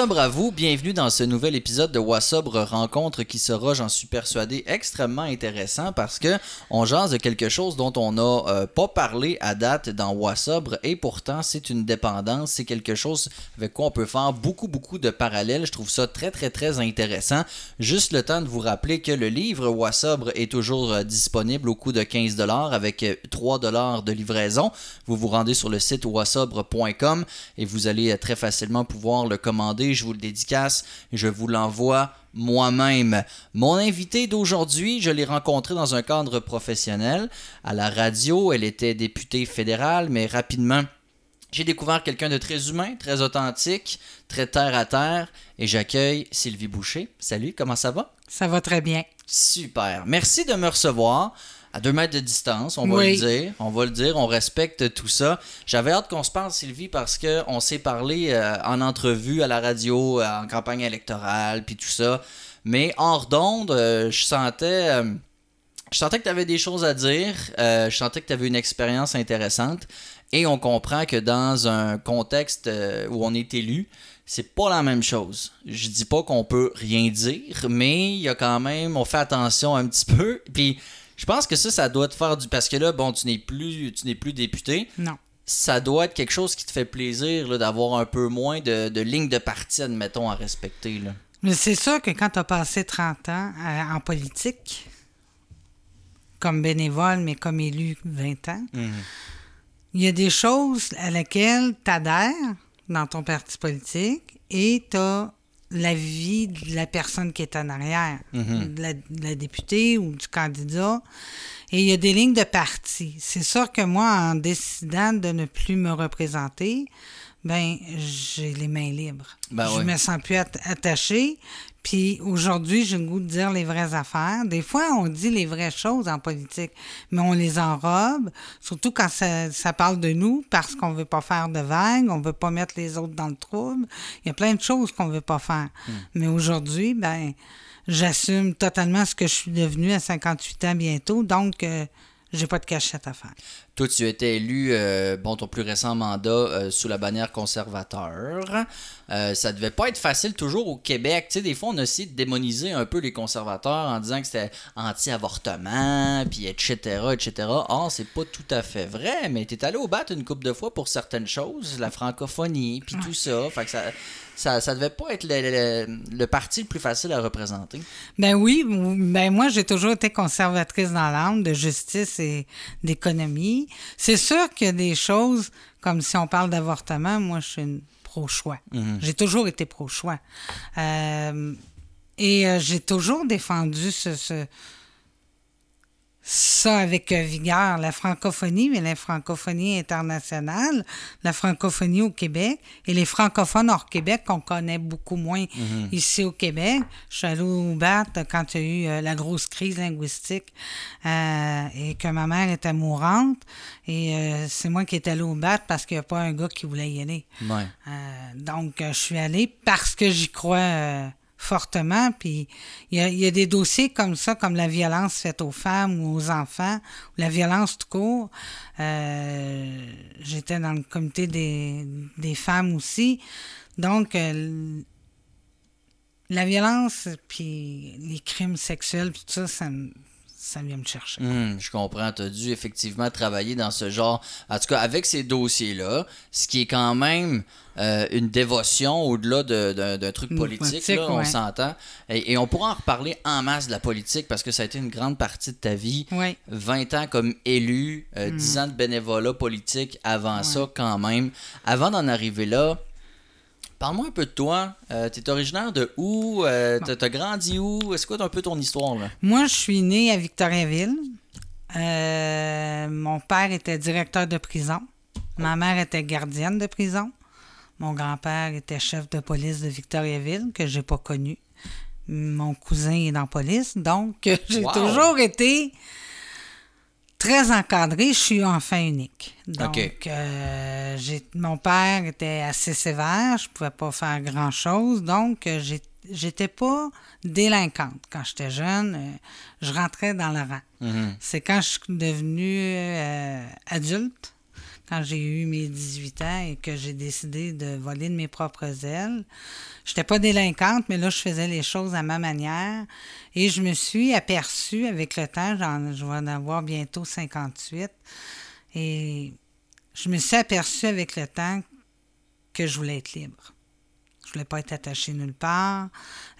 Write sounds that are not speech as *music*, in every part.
Wassobre à vous, bienvenue dans ce nouvel épisode de Wassobre Rencontre qui sera, j'en suis persuadé, extrêmement intéressant parce que on jase de quelque chose dont on n'a euh, pas parlé à date dans Wassobre et pourtant c'est une dépendance, c'est quelque chose avec quoi on peut faire beaucoup beaucoup de parallèles. Je trouve ça très très très intéressant. Juste le temps de vous rappeler que le livre Wassobre est toujours euh, disponible au coût de 15 dollars avec euh, 3 dollars de livraison. Vous vous rendez sur le site wassobre.com et vous allez euh, très facilement pouvoir le commander. Je vous le dédicace, je vous l'envoie moi-même. Mon invité d'aujourd'hui, je l'ai rencontré dans un cadre professionnel à la radio. Elle était députée fédérale, mais rapidement, j'ai découvert quelqu'un de très humain, très authentique, très terre à terre, et j'accueille Sylvie Boucher. Salut, comment ça va? Ça va très bien. Super. Merci de me recevoir à deux mètres de distance, on va Oui. le dire. On va le dire, on respecte tout ça. J'avais hâte qu'on se parle, Sylvie, parce que on s'est parlé euh, en entrevue à la radio, euh, en campagne électorale, puis tout ça. Mais hors d'onde, euh, je sentais. euh, je sentais que tu avais des choses à dire, je sentais que tu avais une expérience intéressante et on comprend que dans un contexte où on est élu, c'est pas la même chose. Je dis pas qu'on peut rien dire, mais il y a quand même, on fait attention un petit peu. Puis je pense que ça, ça doit te faire du. Parce que là, bon, tu n'es plus, tu n'es plus député. Non. Ça doit être quelque chose qui te fait plaisir là, d'avoir un peu moins de, de lignes de parti, admettons, à respecter. Là. Mais c'est sûr que quand tu as passé 30 ans euh, en politique, comme bénévole, mais comme élu 20 ans, il y a des choses à laquelle tu adhères dans ton parti politique et tu as la vie de la personne qui est en arrière, de, la, de la députée ou du candidat. Et il y a des lignes de parti. C'est sûr que moi, en décidant de ne plus me représenter, ben j'ai les mains libres. Ben je oui. me sens plus at- attachée. Puis aujourd'hui, j'ai le goût de dire les vraies affaires. Des fois, on dit les vraies choses en politique, mais on les enrobe, surtout quand ça, ça parle de nous, parce qu'on veut pas faire de vagues, on veut pas mettre les autres dans le trouble. Il y a plein de choses qu'on veut pas faire. Mais aujourd'hui, ben, j'assume totalement ce que je suis devenue à 58 ans bientôt, donc euh, j'ai pas de cachette à faire. Toi, tu étais élu, euh, bon, ton plus récent mandat euh, sous la bannière conservateur. Euh, ça devait pas être facile toujours au Québec. Tu sais, des fois, on a essayé de démoniser un peu les conservateurs en disant que c'était anti-avortement, puis etc., etc. Or, c'est pas tout à fait vrai, mais t'es allé au bat une couple de fois pour certaines choses, la francophonie, puis tout ça. Fait que ça, ça, ça devait pas être le, le- le parti le plus facile à représenter. Ben oui, ben moi j'ai toujours été conservatrice dans l'âme de justice et d'économie. C'est sûr qu'il y a des choses comme si on parle d'avortement, moi je suis une pro-choix. J'ai toujours été pro-choix. Euh, et euh, j'ai toujours défendu ce, ce- ça avec euh, vigueur, la francophonie, mais la francophonie internationale, la francophonie au Québec et les francophones hors Québec qu'on connaît beaucoup moins ici au Québec. Je suis allée au BAT quand il y a eu euh, la grosse crise linguistique euh, et que ma mère était mourante. Et euh, c'est moi qui étais allée au BAT parce qu'il n'y a pas un gars qui voulait y aller. Ouais. Euh, donc, je suis allée parce que j'y crois euh, fortement. Puis, il y a, y a des dossiers comme ça, comme la violence faite aux femmes ou aux enfants, ou la violence tout court. Euh, J'étais dans le comité des, des femmes aussi. Donc, euh, la violence, puis les crimes sexuels, puis tout ça, ça, me- ça vient me chercher. Hum, je comprends. Tu as dû effectivement travailler dans ce genre. En tout cas, avec ces dossiers-là, ce qui est quand même euh, une dévotion au-delà de- d'un truc politique, politique, là, on ouais. s'entend. Et, et on pourra en reparler en masse de la politique parce que ça a été une grande partie de ta vie. Oui. 20 ans comme élu, euh, 10 ans de bénévolat politique avant ça quand même. Avant d'en arriver là, parle-moi un peu de toi. Euh, T'es originaire de où? Euh, t'as- T'as grandi où? C'est quoi un peu ton histoire là? Moi, je suis née à Victoriaville. Euh, mon père était directeur de prison. Ma mère était gardienne de prison. Mon grand-père était chef de police de Victoriaville, que j'ai pas connu. Mon cousin est dans la police, donc *laughs* j'ai Wow. toujours été très encadrée. Je suis enfant unique. Donc, euh, mon père était assez sévère. Je pouvais pas faire grand-chose. Donc, euh, j'étais pas délinquante. Quand j'étais jeune, euh, je rentrais dans le rang. Mhm. C'est quand je suis devenue euh, adulte, quand j'ai eu mes 18 ans et que j'ai décidé de voler de mes propres ailes. J'étais pas délinquante, mais là, je faisais les choses à ma manière. Et je me suis aperçue avec le temps, je vais en avoir bientôt 58, et je me suis aperçue avec le temps que je voulais être libre. Je voulais pas être attachée nulle part.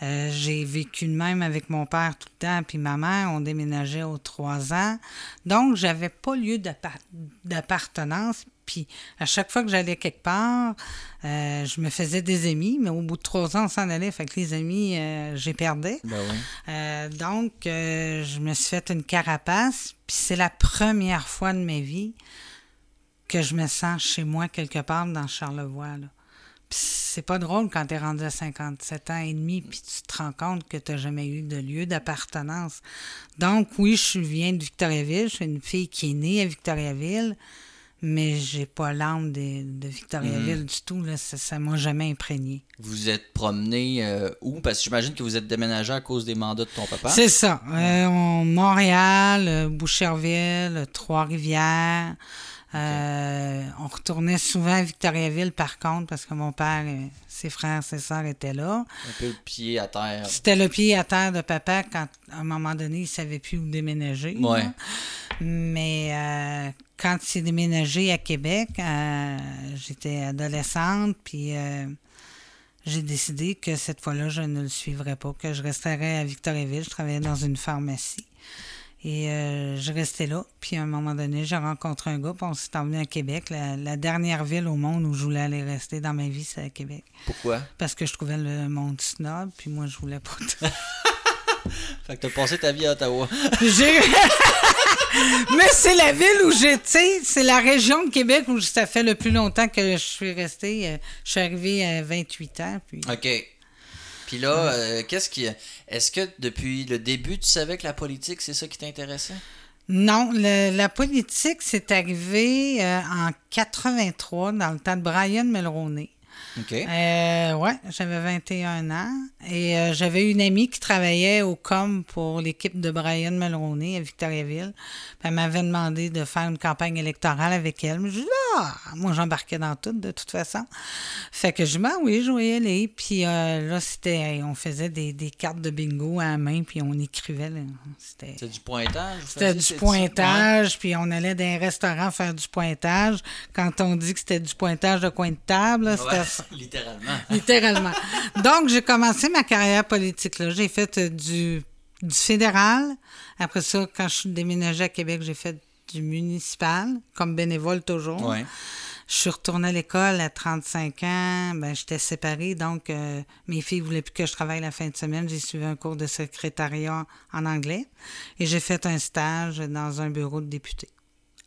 Euh, j'ai vécu de même avec mon père tout le temps, puis ma mère, on déménageait aux trois ans. Donc, j'avais pas lieu d'appartenance. Puis, à chaque fois que j'allais quelque part, euh, je me faisais des amis, mais au bout de trois ans, on s'en allait. Fait que les amis, euh, j'ai perdu. Ben donc, je me suis fait une carapace. Puis, c'est la première fois de ma vie que je me sens chez moi quelque part dans Charlevoix. Là c'est pas drôle quand tu es rendu à 57 ans et demi puis tu te rends compte que tu n'as jamais eu de lieu d'appartenance. Donc, oui, je viens de Victoriaville. Je suis une fille qui est née à Victoriaville, mais j'ai pas l'âme de, Victoriaville mhm. du tout. Là. Ça ne m'a jamais imprégné. Vous êtes promené euh, où? Parce que j'imagine que vous êtes déménagé à cause des mandats de ton papa. C'est ça. Euh, Montréal, euh, Boucherville, Trois-Rivières. Euh, on retournait souvent à Victoriaville, par contre, parce que mon père, ses frères, ses sœurs étaient là. Un peu le pied à terre. C'était le pied à terre de papa quand, à un moment donné, il ne savait plus où déménager. Ouais. Mais euh, quand il s'est déménagé à Québec, euh, j'étais adolescente, puis j'ai décidé que cette fois-là, je ne le suivrais pas, que je resterais à Victoriaville. Je travaillais dans une pharmacie. Et euh, je restais là. Puis à un moment donné, j'ai rencontré un gars, puis on s'est emmené à Québec. La, dernière ville au monde où je voulais aller rester dans ma vie, c'est à Québec. Pourquoi? Parce que je trouvais le monde snob, puis moi, je voulais pas. *laughs* fait que t'as passé ta vie à Ottawa. *laughs* *laughs* Mais c'est la ville où sais, c'est la région de Québec où ça fait le plus longtemps que je suis restée. Euh, je suis arrivée à 28 ans. Puis... OK. Puis là, euh, qu'est-ce qui. Est-ce que depuis le début, tu savais que la politique, c'est ça qui t'intéressait? Non, la politique, c'est arrivé euh, en 83, dans le temps de Brian Mulroney. OK. Euh, ouais, j'avais 21 ans et euh, j'avais une amie qui travaillait au com pour l'équipe de Brian Mulroney à Victoriaville. elle m'avait demandé de faire une campagne électorale avec elle. Je dis, ah, moi j'embarquais dans tout de toute façon. Fait que je dis, ah oui, je vais y aller. Puis euh, là, c'était, on faisait des, cartes de bingo à la main, puis on écrivait. C'était du pointage? C'était du pointage, puis on allait dans un restaurant faire du pointage. Quand on dit que c'était du pointage de coin de table, c'était *laughs* Littéralement. Littéralement. Donc, j'ai commencé ma carrière politique. là. J'ai fait euh, du, du fédéral. Après ça, quand je suis déménagée à Québec, j'ai fait du municipal, comme bénévole toujours. Ouais. Je suis retournée à l'école à 35 ans. Ben, j'étais séparée, donc euh, mes filles voulaient plus que je travaille la fin de semaine. J'ai suivi un cours de secrétariat en anglais et j'ai fait un stage dans un bureau de député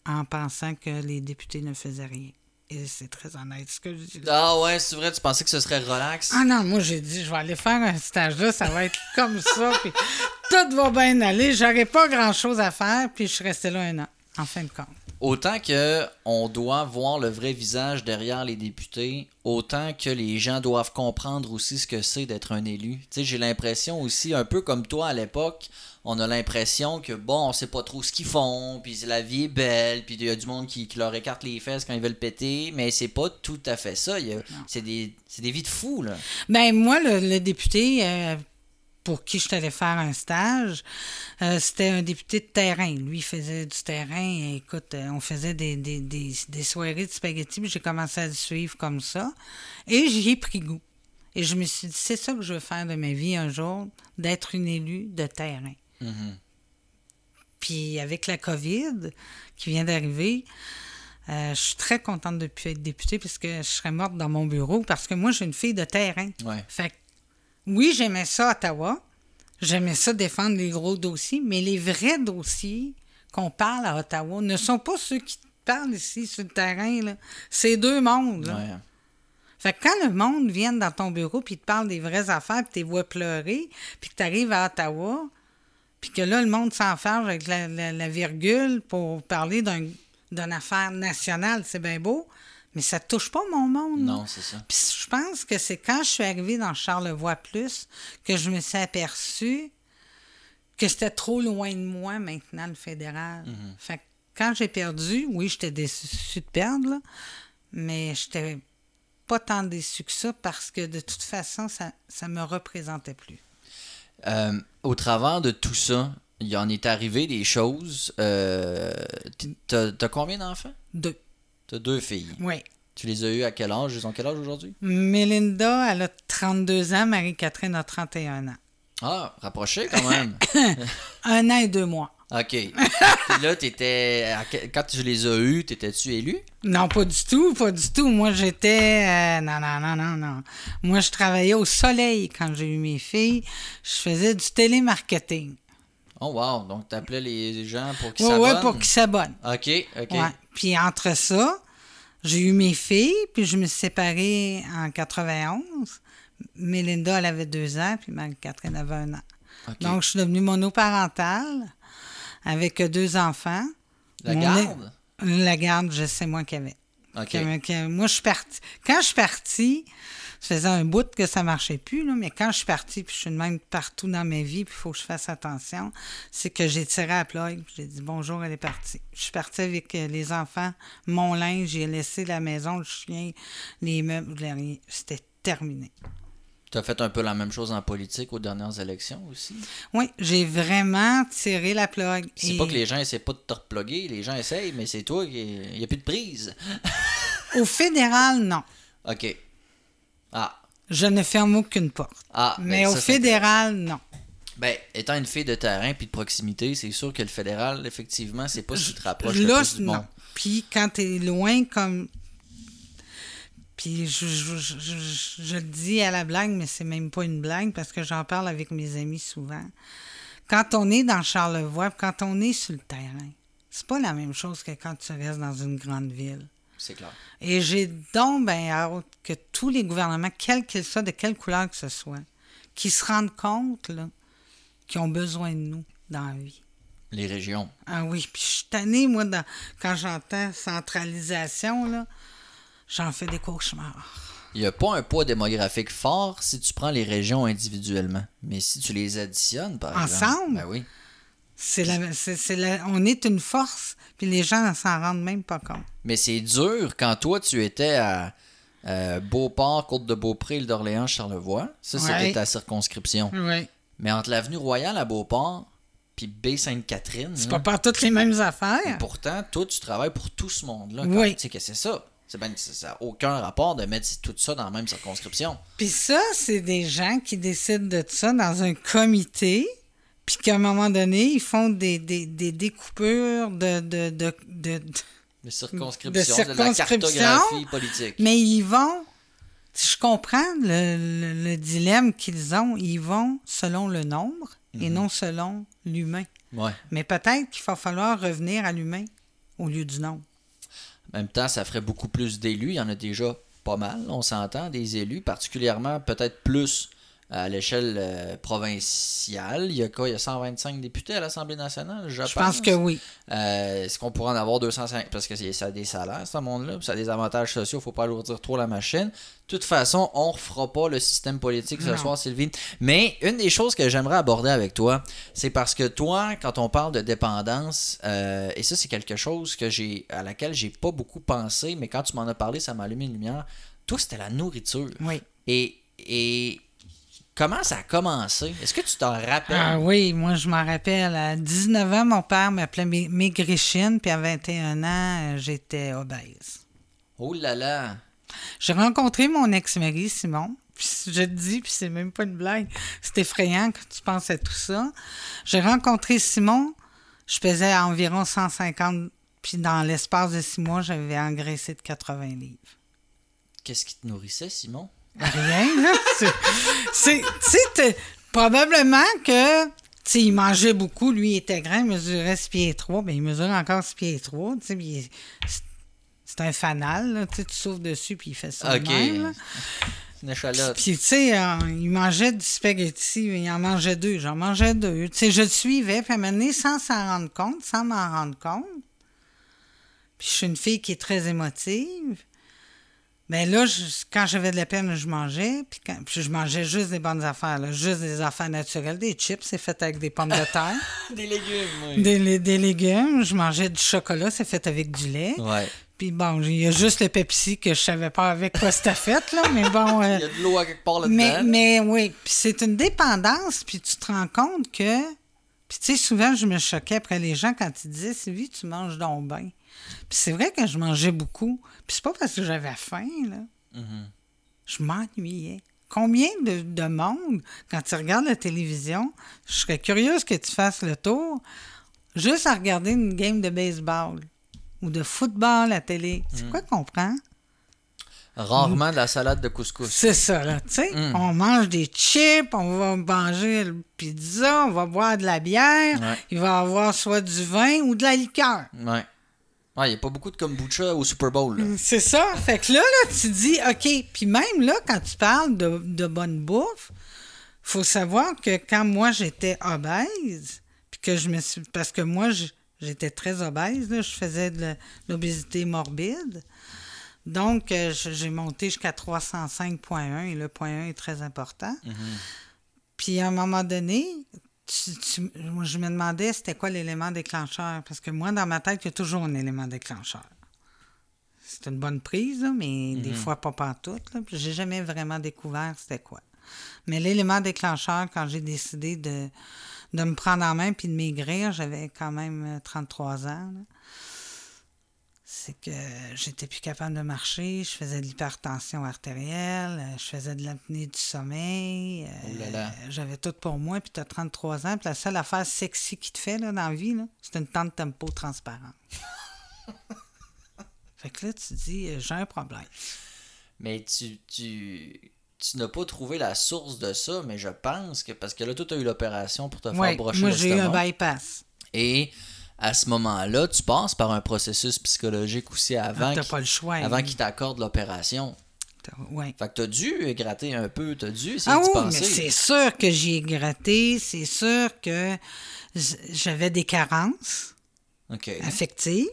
en pensant que les députés ne faisaient rien c'est très honnête ce que je dis. Ah ouais, c'est vrai, tu pensais que ce serait relax? Ah non, moi j'ai dit, je vais aller faire un stage là, ça va être *laughs* comme ça, puis tout va bien aller. J'aurais pas grand chose à faire, puis je suis resté là un an, en fin de compte. Autant que on doit voir le vrai visage derrière les députés, autant que les gens doivent comprendre aussi ce que c'est d'être un élu. Tu sais, j'ai l'impression aussi, un peu comme toi à l'époque, on a l'impression que, bon, on sait pas trop ce qu'ils font, puis la vie est belle, puis il y a du monde qui, leur écarte les fesses quand ils veulent péter, mais c'est pas tout à fait ça. C'est des, des, vies de fous, là. Ben, moi, le, député. Euh, pour qui je t'allais faire un stage, euh, c'était un député de terrain. Lui, il faisait du terrain. écoute, euh, on faisait des, des, des, soirées de spaghettis, puis j'ai commencé à le suivre comme ça. Et j'y ai pris goût. Et je me suis dit, c'est ça que je veux faire de ma vie un jour, d'être une élue de terrain. Mm-hmm. Puis avec la COVID qui vient d'arriver, euh, je suis très contente de plus être députée puisque je serais morte dans mon bureau parce que moi, j'ai une fille de terrain. Fait oui, j'aimais ça à Ottawa. J'aimais ça défendre les gros dossiers, mais les vrais dossiers qu'on parle à Ottawa ne sont pas ceux qui parlent ici sur le terrain. C'est deux mondes. Fait que quand le monde vient dans ton bureau puis te parle des vraies affaires puis te voit pleurer puis que tu arrives à Ottawa, puis que là, le monde s'enferme avec la, virgule pour parler d'une affaire nationale, c'est bien beau, mais ça touche pas mon monde. Non, c'est ça. Puis je pense que c'est quand je suis arrivée dans Charlevoix Plus que je me suis aperçue que c'était trop loin de moi maintenant, le fédéral. Mhm. Fait quand j'ai perdu, oui, j'étais déçue de perdre, là, mais j'étais pas tant déçue que ça parce que de toute façon, ça ne me représentait plus. Euh, au travers de tout ça, il en est arrivé des choses. Euh, t'as, as combien d'enfants? Deux. T'as deux filles. Oui. Tu les as eues à quel âge? Ils ont quel âge aujourd'hui? Melinda, elle a 32 ans, Marie-Catherine a 31 ans. Ah, rapproché quand même. *coughs* Un an et deux mois. OK. *laughs* Puis là, t'étais. Quand tu les as eus, t'étais-tu élu? Non, pas du tout, pas du tout. Moi, j'étais. Euh, non, non, non, non, non. Moi, je travaillais au soleil quand j'ai eu mes filles. Je faisais du télémarketing. Oh, wow. Donc, t'appelais les gens pour qu'ils s'abonnent? Oui, pour qu'ils s'abonnent. OK, OK. Ouais. Puis entre ça, j'ai eu mes filles, puis je me suis séparée en 91. Mélinda, elle avait deux ans, puis Marie-Catherine avait un an. Donc, je suis devenue monoparentale avec deux enfants. La garde? La garde, je sais moi qu'il y avait. moi, je suis partie. Quand je suis partie, ça faisait un bout que ça marchait plus, là, mais quand je suis partie, puis je suis de même partout dans ma vie, puis il faut que je fasse attention, c'est que j'ai tiré à plug, j'ai dit bonjour, elle est partie. Je suis partie avec euh, les enfants, mon linge, j'ai laissé la maison, le chien, les meubles, c'était terminé. Tu as fait un peu la même chose en politique aux dernières élections aussi? Oui, j'ai vraiment tiré la plug. C'est pas que les gens essaient pas de te reploguer, les gens essayent, mais c'est toi qui. Il n'y a plus de prise. *laughs* Au fédéral, non. OK. Ah. Je ne ferme aucune porte. Ah, ben mais au fédéral, non. Ben, étant une fille de terrain puis de proximité, c'est sûr que le fédéral, effectivement, c'est pas ce qui te rapproche le plus du non. Puis quand tu es loin comme puis je, je, le dis à la blague, mais c'est même pas une blague parce que j'en parle avec mes amis souvent. Quand on est dans Charlevoix, quand on est sur le terrain, c'est pas la même chose que quand tu restes dans une grande ville. C'est clair. Et j'ai donc bien hâte que tous les gouvernements, quels qu'ils soient, de quelle couleur que ce soit, qui se rendent compte qu'ils ont besoin de nous dans la vie. Les régions. Ah oui, puis je suis tannée, moi, quand j'entends centralisation, là, j'en fais des cauchemars. Il n'y a pas un poids démographique fort si tu prends les régions individuellement. Mais si tu les additionnes, par exemple. Ensemble? Ben oui. C'est la, on est une force, puis les gens ne s'en rendent même pas compte. Mais c'est dur quand toi, tu étais à Beauport, Côte-de-Beaupré, d'Orléans, Charlevoix. Ça, c'était ta circonscription. Oui. Mais entre l'avenue Royale à Beauport puis Baie-Sainte-Catherine. C'est pas par toutes les mêmes affaires. pourtant, toi, tu travailles pour tout ce monde-là. Oui. Tu sais que c'est ça. Ben, ça n'a aucun rapport de mettre tout ça dans la même circonscription. Puis ça, c'est des gens qui décident de ça dans un comité, puis qu'à un moment donné, ils font des, des, des découpures de, de, de, de, de circonscription, de, la cartographie politique. Mais ils vont, si je comprends le, le, dilemme qu'ils ont, ils vont selon le nombre et mhm. non selon l'humain. Ouais. Mais peut-être qu'il va falloir revenir à l'humain au lieu du nombre. Même temps, ça ferait beaucoup plus d'élus. Il y en a déjà pas mal, on s'entend, des élus, particulièrement peut-être plus à l'échelle euh, provinciale. Il y a quoi? Il y a 125 députés à l'Assemblée nationale, je, je pense. que oui. Euh, est-ce qu'on pourrait en avoir 205? Parce que ça a des salaires, ce monde-là. Ça a des avantages sociaux. Il ne faut pas alourdir trop la machine. De toute façon, on ne refera pas le système politique ce soir, Sylvie. Mais une des choses que j'aimerais aborder avec toi, c'est parce que toi, quand on parle de dépendance, euh, et ça, c'est quelque chose que j'ai à laquelle j'ai pas beaucoup pensé, mais quand tu m'en as parlé, ça m'a allumé une lumière. Toi, c'était la nourriture. Oui. Et, et Comment ça a commencé? Est-ce que tu t'en rappelles? Ah oui, moi je m'en rappelle. À 19 ans, mon père m'appelait Maigrichine, puis à 21 ans, j'étais obèse. Oh là là! J'ai rencontré mon ex-mari, Simon. Puis je te dis, puis c'est même pas une blague. C'est effrayant quand tu penses à tout ça. J'ai rencontré Simon, je pesais environ 150, puis dans l'espace de six mois, j'avais engraissé de 80 livres. Qu'est-ce qui te nourrissait, Simon? Rien, là. C'est, tu sais, probablement que, tu sais, il mangeait beaucoup. Lui, il était grand, il mesurait 6 pieds 3. mais il mesure encore 6 pieds 3. Tu sais, c'est un fanal, là. Tu souffles dessus, puis il fait ça OK. Même, Une échalote. Puis, tu sais, euh, il mangeait du spaghetti, il en mangeait deux. J'en mangeais deux. Tu sais, je le suivais, puis à un moment donné, sans s'en rendre compte, sans m'en rendre compte. Puis, je suis une fille qui est très émotive Ben là, je- quand j'avais de la peine, je mangeais. Puis, quand, puis je mangeais juste des bonnes affaires, là, juste des affaires naturelles. Des chips, c'est fait avec des pommes de terre. *laughs* Des légumes, oui. des, lé- des légumes. Je mangeais du chocolat, c'est fait avec du lait. Ouais. Puis bon, il y a juste le Pepsi que je savais pas avec quoi c'était fait, là. Mais bon. euh, *laughs* Il y a de l'eau à quelque part là-dedans. mais, mais oui, puis c'est une dépendance, puis tu te rends compte que. Puis tu sais, souvent, je me choquais après les gens quand ils disaient Sylvie, tu manges donc bien. Puis c'est vrai que je mangeais beaucoup. Puis c'est pas parce que j'avais faim, là. Mhm. Je m'ennuyais. Combien de, de monde, quand tu regardes la télévision, je serais curieuse que tu fasses le tour, juste à regarder une game de baseball ou de football à la télé. C'est quoi qu'on prend? Rarement de la salade de couscous. C'est ça, là. Tu sais, Mm. on mange des chips, on va manger le pizza, on va boire de la bière, Ouais. il va y avoir soit du vin ou de la liqueur. Ouais. Ouais, il n'y a pas beaucoup de kombucha au Super Bowl. là. C'est ça. Fait que là, là, tu dis, OK. Puis même là, quand tu parles de, de bonne bouffe, faut savoir que quand moi, j'étais obèse, puis que je me suis... Parce que moi, j'étais très obèse, là, je faisais de l'obésité morbide. Donc, euh, j'ai monté jusqu'à 305.1 et le point 1 est très important. Puis à un moment donné, tu- tu- moi, je me demandais c'était quoi l'élément déclencheur. Parce que moi, dans ma tête, il y a toujours un élément déclencheur. C'est une bonne prise, là, mais des fois pas partout. Puis J'ai jamais vraiment découvert c'était quoi. Mais l'élément déclencheur, quand j'ai décidé de, de me prendre en main puis de maigrir, j'avais quand même euh, 33 ans. là. C'est que j'étais plus capable de marcher, je faisais de l'hypertension artérielle, euh, je faisais de l'apnée du sommeil. euh, Oh. J'avais tout pour moi, puis tu as 33 ans, puis la seule affaire sexy qui te fait là, dans la vie, c'est une tente tempo transparente. *laughs* fait que là, tu dis, euh, j'ai un problème. Mais tu, tu, tu n'as pas trouvé la source de ça, mais je pense que parce que là, tu as eu l'opération pour te faire brocher moi, j'ai eu un bypass. Et à ce moment-là, tu passes par un processus psychologique aussi avant Ah, qu'il- choix. avant hein. qu'il t'accorde l'opération. Ouais. Fait que t'as dû gratter un peu, t'as dû essayer Ah oui, penser. mais c'est sûr que j'y ai gratté, c'est sûr que j'avais des carences affectives,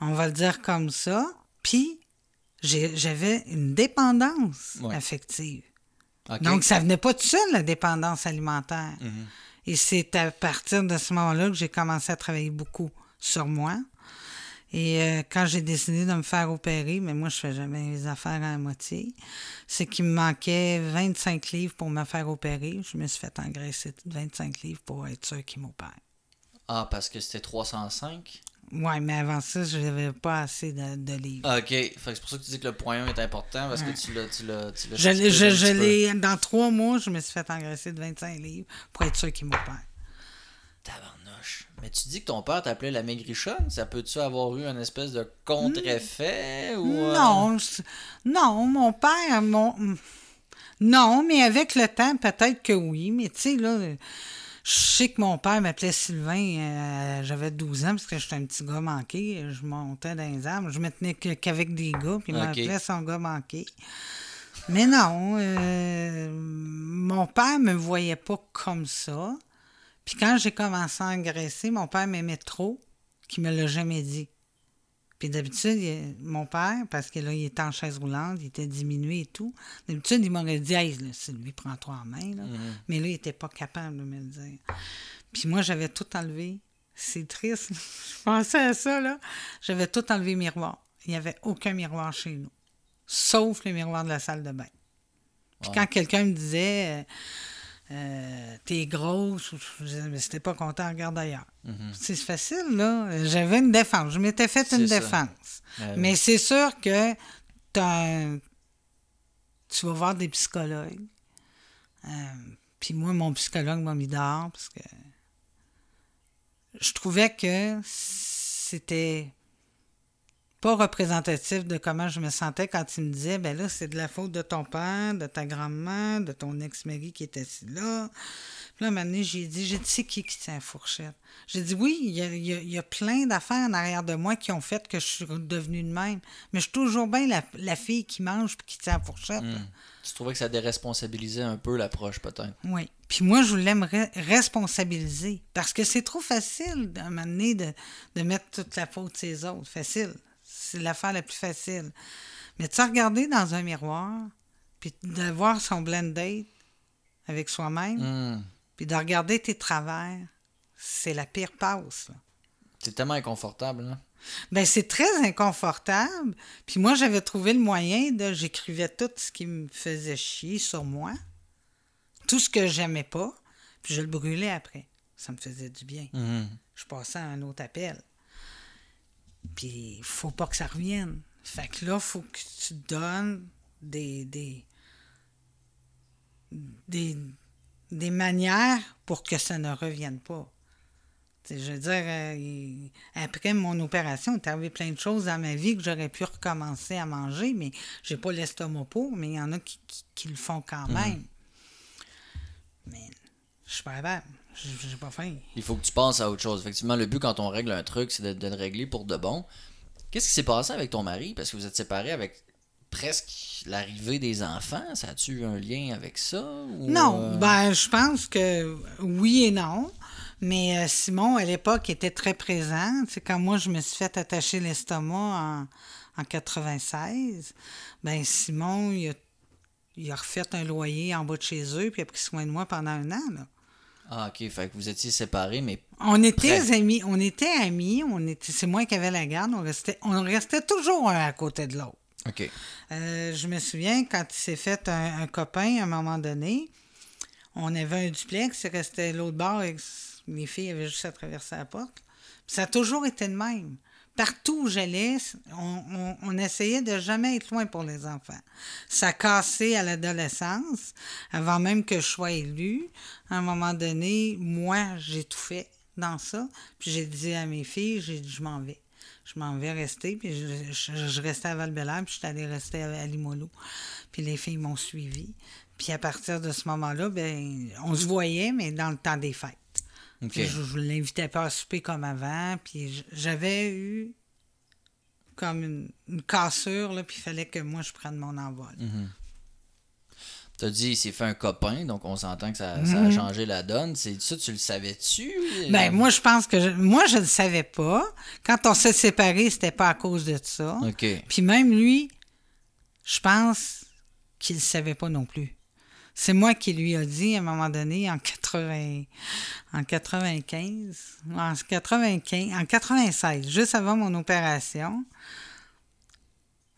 on va le dire comme ça, puis j'ai- j'avais une dépendance Ouais. affective. Donc, ça venait pas tout seul, la dépendance alimentaire. Mhm. Et c'est à partir de ce moment-là que j'ai commencé à travailler beaucoup sur moi. Et euh, quand j'ai décidé de me faire opérer, mais moi, je fais jamais les affaires à moitié, c'est qu'il me manquait 25 livres pour me faire opérer. Je me suis fait engraisser de 25 livres pour être sûr qu'il m'opère. Ah, parce que c'était 305? Ouais, mais avant ça, je n'avais pas assez de, de livres. Ah, OK. Fait c'est pour ça que tu dis que le point 1 est important, parce que tu l'as... Tu l'as, tu l'as Je, je, je l'ai, dans trois mois, je me suis fait engraisser de 25 livres pour être sûr qu'il m'opère. Tabarnouche. Mais tu dis que ton père t'appelait la maigrichonne. Ça peut-tu avoir eu un espèce de contre-effet ou... euh, Non, non, mon père, mon... Non, mais avec le temps, peut-être que oui. Mais tu sais, là, je sais que mon père m'appelait Sylvain, euh, j'avais 12 ans, parce que j'étais un petit gars manqué. Je montais dans les arbres. Je me tenais qu'avec des gars, puis il Ok. m'appelait son gars manqué. Mais non, euh, mon père me voyait pas comme ça. Puis quand j'ai commencé à engraisser, mon père m'aimait trop, qu'il me l'a jamais dit. Puis d'habitude, mon père, parce que là, il était en chaise roulante, il était diminué et tout. D'habitude, il m'aurait dit, hey, là, Sylvie, prends-toi en main. Là. Mais là, il n'était pas capable de me le dire. Puis moi, j'avais tout enlevé. C'est triste. *laughs* Je pensais à ça, là. J'avais tout enlevé miroir. Il n'y avait aucun miroir chez nous. Sauf le miroir de la salle de bain. Puis quand quelqu'un me disait, euh, t'es grosse, mais si t'es pas content, regarde ailleurs. C'est facile, là. J'avais une défense. Je m'étais fait une ça. défense. Ouais, Mais c'est sûr que t'as un- tu vas voir des psychologues. Euh, Puis moi, mon psychologue m'a mis dehors parce que je trouvais que c'était pas représentatif de comment je me sentais quand il me disait ben là c'est de la faute de ton père, de ta grand-mère, de ton ex-mari qui était là. Puis là, un moment donné, j'ai dit, j'ai dit, c'est qui qui tient la fourchette? J'ai dit, oui, il y a, y a- il y a plein d'affaires en arrière de moi qui ont fait que je suis devenue de même. Mais je suis toujours bien la, la fille qui mange puis qui tient la fourchette. là. Tu trouvais que ça déresponsabilisait un peu l'approche, peut-être? Oui. Puis moi, je voulais me re- responsabiliser. Parce que c'est trop facile, à un moment donné, de, de mettre toute la faute sur les autres. Facile. C'est l'affaire la plus facile. Mais tu sais, regarder dans un miroir, puis de voir son blend date avec soi-même, Hmm. puis de regarder tes travers, c'est la pire passe. C'est tellement inconfortable, là. Ben, c'est très inconfortable. Puis moi, j'avais trouvé le moyen de. J'écrivais tout ce qui me faisait chier sur moi, tout ce que j'aimais pas, puis je le brûlais après. Ça me faisait du bien. Mhm. Je passais à un autre appel. Puis il faut pas que ça revienne. Fait que là, faut que tu donnes des. des. des, des manières pour que ça ne revienne pas. Je veux dire, euh, il- après mon opération, il arrivé plein de choses dans ma vie que j'aurais pu recommencer à manger, mais j'ai pas l'estomac pour, mais il y en a qui, qui- qui le font quand même. Mais je suis pas capable. J'ai pas faim. Il faut que tu penses à autre chose. Effectivement, le but quand on règle un truc, c'est de, de le régler pour de bon. Qu'est-ce qui s'est passé avec ton mari? Parce que vous êtes séparés avec presque l'arrivée des enfants. Ça a-tu eu un lien avec ça? ou, Non, euh, ben je pense que oui et non. Mais euh, Simon, à l'époque, était très présent. C'est quand moi, je me suis fait attacher l'estomac en, en 96. Ben Simon, il a, il a refait un loyer en bas de chez eux, puis il a pris soin de moi pendant un an. Là. Ah, ok. Fait que vous étiez séparés, mais. On était amis, on était amis, on était, c'est moi qui avais la garde, on restait, on restait toujours un à côté de l'autre. Ok. Euh, je me souviens quand il s'est fait un, un copain à un moment donné, on avait un duplex, il restait l'autre bord et les filles avaient juste à traverser la porte. Puis ça a toujours été le même. Partout où j'allais, on, on- essayait de jamais être loin pour les enfants. Ça cassé à l'adolescence, avant même que je sois élue. À un moment donné, moi, j'ai tout fait dans ça. Puis j'ai dit à mes filles, j'ai je m'en vais. Je m'en vais rester, puis je, je- je restais à val puis je suis allée rester à, Limoilou. Puis les filles m'ont suivi. Puis à partir de ce moment-là, ben, on se voyait, mais dans le temps des fêtes. Je ne l'invitais pas à souper comme avant. Puis j'avais eu comme une, une cassure, là, puis il fallait que moi, je prenne mon envol. T'as dit, il s'est fait un copain, donc on s'entend que ça, ça a changé la donne. C'est ça, tu le savais-tu? Ben, moi, je pense que... je- moi, je ne le savais pas. Quand on s'est séparés, c'était pas à cause de ça. Ok. Puis même lui, je pense qu'il ne savait pas non plus. C'est moi qui lui a dit à un moment donné, en 80, en 95, en 95, en 96, juste avant mon opération,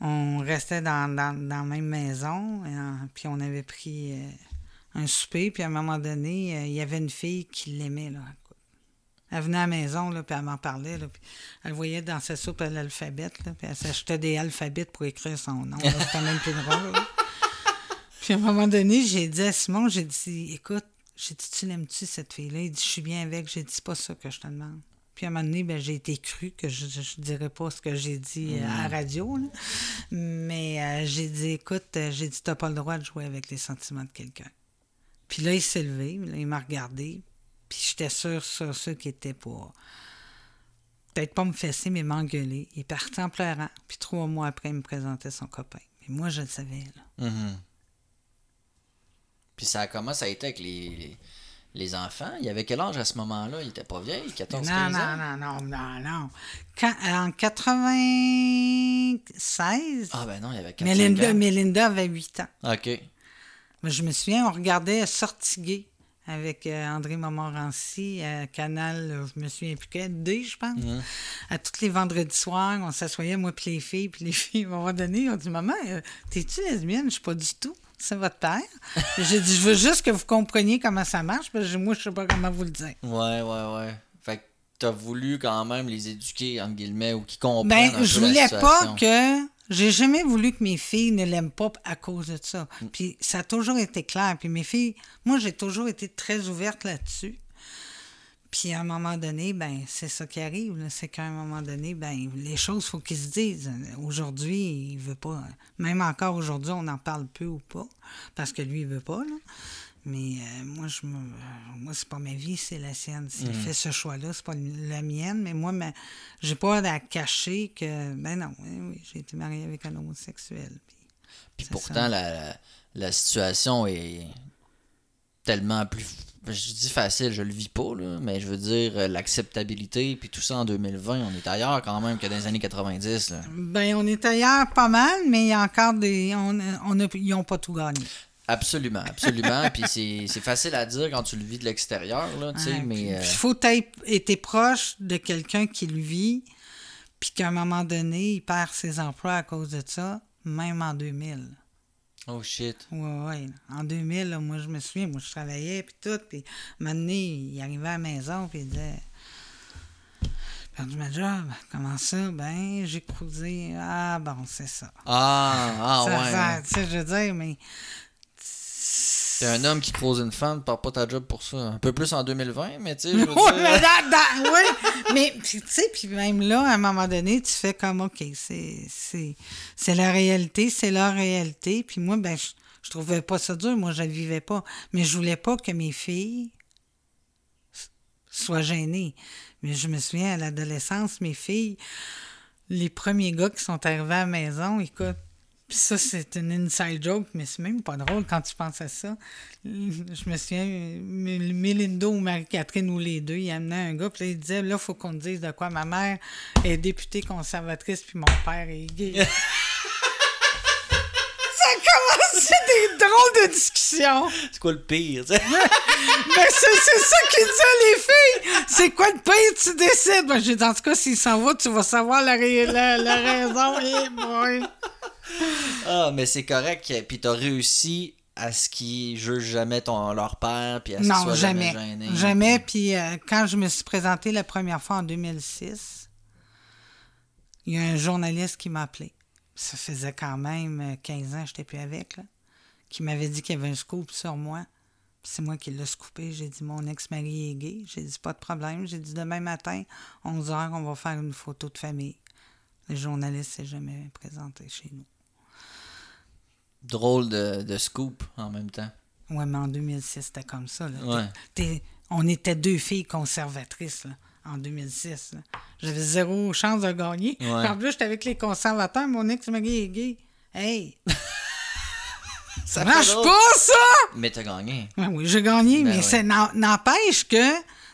on restait dans, dans, dans la même maison, et, euh, puis on avait pris euh, un souper, puis à un moment donné, euh, il y avait une fille qui l'aimait, là. Elle venait à la maison, là, puis elle m'en parlait. Là, puis elle voyait dans sa soupe l'alphabet, puis elle s'achetait des alphabets pour écrire son nom. C'était même plus drôle. Puis à un moment donné, j'ai dit à Simon, j'ai dit, écoute, j'ai dit, tu l'aimes-tu, cette fille-là? Il dit, je suis bien avec. J'ai dit, c'est pas ça que je te demande. Puis à un moment donné, ben, j'ai été cru que je ne dirais pas ce que j'ai dit euh, à la radio. là. Mais euh, j'ai dit, écoute, euh, j'ai dit, t'as pas le droit de jouer avec les sentiments de quelqu'un. Puis là, il s'est levé, là, il m'a regardé. Puis j'étais sûr sur ceux qui étaient pour. Peut-être pas me fesser, mais m'engueuler. Il parti en pleurant. Puis trois mois après, il me présentait son copain. Mais moi, je le savais, là. Mhm. Puis ça ça a été avec les, les, les enfants? Il avait quel âge à ce moment-là? Il était pas vieil, 14, Non, 15 non, ans? non, non, non, non. Quand, en 96, Ah ben non, il avait 4 Mélinda, ans. Mélinda avait 8 ans. Ok. Mais je me souviens, on regardait Sortigué avec euh, André Montmorency à Canal, euh, je me souviens plus quel, D, je pense. À tous les vendredis soirs, on s'assoyait, moi puis les filles, puis les filles, à un moment donné, on dit Maman, euh, t'es-tu lesbienne? Je suis pas du tout. C'est votre père. J'ai dit, je veux juste que vous compreniez comment ça marche, parce que moi, je sais pas comment vous le dire. Ouais, ouais, ouais. Fait que t'as voulu quand même les éduquer, entre guillemets, ou qu'ils comprennent un Ben, peu je la voulais pas que. J'ai jamais voulu que mes filles ne l'aiment pas à cause de ça. Mm. Puis ça a toujours été clair. Puis mes filles, moi, j'ai toujours été très ouverte là-dessus. Puis à un moment donné, ben c'est ça qui arrive. C'est qu'à un moment donné, ben les choses, faut qu'ils se disent. Aujourd'hui, il veut pas. Même encore aujourd'hui, on en parle peu ou pas. Parce que lui, il veut pas, là. Mais euh, moi, je me, euh, moi, c'est pas ma vie, c'est la sienne. S'il Mm. fait ce choix-là, c'est pas la mienne. Mais moi, ma, j'ai pas à cacher que, ben non, oui, oui, j'ai été mariée avec un homosexuel. Puis, Puis pourtant, la, la situation est tellement plus je dis facile, je le vis pas, là, mais je veux dire, euh, l'acceptabilité, puis tout ça en 2020, on est ailleurs quand même que dans les années 90. Là. Ben, on est ailleurs pas mal, mais il y a encore des. On, on a, ils n'ont pas tout gagné. Absolument, absolument. *laughs* puis c'est facile à dire quand tu le vis de l'extérieur, là, tu sais, Ouais, mais. euh, Il faut être proche de quelqu'un qui le vit, puis qu'à un moment donné, il perd ses emplois à cause de ça, même en 2000. Oh shit. Ouais, ouais. En 2000, là, moi, je me souviens, moi, je travaillais, puis tout, puis un moment donné, il arrivait à la maison, puis il disait « Perdu ma job. Comment ça? Ben, j'ai cruisé. Ah, bon, c'est ça. Ah, ah ça, ouais. ça- tu sais, je veux dire, mais... T'es un homme qui croise une femme, tu pars pas ta job pour ça. Un peu plus en 2020, mais tu sais, *laughs* dire- mais, tu sais, puis même là, à un moment donné, tu fais comme, OK, c'est, la réalité, c'est leur réalité. Puis moi, ben, je, je trouvais pas ça dur, moi, je le vivais pas. Mais je voulais pas que mes filles soient gênées. Mais je me souviens, à l'adolescence, mes filles, les premiers gars qui sont arrivés à la maison, écoute, puis ça, c'est une inside joke, mais c'est même pas drôle quand tu penses à ça. Je me souviens, M- Mélindo ou Marie-Catherine ou les deux, ils amenaient un gars, puis là, ils disaient, là, faut qu'on dise de quoi ma mère est députée conservatrice, puis mon père est gay. *laughs* commencé des drôles de discussions. C'est quoi le pire, tu sais? *laughs* Mais c'est c'est ça qu'ils disaient, les filles. C'est quoi le pire, tu décides? Ben, j'ai dit, en tout cas, s'il s'en va, tu vas savoir la, ré- la, la raison. Eh boy. Ah, mais c'est correct. Puis t'as réussi à ce qu'ils jugent jamais ton, leur père, puis à ce Non, jamais. jamais. Jamais. Puis euh, quand je me suis présentée la première fois en 2006, il y a un journaliste qui m'a appelé. Ça faisait quand même euh, 15 ans que je n'étais plus avec, là, qui m'avait dit qu'il y avait un scoop sur moi. C'est moi qui l'ai scoopé. J'ai dit, mon ex-mari est gay. J'ai dit, pas de problème. J'ai dit, demain matin, 11 h, on va faire une photo de famille. Le journaliste s'est jamais présenté chez nous. Drôle de, de scoop en même temps. Ouais, mais en 2006, c'était comme ça. Là. Ouais. On était deux filles conservatrices là, en 2006. là. J'avais zéro chance de gagner. Ouais. En plus, j'étais avec les conservateurs. Mon ex-mari est gay. Hey! *laughs* Ça Ça marche pas, ça! Mais t'as gagné. Ouais, oui, j'ai gagné, Ben mais n'en- n'empêche que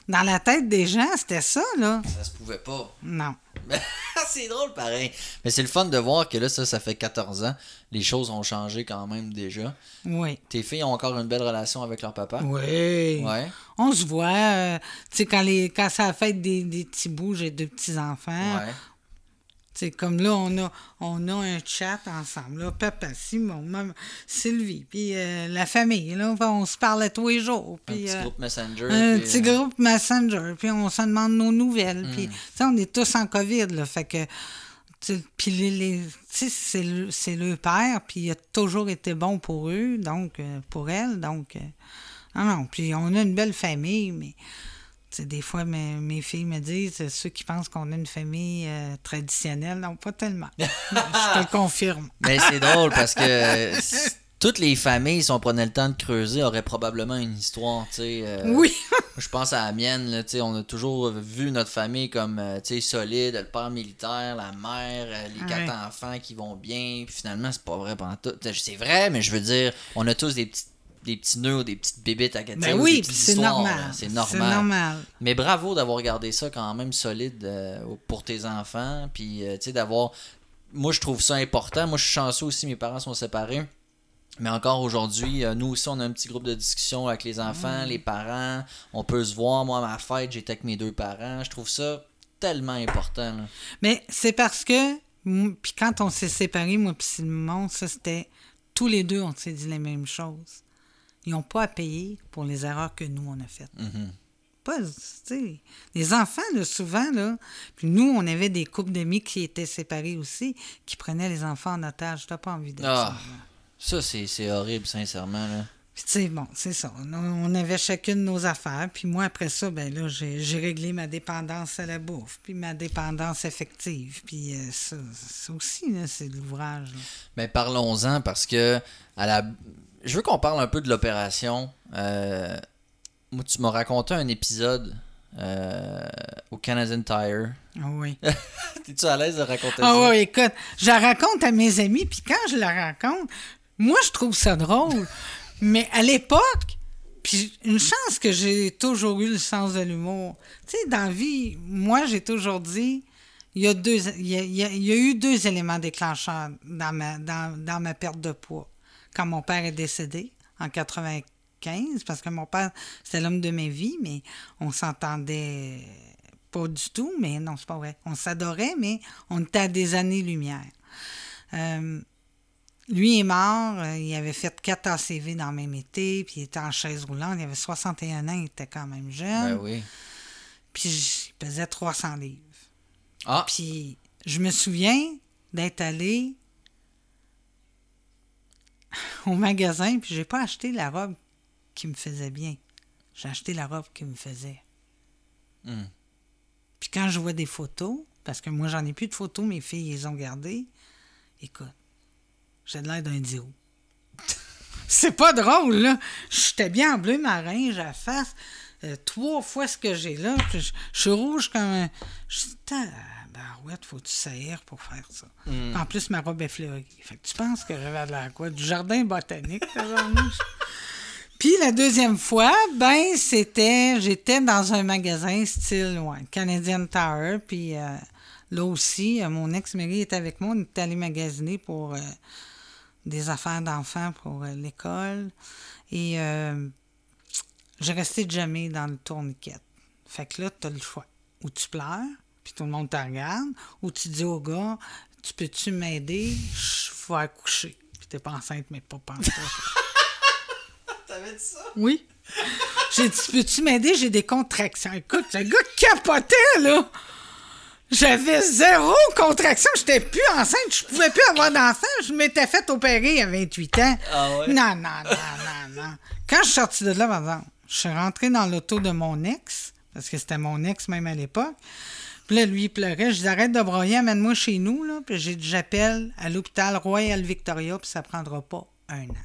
dans la tête des gens, c'était ça, là. Ça se pouvait pas. Non. *laughs* c'est drôle pareil. Mais c'est le fun de voir que là, ça, ça fait 14 ans. Les choses ont changé quand même déjà. Oui. Tes filles ont encore une belle relation avec leur papa? Oui. Ouais. On se voit. euh, tu sais, quand, les, quand ça a fait des, des petits bouts, j'ai deux petits-enfants. Ouais. C'est comme là, on a, on a un chat ensemble. Là, papa, Simon, maman, Sylvie, puis euh, la famille. Là, on se parle tous les jours. Un petit euh, groupe Messenger. un puis, petit euh, groupe Messenger. Puis on se demande nos nouvelles. Puis, sais, on est tous en COVID. Là, fait que. Puis les, les- c'est le, c'est le père, puis il a toujours été bon pour eux, donc pour elle. Donc, non, non. Puis on a une belle famille, mais des fois, mes, mes filles me disent, ceux qui pensent qu'on a une famille euh, traditionnelle, non, pas tellement. *laughs* Je te le confirme. Mais c'est *laughs* drôle parce que toutes les familles, si on prenait le temps de creuser, auraient probablement une histoire, tu sais. euh, Oui. Je pense à la mienne, là, tu sais, on a toujours vu notre famille comme euh, tu sais, solide, le père militaire, la mère, euh, les quatre enfants qui vont bien. Puis finalement, c'est pas vrai pendant tout. C'est vrai, mais je veux dire, on a tous des petits, des petits nœuds, des petites bébites à Ben des oui, c'est normal. C'est normal. normal. Mais bravo d'avoir gardé ça quand même solide euh, pour tes enfants. Puis, euh, tu sais, d'avoir. Moi, je trouve ça important. Moi, je suis chanceux aussi, mes parents sont séparés. Mais encore aujourd'hui, euh, nous aussi, on a un petit groupe de discussion avec les enfants, les parents. On peut se voir. Moi, à ma fête, j'étais avec mes deux parents. Je trouve ça tellement important. là. Mais c'est parce que, puis quand on s'est séparés, moi puis Simon, ça c'était, tous les deux, on s'est dit les mêmes choses. Ils n'ont pas à payer pour les erreurs que nous, on a faites. Mhm. Pas, tu sais, les enfants, là, souvent, là, puis nous, on avait des couples d'amis qui étaient séparés aussi, qui prenaient les enfants en otage. T'as pas envie de Ah, ça. ça, c'est c'est horrible, sincèrement. Là. Puis tu sais, bon, c'est ça. On, on avait chacune nos affaires. Puis moi, après ça, ben là, j'ai j'ai réglé ma dépendance à la bouffe, puis ma dépendance affective. Puis euh, ça, ça aussi, là, c'est de l'ouvrage. là. Mais parlons-en parce que à la... je veux qu'on parle un peu de l'opération. Euh, Moi, tu m'as raconté un épisode euh, au Canadian Tire. Ah oui. *laughs* T'es-tu à l'aise de raconter Ah ça? oui, écoute, je la raconte à mes amis, puis quand je la raconte, moi, je trouve ça drôle. Mais à l'époque, puis une chance que j'ai toujours eu le sens de l'humour. Tu sais, dans la vie, moi, j'ai toujours dit, il y a, deux, il y a- il y a eu deux éléments déclencheurs dans ma, dans, dans ma perte de poids. Quand mon père est décédé en 95, parce que mon père, c'était l'homme de ma vie, mais on s'entendait pas du tout, mais non, c'est pas vrai. On s'adorait, mais on était à des années-lumière. Euh, lui est mort, euh, il avait fait 4 ACV dans le même été, puis il était en chaise roulante, il avait 61 ans, il était quand même jeune, Ben oui. puis il pesait 300 livres. Ah, Puis je me souviens d'être allé *laughs* au magasin, puis j'ai pas acheté la robe qui me faisait bien. J'ai acheté la robe qui me faisait. Hmm. Puis quand je vois des photos, parce que moi j'en ai plus de photos, mes filles les ont gardées, écoute, j'ai de l'air d'un dio. *laughs* C'est pas drôle, là. J'étais bien en bleu marin, j'ai la face euh, trois fois ce que j'ai là. puis Je, je suis rouge comme un. Je dis, barouette, faut-tu saillir pour faire ça? En plus, ma robe est fleurie. Fait que tu penses que j'avais de la quoi? Du jardin botanique? *laughs* Puis la deuxième fois, ben c'était, j'étais dans un magasin style ouais, Canadian Tower, puis euh, là aussi, euh, mon ex-mari était avec moi, on était allé magasiner pour euh, des affaires d'enfants pour l'école, et j'ai resté jamais dans le tourniquet. Fait que là, tu as le choix. Ou tu pleures, puis tout le monde te regarde, ou tu dis au gars, tu peux-tu m'aider? Je vais accoucher. Puis t'es pas enceinte, mais pas pantoute. *laughs* t'avais dit ça? Oui. J'ai dit, peux-tu m'aider? J'ai des contractions. Écoute, le gars capotait, là. J'avais zéro contraction. J'étais plus enceinte. Je pouvais plus avoir d'enfant. Je m'étais fait opérer à 28 ans. Ah ouais? Non, non, non, non, non. Quand je suis sortie de là, par exemple, je suis rentrée dans l'auto de mon ex, parce que c'était mon ex même à l'époque. Puis là, lui, il pleurait. Je dis, arrête de broyer, amène-moi chez nous, là. Puis j'ai dit, j'appelle à l'hôpital Royal Victoria, puis ça prendra pas un an.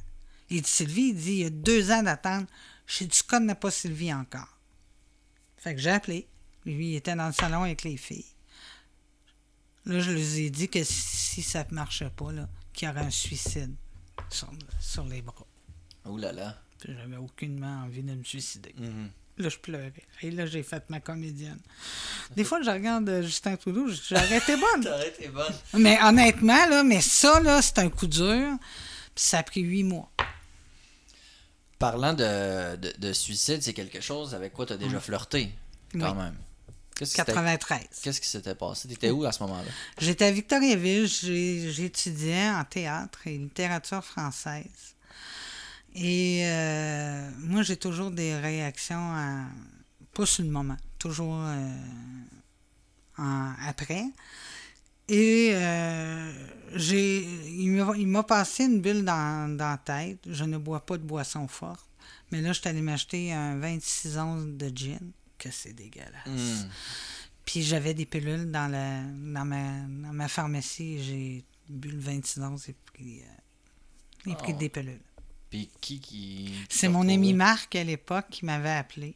Il dit, Sylvie, il dit, il y a deux ans d'attente. J'ai dit, tu connais pas Sylvie encore. Fait que j'ai appelé. Lui, il était dans le salon avec les filles. Là, je leur ai dit que si ça ne marchait pas, qu'il y aurait un suicide sur, sur les bras. Ouh là là. Puis j'avais aucunement envie de me suicider. Mhm. Là, je pleurais. Et là, j'ai fait ma comédienne. Des fois, je regarde euh, Justin Trudeau, je dis, j'aurais été *laughs* bonne. T'aurais été bonne. Mais honnêtement, là, mais ça, là, c'est un coup dur. Puis ça a pris huit mois. Parlant de, de, de suicide, c'est quelque chose avec quoi tu as déjà flirté, quand Oui. même? Qu'est-ce qui s'était- 93. Qu'est-ce qui s'était passé? T'étais où à ce moment-là? J'étais à Victoriaville, j'étudiais en théâtre et littérature française. Et euh, moi, j'ai toujours des réactions, à- pas sur le moment, toujours euh, en- après. Et euh, j'ai, il m'a- passé une bulle dans, dans la tête. Je ne bois pas de boisson forte. Mais là, je suis allé m'acheter un 26 onces de gin, que c'est dégueulasse. Hmm. Puis j'avais des pilules dans, la, dans, ma, dans ma pharmacie. J'ai bu le 26 onces et pris, euh, j'ai pris Oh. des pilules. Puis qui qui. qui C'est mon ami Marc à l'époque qui m'avait appelé.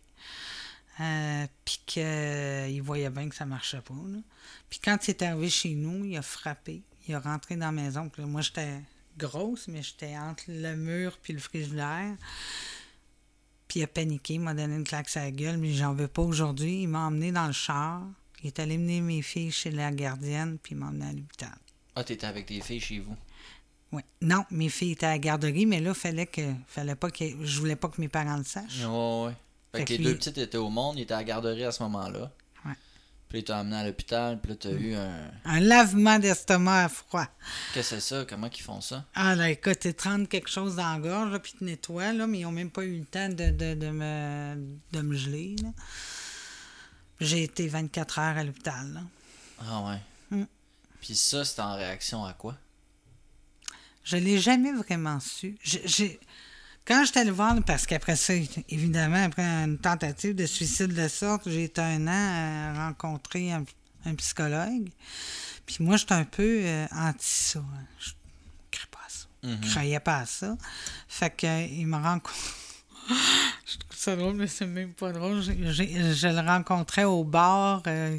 Euh, puis qu'il voyait bien que ça marchait pas. Puis quand il est arrivé chez nous, il a frappé. Il est rentré dans la maison. Puis là, moi, j'étais grosse, mais j'étais entre le mur puis le frigidaire. Puis il a paniqué, il m'a donné une claque sur la gueule, mais j'en veux pas aujourd'hui. Il m'a emmené dans le char. Il est allé mener mes filles chez la gardienne, puis il m'a emmené à l'hôpital. Ah, t'étais avec tes filles chez vous? Ouais. Non, mes filles étaient à la garderie, mais là, fallait que, fallait pas que, je voulais pas que mes parents le sachent. Ouais, ouais. Fait, Fait que les lui- deux petites étaient au monde, ils étaient à la garderie à ce moment-là. Ouais. Puis ils t'ont amené à l'hôpital, puis là t'as eu un. Un lavement d'estomac à froid. Qu'est-ce que c'est ça? Comment qu'ils font ça? Ah là, écoute, ils te rendent quelque chose dans la gorge, là, puis ils te nettoient, là, mais ils n'ont même pas eu le temps de, de, de me, de me geler. là. J'ai été 24 heures à l'hôpital. là. Ah ouais. Hmm. Puis ça, c'était en réaction à quoi? Je ne l'ai jamais vraiment su. J'ai- Quand j'étais allée voir, parce qu'après ça, évidemment, après une tentative de suicide de sorte, j'ai été un an à rencontrer un, un psychologue. Puis moi, j'étais un peu euh, anti ça. Je ne croyais pas à ça. Mhm. Je croyais pas à ça. Fait qu'il me rencontre. *laughs* je trouve ça drôle, mais c'est même pas drôle. Je le rencontrais au bar. euh,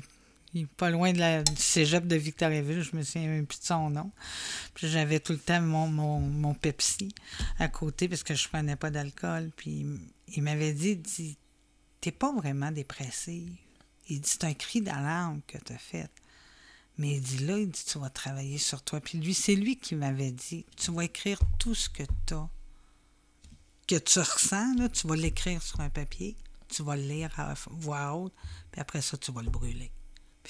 Il est pas loin de la, du cégep de Victoriaville, je me souviens même plus de son nom. Puis j'avais tout le temps mon, Pepsi à côté parce que je prenais pas d'alcool. Puis il m'avait dit, dit T'es pas vraiment dépressive. Il dit C'est un cri d'alarme que tu as fait. Mais il dit là, il dit Tu vas travailler sur toi. Puis lui, c'est lui qui m'avait dit Tu vas écrire tout ce que tu que tu ressens, là, tu vas l'écrire sur un papier, tu vas le lire à voix haute, puis après ça, tu vas le brûler.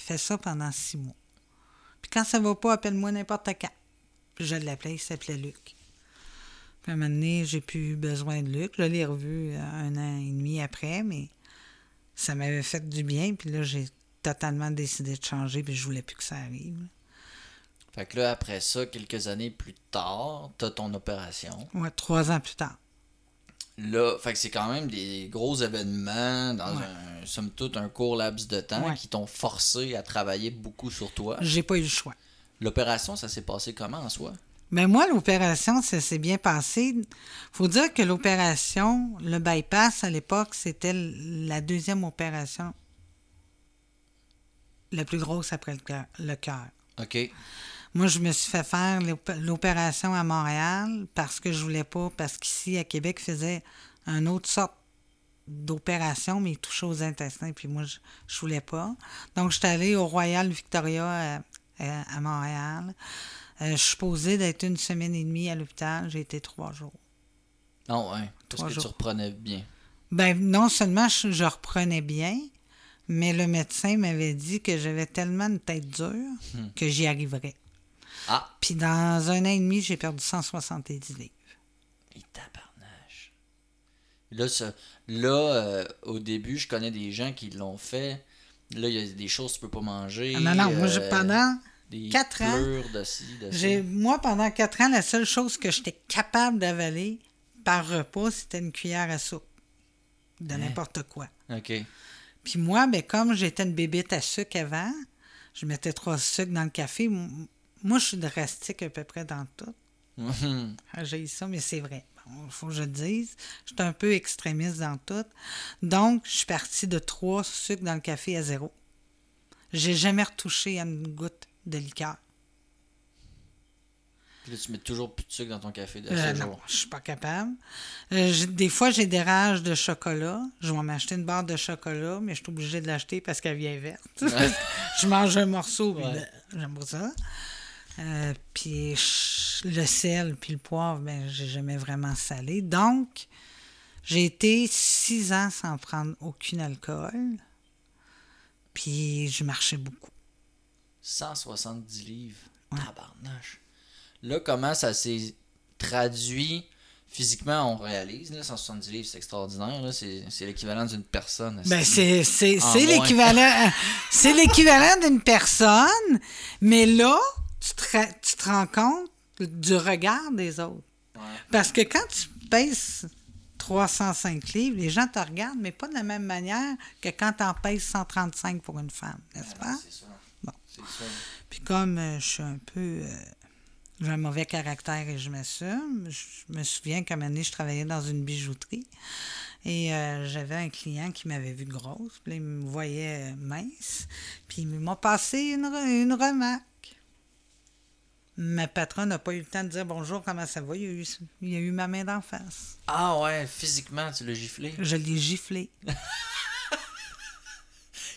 Puis fais ça pendant six mois. Puis quand ça va pas, appelle-moi n'importe quand. Puis je l'appelais, il s'appelait Luc. Puis à un moment donné, j'ai plus besoin de Luc. Je l'ai revu un an et demi après, mais ça m'avait fait du bien. Puis là, j'ai totalement décidé de changer, puis je voulais plus que ça arrive. Fait que là, après ça, quelques années plus tard, t'as ton opération. Ouais, trois ans plus tard. Là, fait que c'est quand même des gros événements dans Ouais. un, somme toute, un court laps de temps Ouais. qui t'ont forcé à travailler beaucoup sur toi. J'ai pas eu le choix. L'opération, ça s'est passé comment en soi? Mais moi, l'opération, ça s'est bien passé. faut dire que l'opération, le bypass à l'époque, c'était la deuxième opération la plus grosse après le cœur- le cœur. OK. Moi, je me suis fait faire l'op- l'opération à Montréal parce que je voulais pas, parce qu'ici, à Québec, ils faisaient une autre sorte d'opération, mais ils touchaient aux intestins, puis moi, je, je voulais pas. Donc, j'étais allée au Royal Victoria à, à- à Montréal. Euh, je suis posée d'être une semaine et demie à l'hôpital. J'ai été trois jours. Non, ouais. Parce que tu jours. reprenais bien. Ben, non seulement je, je reprenais bien, mais le médecin m'avait dit que j'avais tellement une tête dure que j'y arriverais. Ah! Puis dans un an et demi, j'ai perdu 170 livres. Et tabarnache. Là, ça- là euh, au début, je connais des gens qui l'ont fait. Là, il y a des choses que tu peux pas manger. Ah non, non, moi, je- euh, pendant des quatre ans, pleurs de ci, de moi, pendant quatre ans, la seule chose que j'étais capable d'avaler par repas, c'était une cuillère à soupe. De n'importe quoi. OK. Puis moi, ben, comme j'étais une bébête à sucre avant, je mettais trois sucres dans le café. Moi, je suis drastique à peu près dans tout. Mhm. Ah, J'ai ça, mais c'est vrai. Il faut que je le dise. Je suis un peu extrémiste dans tout. Donc, je suis partie de trois sucres dans le café à zéro. J'ai jamais retouché à une goutte de liqueur. Puis là, tu mets toujours plus de sucre dans ton café de Euh, non, jour. je suis pas capable. Euh, des fois, j'ai des rages de chocolat. Je vais m'acheter une barre de chocolat, mais je suis obligée de l'acheter parce qu'elle vient verte. *laughs* je mange un morceau, Ouais. ben, j'aime pas ça. Euh, puis le sel, puis le poivre, ben, j'ai jamais vraiment salé. Donc, j'ai été six ans sans prendre aucun alcool. Puis je marchais beaucoup. 170 livres. Tabarnache. Là, comment ça s'est traduit? Physiquement, on réalise. Là, 170 livres, c'est extraordinaire. là. C'est c'est l'équivalent d'une personne. Ben, c'est, c'est, c'est l'équivalent, *laughs* c'est l'équivalent d'une personne, mais là, tu te, ra- tu te rends compte du regard des autres. Ouais. Parce que quand tu pèses 305 livres, les gens te regardent, mais pas de la même manière que quand tu en pèses 135 pour une femme, n'est-ce pas? C'est. Bon. C'est ça. Puis comme euh, je suis un peu... euh, j'ai un mauvais caractère et je m'assume, je me souviens qu'à un moment donné, je travaillais dans une bijouterie et euh, j'avais un client qui m'avait vu grosse, puis il me voyait mince, puis il m'a passé une, une remarque. Ma patronne n'a pas eu le temps de dire bonjour, comment ça va, il y a eu, il y a eu ma main d'en face. Ah ouais, physiquement, tu l'as giflé? Je l'ai giflé. *laughs*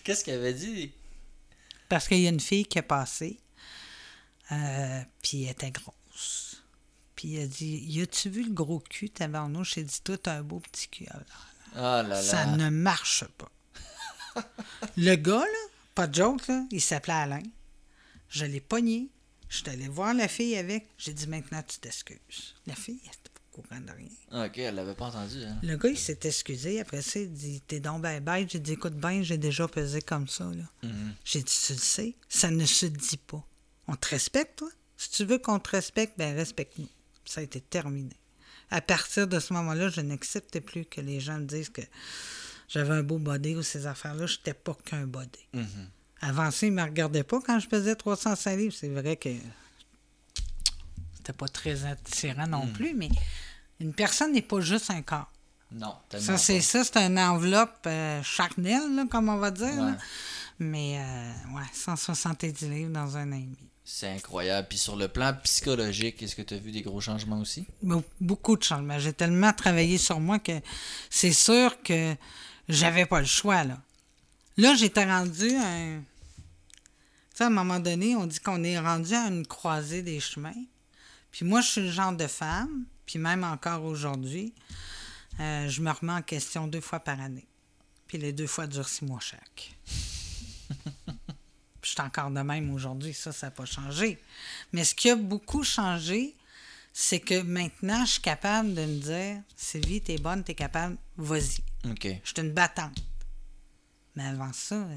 Qu'est-ce qu'elle avait dit? Parce qu'il y a une fille qui est passée, euh, puis elle était grosse. Puis elle a dit Y a-tu vu le gros cul, tabarnouche J'ai dit Toi, t'as un beau petit cul. Ah là là. Ça ne marche pas. *laughs* le gars, là, pas de joke, là, il s'appelait Alain. Je l'ai pogné. Je suis allé voir la fille avec. J'ai dit Maintenant, tu t'excuses. La fille, elle était pas au courant de rien. Ah, Ok, elle l'avait pas entendu. Hein. Le gars, il s'est excusé. Après ça, il dit T'es donc ben bête. J'ai dit Écoute bien, j'ai déjà pesé comme ça. Là. Mhm. J'ai dit Tu le sais, ça ne se dit pas. On te respecte, toi? Si tu veux qu'on te respecte, ben respecte-nous. Ça a été terminé. À partir de ce moment-là, je n'acceptais plus que les gens me disent que j'avais un beau body ou ces affaires-là. Je n'étais pas qu'un body. Mhm. Avant ça, ils ne me regardaient pas quand je pesais 305 livres. C'est vrai que c'était pas très attirant non plus, mais une personne n'est pas juste un corps. Non, tellement Ça, c'est ça, c'est une enveloppe euh, charnelle, là, comme on va dire. Ouais. Mais, euh, ouais, 170 livres dans un an et demi. C'est incroyable. Puis sur le plan psychologique, est-ce que tu as vu des gros changements aussi? Beaucoup de changements. J'ai tellement travaillé sur moi que c'est sûr que j'avais pas le choix, là. Là, j'étais rendu un... Tu sais, à un moment donné, on dit qu'on est rendu à une croisée des chemins. Puis moi, je suis le genre de femme, puis même encore aujourd'hui, euh, je me remets en question deux fois par année. Puis les deux fois durent six mois chaque. *laughs* je suis encore de même aujourd'hui, ça, ça n'a pas changé. Mais ce qui a beaucoup changé, c'est que maintenant, je suis capable de me dire Sylvie, t'es bonne, t'es capable, vas-y. OK. Je suis une battante. Mais avant ça, euh,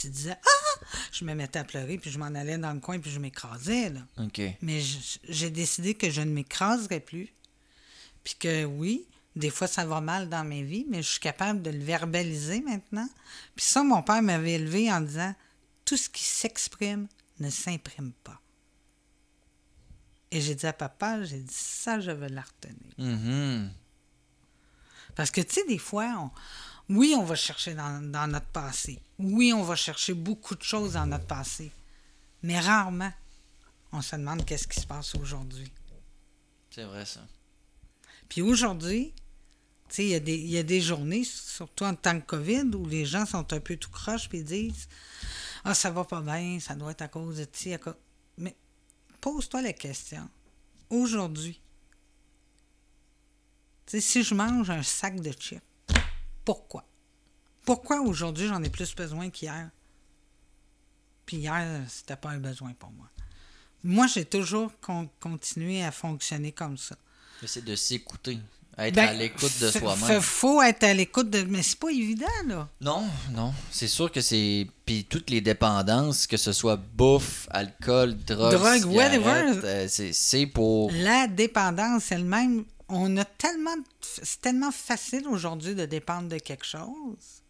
tu disais Ah Je me mettais à pleurer, puis je m'en allais dans le coin, puis je m'écrasais. Là. Mais j'ai décidé que je ne m'écraserais plus. Puis que oui, des fois, ça va mal dans mes vies, mais je suis capable de le verbaliser maintenant. Puis ça, mon père m'avait élevé en disant Tout ce qui s'exprime ne s'imprime pas. Et j'ai dit à papa, j'ai dit ça, je veux la retenir. Mm-hmm. Parce que, tu sais, des fois, oui, on va chercher dans, dans, notre passé. Oui, on va chercher beaucoup de choses dans notre passé. Mais rarement, on se demande qu'est-ce qui se passe aujourd'hui. C'est vrai, ça. Puis aujourd'hui, tu sais, il y, y, a des journées, surtout en temps de COVID, où les gens sont un peu tout croches et disent Ah, ça va pas bien, ça doit être à cause de ti. Mais pose-toi la question. Aujourd'hui, si je mange un sac de chips, pourquoi? Pourquoi aujourd'hui j'en ai plus besoin qu'hier? Puis hier, c'était pas un besoin pour moi. Moi, j'ai toujours continué à fonctionner comme ça. C'est de s'écouter. Être ben, à l'écoute de soi-même. Il faut être à l'écoute de. Mais c'est pas évident, là. Non, non. C'est sûr que c'est. Puis toutes les dépendances, que ce soit bouffe, alcool, drogue, drogue whatever. Euh, c'est pour. La dépendance elle-même, on a tellement. C'est tellement facile aujourd'hui de dépendre de quelque chose.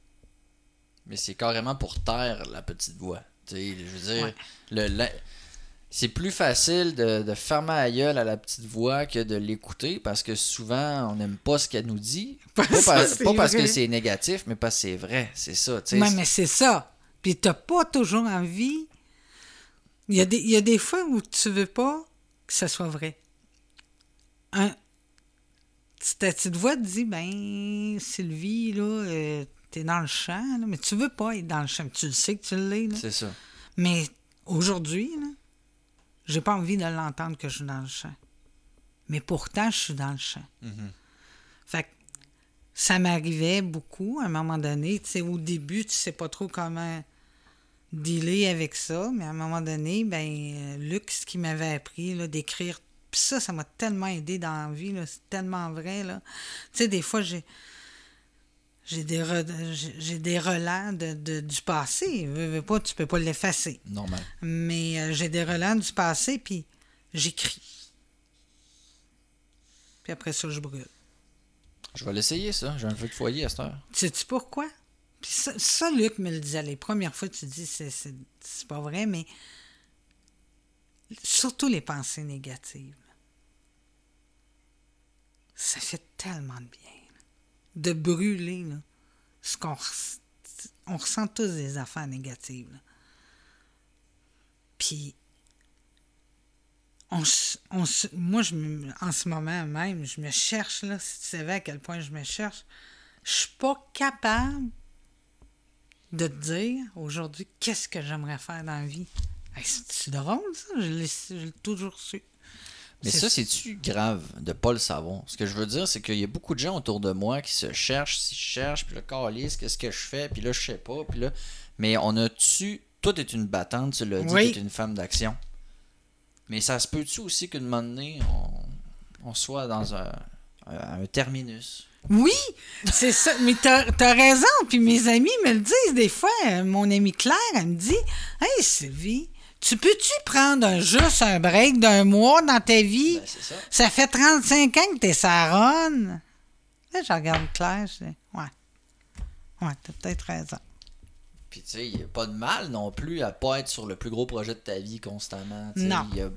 Mais c'est carrément pour taire la petite voix. Tu sais, je veux dire. Le, c'est plus facile de, fermer la gueule à la petite voix que de l'écouter parce que souvent on n'aime pas ce qu'elle nous dit. *laughs* Pas, parce que c'est négatif, mais parce que c'est vrai. C'est ça. Oui, mais c'est ça. Puis t'as pas toujours envie. Il y, a des, il y a des fois où tu veux pas que ça soit vrai. Un, ta petite voix te dit Ben, Sylvie, là, euh, t'es dans le champ, mais tu veux pas être dans le champ. Tu le sais que tu l'es. C'est ça. Mais aujourd'hui, là, j'ai pas envie de l'entendre que je suis dans le champ. Mais pourtant, je suis dans le champ. Mm-hmm. Fait que ça m'arrivait beaucoup à un moment donné. Tu sais, au début, tu sais pas trop comment dealer avec ça, mais à un moment donné, ben Luc, ce qui m'avait appris d'écrire, puis ça, ça m'a tellement aidé dans la vie, c'est tellement vrai. Là. Tu sais, des fois, j'ai j'ai des, j'ai des relents de, du passé. Veux, pas, tu peux pas l'effacer. Normal. Mais euh, j'ai des relents du passé, puis j'écris. Puis après ça, je brûle. Je vais l'essayer, ça. J'ai un feu de foyer à cette heure. Sais-tu pourquoi? Puis ça, ça, Luc me le disait les premières fois, tu dis, c'est, c'est, c'est pas vrai, mais surtout les pensées négatives. Ça fait tellement de bien de brûler ce qu'on on ressent tous des affaires négatives. Puis, on, on, moi, je en ce moment même, je me cherche, là, si tu savais à quel point je me cherche, je suis pas capable de te dire aujourd'hui qu'est-ce que j'aimerais faire dans la vie. c'est drôle, ça, je l'ai toujours su. Mais ça, c'est-tu grave de pas le savoir? Ce que je veux dire, c'est qu'il y a beaucoup de gens autour de moi qui se cherchent, s'ils cherchent, puis le calice, qu'est-ce que je fais, puis là, je sais pas, puis là. Mais on a-tu. Toi, est une battante, tu l'as dit, tu es une femme d'action. Mais ça se peut-tu aussi qu'une moment donné, on, soit dans un, un, terminus? Oui, c'est ça. Mais t'as as raison. Puis mes amis me le disent des fois. Mon amie Claire, elle me dit Hey Sylvie, tu peux-tu prendre juste un break d'un mois dans ta vie? Ben, ça. ça. fait 35 ans que t'es Saronne. Là, je regarde Claire, je dis, ouais. Ouais, t'as peut-être raison. Puis, tu sais, il n'y a pas de mal non plus à pas être sur le plus gros projet de ta vie constamment. non. Y a,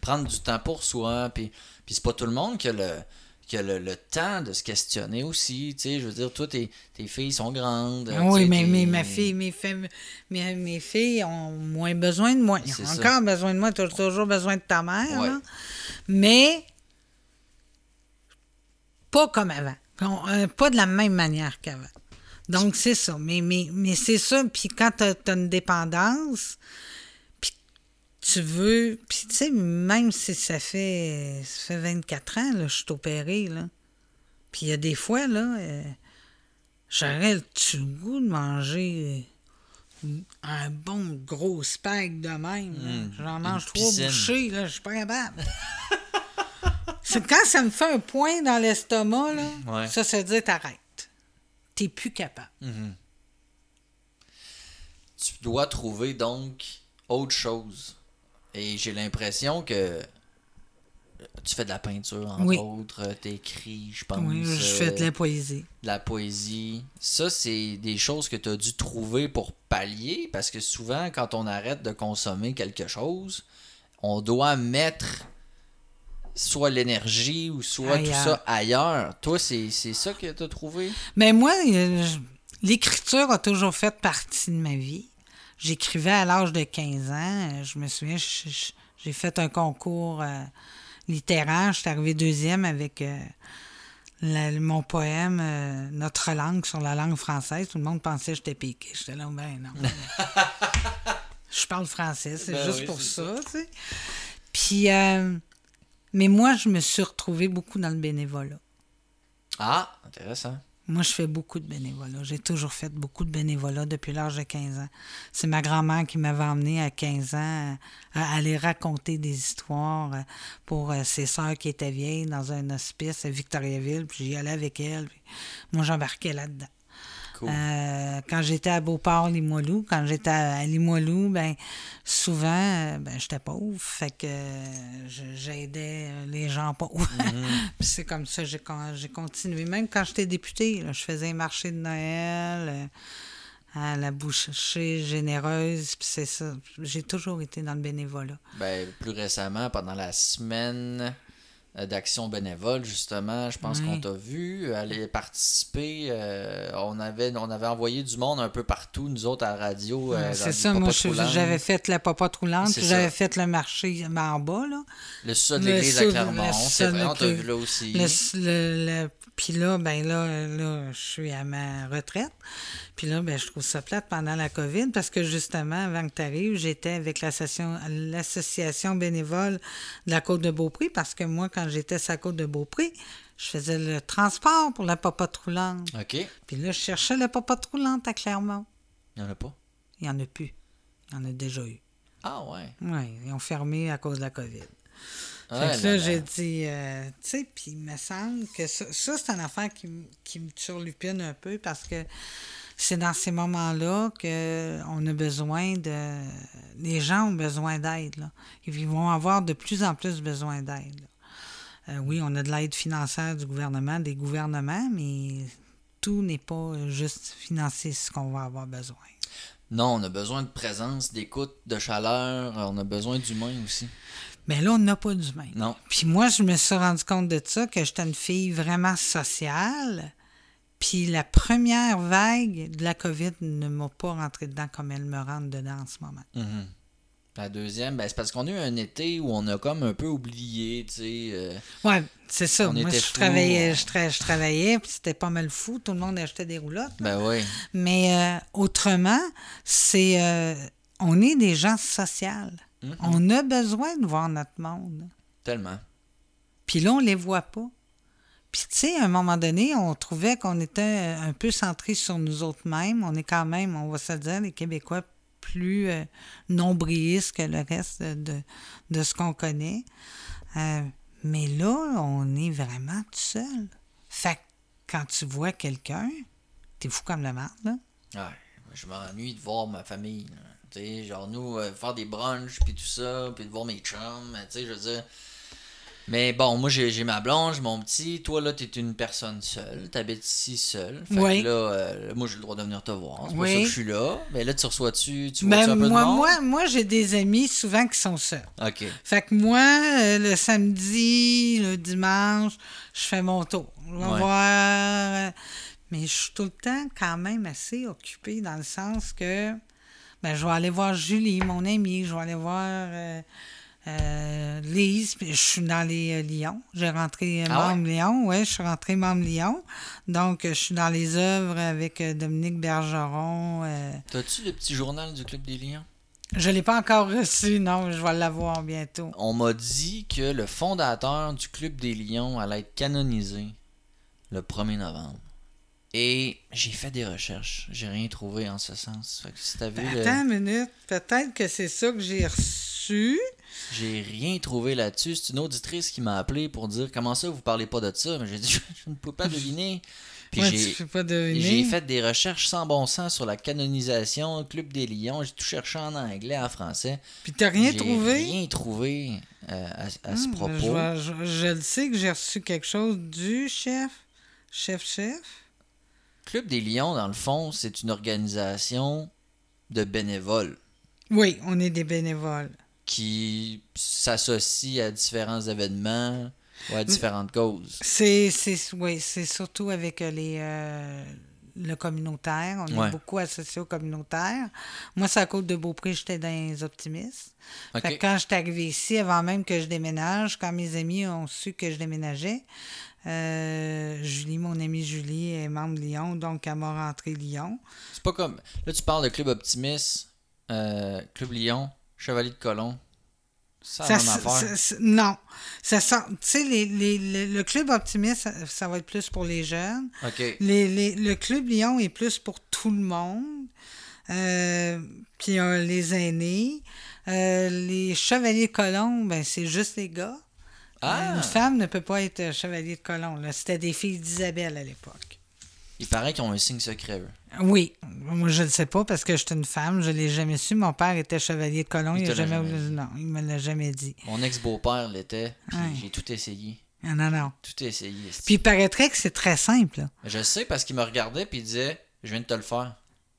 prendre du temps pour soi, puis, puis c'est pas tout le monde qui a le qui a le, temps de se questionner aussi. Tu sais, je veux dire, toi, tes, tes filles sont grandes. oui, mais, mais, ma fille, mes, filles, mes, mes, filles ont moins besoin de moi. Ils ont encore besoin de moi. Tu as toujours besoin de ta mère. Mais pas comme avant. Euh, pas de la même manière qu'avant. Donc, c'est ça. Mais, mais, mais c'est ça. Puis quand tu as, une dépendance, tu veux. Puis tu sais, même si ça fait, ça fait 24 ans, là, je suis opérée, là. Puis il y a des fois, là, euh, j'aurais le goût de manger un bon gros spag de même. Mmh. J'en mange trois bouchées, là, je suis pas capable. *laughs* C'est quand ça me fait un point dans l'estomac, là, ça, ça veut dire t'arrêtes. T'es plus capable. Mhm. Tu dois trouver donc autre chose. Et j'ai l'impression que tu fais de la peinture, entre autres, t'écris, je pense. Oui, je fais de la poésie. De la poésie. Ça, c'est des choses que tu as dû trouver pour pallier, parce que souvent, quand on arrête de consommer quelque chose, on doit mettre soit l'énergie ou soit tout ça ailleurs. Toi, c'est ça que tu as trouvé? Mais ben, moi, l'écriture a toujours fait partie de ma vie. J'écrivais à l'âge de 15 ans. Je me souviens, j'ai fait un concours euh, littéraire. Je suis arrivé deuxième avec euh, mon poème euh, Notre langue sur la langue française. Tout le monde pensait que j'étais piqué. J'étais là, ben non. *laughs* je parle français, c'est ben juste pour ça, tu sais. Puis mais moi, je me suis retrouvée beaucoup dans le bénévolat. Ah, intéressant. Moi, je fais beaucoup de bénévolat. J'ai toujours fait beaucoup de bénévolat depuis l'âge de 15 ans. C'est ma grand-mère qui m'avait emmené à 15 ans à aller raconter des histoires pour euh, ses sœurs qui étaient vieilles dans un hospice à Victoriaville. Puis j'y allais avec elle. moi, j'embarquais là-dedans. Euh, quand j'étais à Beauport, Limoilou, quand j'étais à Limoilou, ben souvent, euh, ben j'étais pauvre, fait que j'aidais les gens pauvres. *laughs* Mhm. c'est comme ça j'ai j'ai continué. Même quand j'étais députée, je faisais un marché de Noël euh, à la boucherie généreuse, puis c'est ça. J'ai toujours été dans le bénévolat. Ben, plus récemment, pendant la semaine d'action bénévole, justement. Je pense qu'on t'a vu aller participer. Euh, on, avait, on avait envoyé du monde un peu partout, nous autres, à la radio. Euh, c'est ça, moi, j'avais fait la popote roulante, puis j'avais fait le marché en bas, là. Le sud de l'église à Clermont, c'est vrai, on t'a vu là aussi. Le, puis là, ben là, là, je suis à ma retraite. Puis là, ben, je trouve ça plate pendant la COVID parce que justement, avant que tu arrives, j'étais avec l'association bénévole de la Côte de Beaupré parce que moi, quand j'étais à la Côte de Beaupré, je faisais le transport pour la popote roulante. OK. Puis là, je cherchais la popote roulante à Clermont. Il n'y en a pas? Il n'y en a plus. Il y en a déjà eu. Ah ouais? Oui, ils ont fermé à cause de la COVID. Fait que là, j'ai dit, euh, tu sais, puis il me semble que ça, ça c'est une affaire qui, qui me turlupine un peu parce que c'est dans ces moments-là qu'on a besoin de. Les gens ont besoin d'aide. Ils vont avoir de plus en plus besoin d'aide. Euh, oui, on a de l'aide financière du gouvernement, des gouvernements, mais tout n'est pas juste financer ce qu'on va avoir besoin. Non, on a besoin de présence, d'écoute, de chaleur, on a besoin d'humain aussi. Mais là, on n'a pas d'humain. Non. Puis moi, je me suis rendu compte de ça, que j'étais une fille vraiment sociale. Puis la première vague de la COVID ne m'a pas rentré dedans comme elle me rentre dedans en ce moment. Mhm. La deuxième, ben, c'est parce qu'on a eu un été où on a comme un peu oublié, tu sais. Euh, ouais, c'est ça. Moi, je travaillais, je, travaillais, puis c'était pas mal fou. Tout le monde achetait des roulottes. Ben oui. Mais euh, autrement, c'est. Euh, on est des gens sociaux. Mhm. On a besoin de voir notre monde. Tellement. Puis là, on les voit pas. Puis, tu sais, à un moment donné, on trouvait qu'on était un peu centré sur nous autres mêmes. On est quand même, on va se dire, les Québécois plus euh, que le reste de, de ce qu'on connaît. Euh, mais là, on est vraiment tout seul. Fait que quand tu vois quelqu'un, t'es fou comme la merde, là. Ouais, je m'ennuie de voir ma famille. Genre nous, euh, faire des brunchs, puis tout ça, puis de voir mes chums, tu sais, je veux dire Mais bon, moi, j'ai j'ai ma j'ai mon petit. Toi, là, t'es une personne seule. T'habites ici seule. Fait Oui. que là, euh, moi, j'ai le droit de venir te voir. C'est pour Oui. ça que je suis là. Mais là, tu reçois-tu... Tu vois Ben, un peu de moi, monde? moi, moi j'ai des amis souvent qui sont seuls. OK. Fait que moi, euh, le samedi, le dimanche, je fais mon tour. Je vais Ouais. voir. euh, mais je suis tout le temps quand même assez occupée dans le sens que ben, je vais aller voir Julie, mon amie, je vais aller voir euh, euh, Lise, je suis dans les euh, Lyon. J'ai rentré Ah membre Lyon, ouais, je suis rentrée membre Lyon. Donc, je suis dans les œuvres avec Dominique Bergeron. T'as-tu le petit journal du Club des Lions? je ne l'ai pas encore reçu, non, je vais l'avoir bientôt. On m'a dit que le fondateur du Club des Lions allait être canonisé le 1er novembre. Et j'ai fait des recherches. J'ai rien trouvé en ce sens. Fait que si t'as vu le- Attends une minute. Peut-être que c'est ça que j'ai reçu. J'ai rien trouvé là-dessus. C'est une auditrice qui m'a appelé pour dire comment ça vous parlez pas de ça? Mais j'ai dit *laughs* je ne peux pas deviner. Puis Ouais, j'ai j'ai fait des recherches sans bon sens sur la canonisation, Club des Lions. J'ai tout cherché en anglais, en français. Puis t'as rien J'ai trouvé? Rien trouvé euh, à, à ce Hmm, propos. Je, vais- je- je le sais que j'ai reçu quelque chose du chef. Chef-chef. Club des Lions, dans le fond, c'est une organisation de bénévoles Oui, on est des bénévoles. qui s'associe à différents événements ou à différentes causes. C'est, c'est, oui, c'est surtout avec euh, les, euh, le communautaire. On Ouais. est beaucoup associés au communautaire. Moi, c'est à cause de Beaupré, j'étais dans les optimistes. Ok. Fait que quand je suis arrivée ici, avant même que je déménage, quand mes amis ont su que je déménageais, euh, Julie, mon amie Julie, est membre de Lyon, donc elle m'a rentré Lyon. C'est pas comme. Là, tu parles de Club Optimiste, euh, Club Lyon, Chevalier de Colomb. Ça, ça- ça- non. Ça sent- tu sais, les, les- le- le club optimiste, ça, va être plus pour les jeunes. OK. Les- les- le club Lyon est plus pour tout le monde. Euh, puis les aînés. Les chevaliers de colomb, ben, c'est juste les gars. Ah! Une femme ne peut pas être euh, chevalier de colomb. là. C'était des filles d'Isabelle à l'époque. Il paraît qu'ils ont un signe secret, eux. Oui, moi je ne le sais pas parce que j'étais une femme, je ne l'ai jamais su. Mon père était chevalier de colomb, Il il, a jamais, jamais dit. non, il me l'a jamais dit. Mon ex-beau-père l'était, Ouais. j'ai tout essayé. Ah, Non, non. Tout essayé. Puis il paraîtrait que c'est très simple. là. Je sais parce qu'il me regardait puis il disait Je viens de te le faire.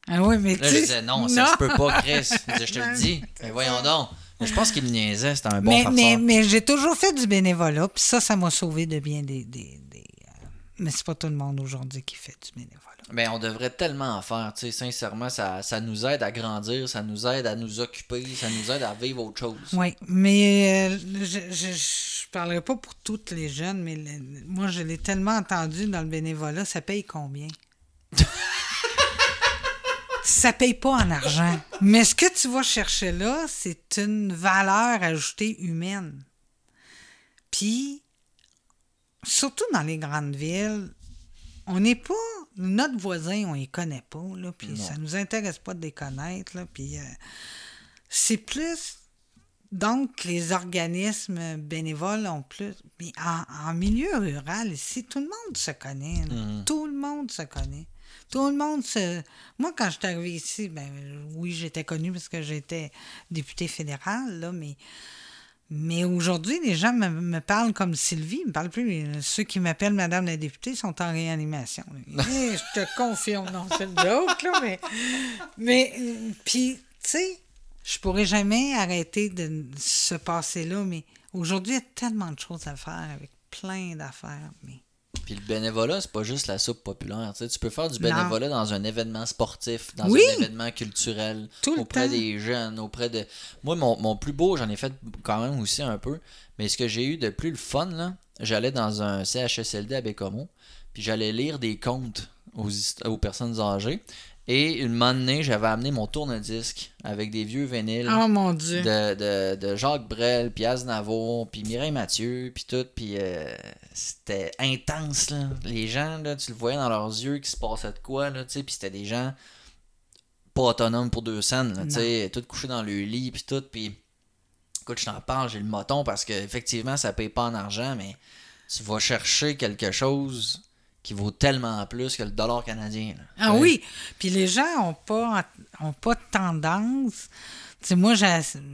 Ah oui, mais Là, tu je sais- disais Non, ça se peut pas, Chris. Disait, Je te le *laughs* dis. Mais voyons donc. Je pense qu'il me niaisait, c'était un bon mais, farceur. mais, mais j'ai toujours fait du bénévolat, puis ça, ça m'a sauvé de bien des. des, des, euh, Mais c'est pas tout le monde aujourd'hui qui fait du bénévolat. Ben, on devrait tellement en faire, tu sais, sincèrement, ça, ça nous aide à grandir, ça nous aide à nous occuper, ça nous aide à vivre autre chose. Oui, mais euh, je, je, je parlerai pas pour toutes les jeunes, mais le- moi, je l'ai tellement entendu dans le bénévolat, ça paye combien? *laughs* ça paye pas en argent. Mais ce que tu vas chercher là, c'est une valeur ajoutée humaine. Puis, surtout dans les grandes villes, on n'est pas. Notre voisin, on les connaît pas, là, puis ça nous intéresse pas de les connaître, là, puis euh, c'est plus. Donc, les organismes bénévoles ont plus. mais en, en milieu rural, ici, tout le monde se connaît. là. Mhm. Tout le monde se connaît. Tout le monde se. Moi, quand je suis arrivée ici, ben oui, j'étais connue parce que j'étais députée fédérale, là, mais. Mais aujourd'hui, les gens me, me parlent comme Sylvie, ils me parlent plus. mais Ceux qui m'appellent Madame la députée sont en réanimation. *laughs* Eh, je te confirme, non, c'est une joke, là, mais. Mais, puis, tu sais, je pourrais jamais arrêter de se passer là, mais aujourd'hui, il y a tellement de choses à faire avec plein d'affaires. Mais Puis le bénévolat, c'est pas juste la soupe populaire. Tu, sais, tu peux faire du bénévolat dans un événement sportif, dans Oui. un événement culturel, Tout auprès des jeunes, auprès de. Moi, mon, mon plus beau, j'en ai fait quand même aussi un peu. Mais ce que j'ai eu de plus le fun, là, j'allais dans un CHSLD à Bécomo, puis j'allais lire des contes aux, aux personnes âgées. Et une moment donné, j'avais amené mon tourne-disque avec des vieux vinyles Oh mon Dieu! de, de, de Jacques Brel, puis Aznavour, puis Mireille Mathieu, puis tout, puis euh, c'était intense, là. Les gens, là, tu le voyais dans leurs yeux qu'il se passait de quoi, là, tu sais, puis c'était des gens pas autonomes pour deux scènes, là, tu sais, tout couchés dans le lit, puis tout, puis écoute, je t'en parle, j'ai le moton, parce que effectivement ça paye pas en argent, mais tu vas chercher quelque chose qui vaut tellement plus que le dollar canadien, là. Ah Ouais. oui! Puis les gens n'ont pas, ont pas tendance. Tu sais, moi,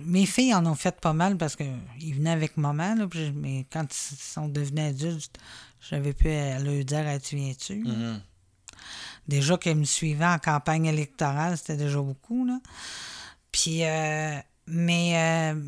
mes filles en ont fait pas mal parce qu'ils venaient avec maman, là, puis mais quand ils sont devenus adultes, j'avais pu leur dire Ah, Tu viens-tu? Mhm. Déjà qu'elles me suivaient en campagne électorale, c'était déjà beaucoup. Là. Puis, euh, mais euh,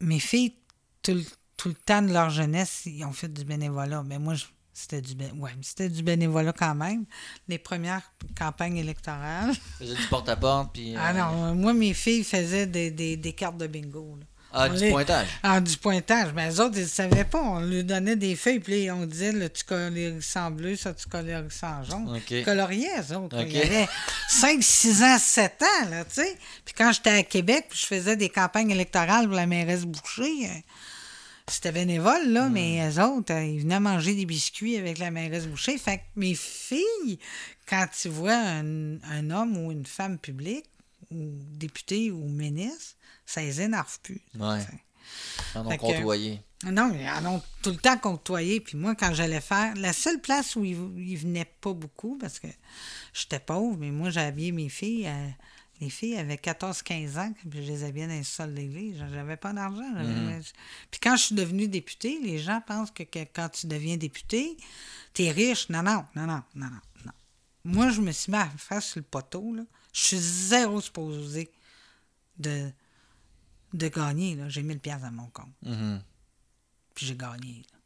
mes filles, tout le, tout le temps de leur jeunesse, ils ont fait du bénévolat. Mais moi, je- c'était du, ouais, c'était du bénévolat quand même. Les premières campagnes électorales. *laughs* Faisais du porte-à-porte, puis. Ah euh, non, moi, mes filles faisaient des, des- des cartes de bingo. là. Ah, On du les- pointage. Ah, du pointage. Mais les autres, ils ne savaient pas. On leur donnait des feuilles, puis on disait, là, tu colores en bleu, ça, tu colores en jaune. OK. Ils coloriaient, eux autres. OK. Il y avait 5, 6 ans, 7 ans, là, tu sais. Puis quand j'étais à Québec, puis je faisais des campagnes électorales pour la mairesse Boucher, euh, c'était bénévole, là, mais eux autres, euh, ils venaient manger des biscuits avec la mairesse Boucher. Fait que mes filles, quand tu vois un, un homme ou une femme publique, ou député ou ministre, ça les énerve plus. Ouais. Ils en ont côtoyé. Non, mais ils en ont tout le temps côtoyé. Puis moi, quand j'allais faire, la seule place où ils, ils venaient pas beaucoup, parce que j'étais pauvre, mais moi, j'habillais mes filles. euh, les filles avaient 14-15 ans, puis je les habillais dans les sols de l'église. J'avais pas d'argent. j'avais- Puis quand je suis devenue députée, les gens pensent que, que quand tu deviens député, tu es riche. Non, non, non, non, non, non. Moi, je me suis mis à faire sur le poteau. Là. Je suis zéro supposé de, de gagner. là. J'ai 1000 pièces à mon compte Mhm. puis j'ai gagné. là.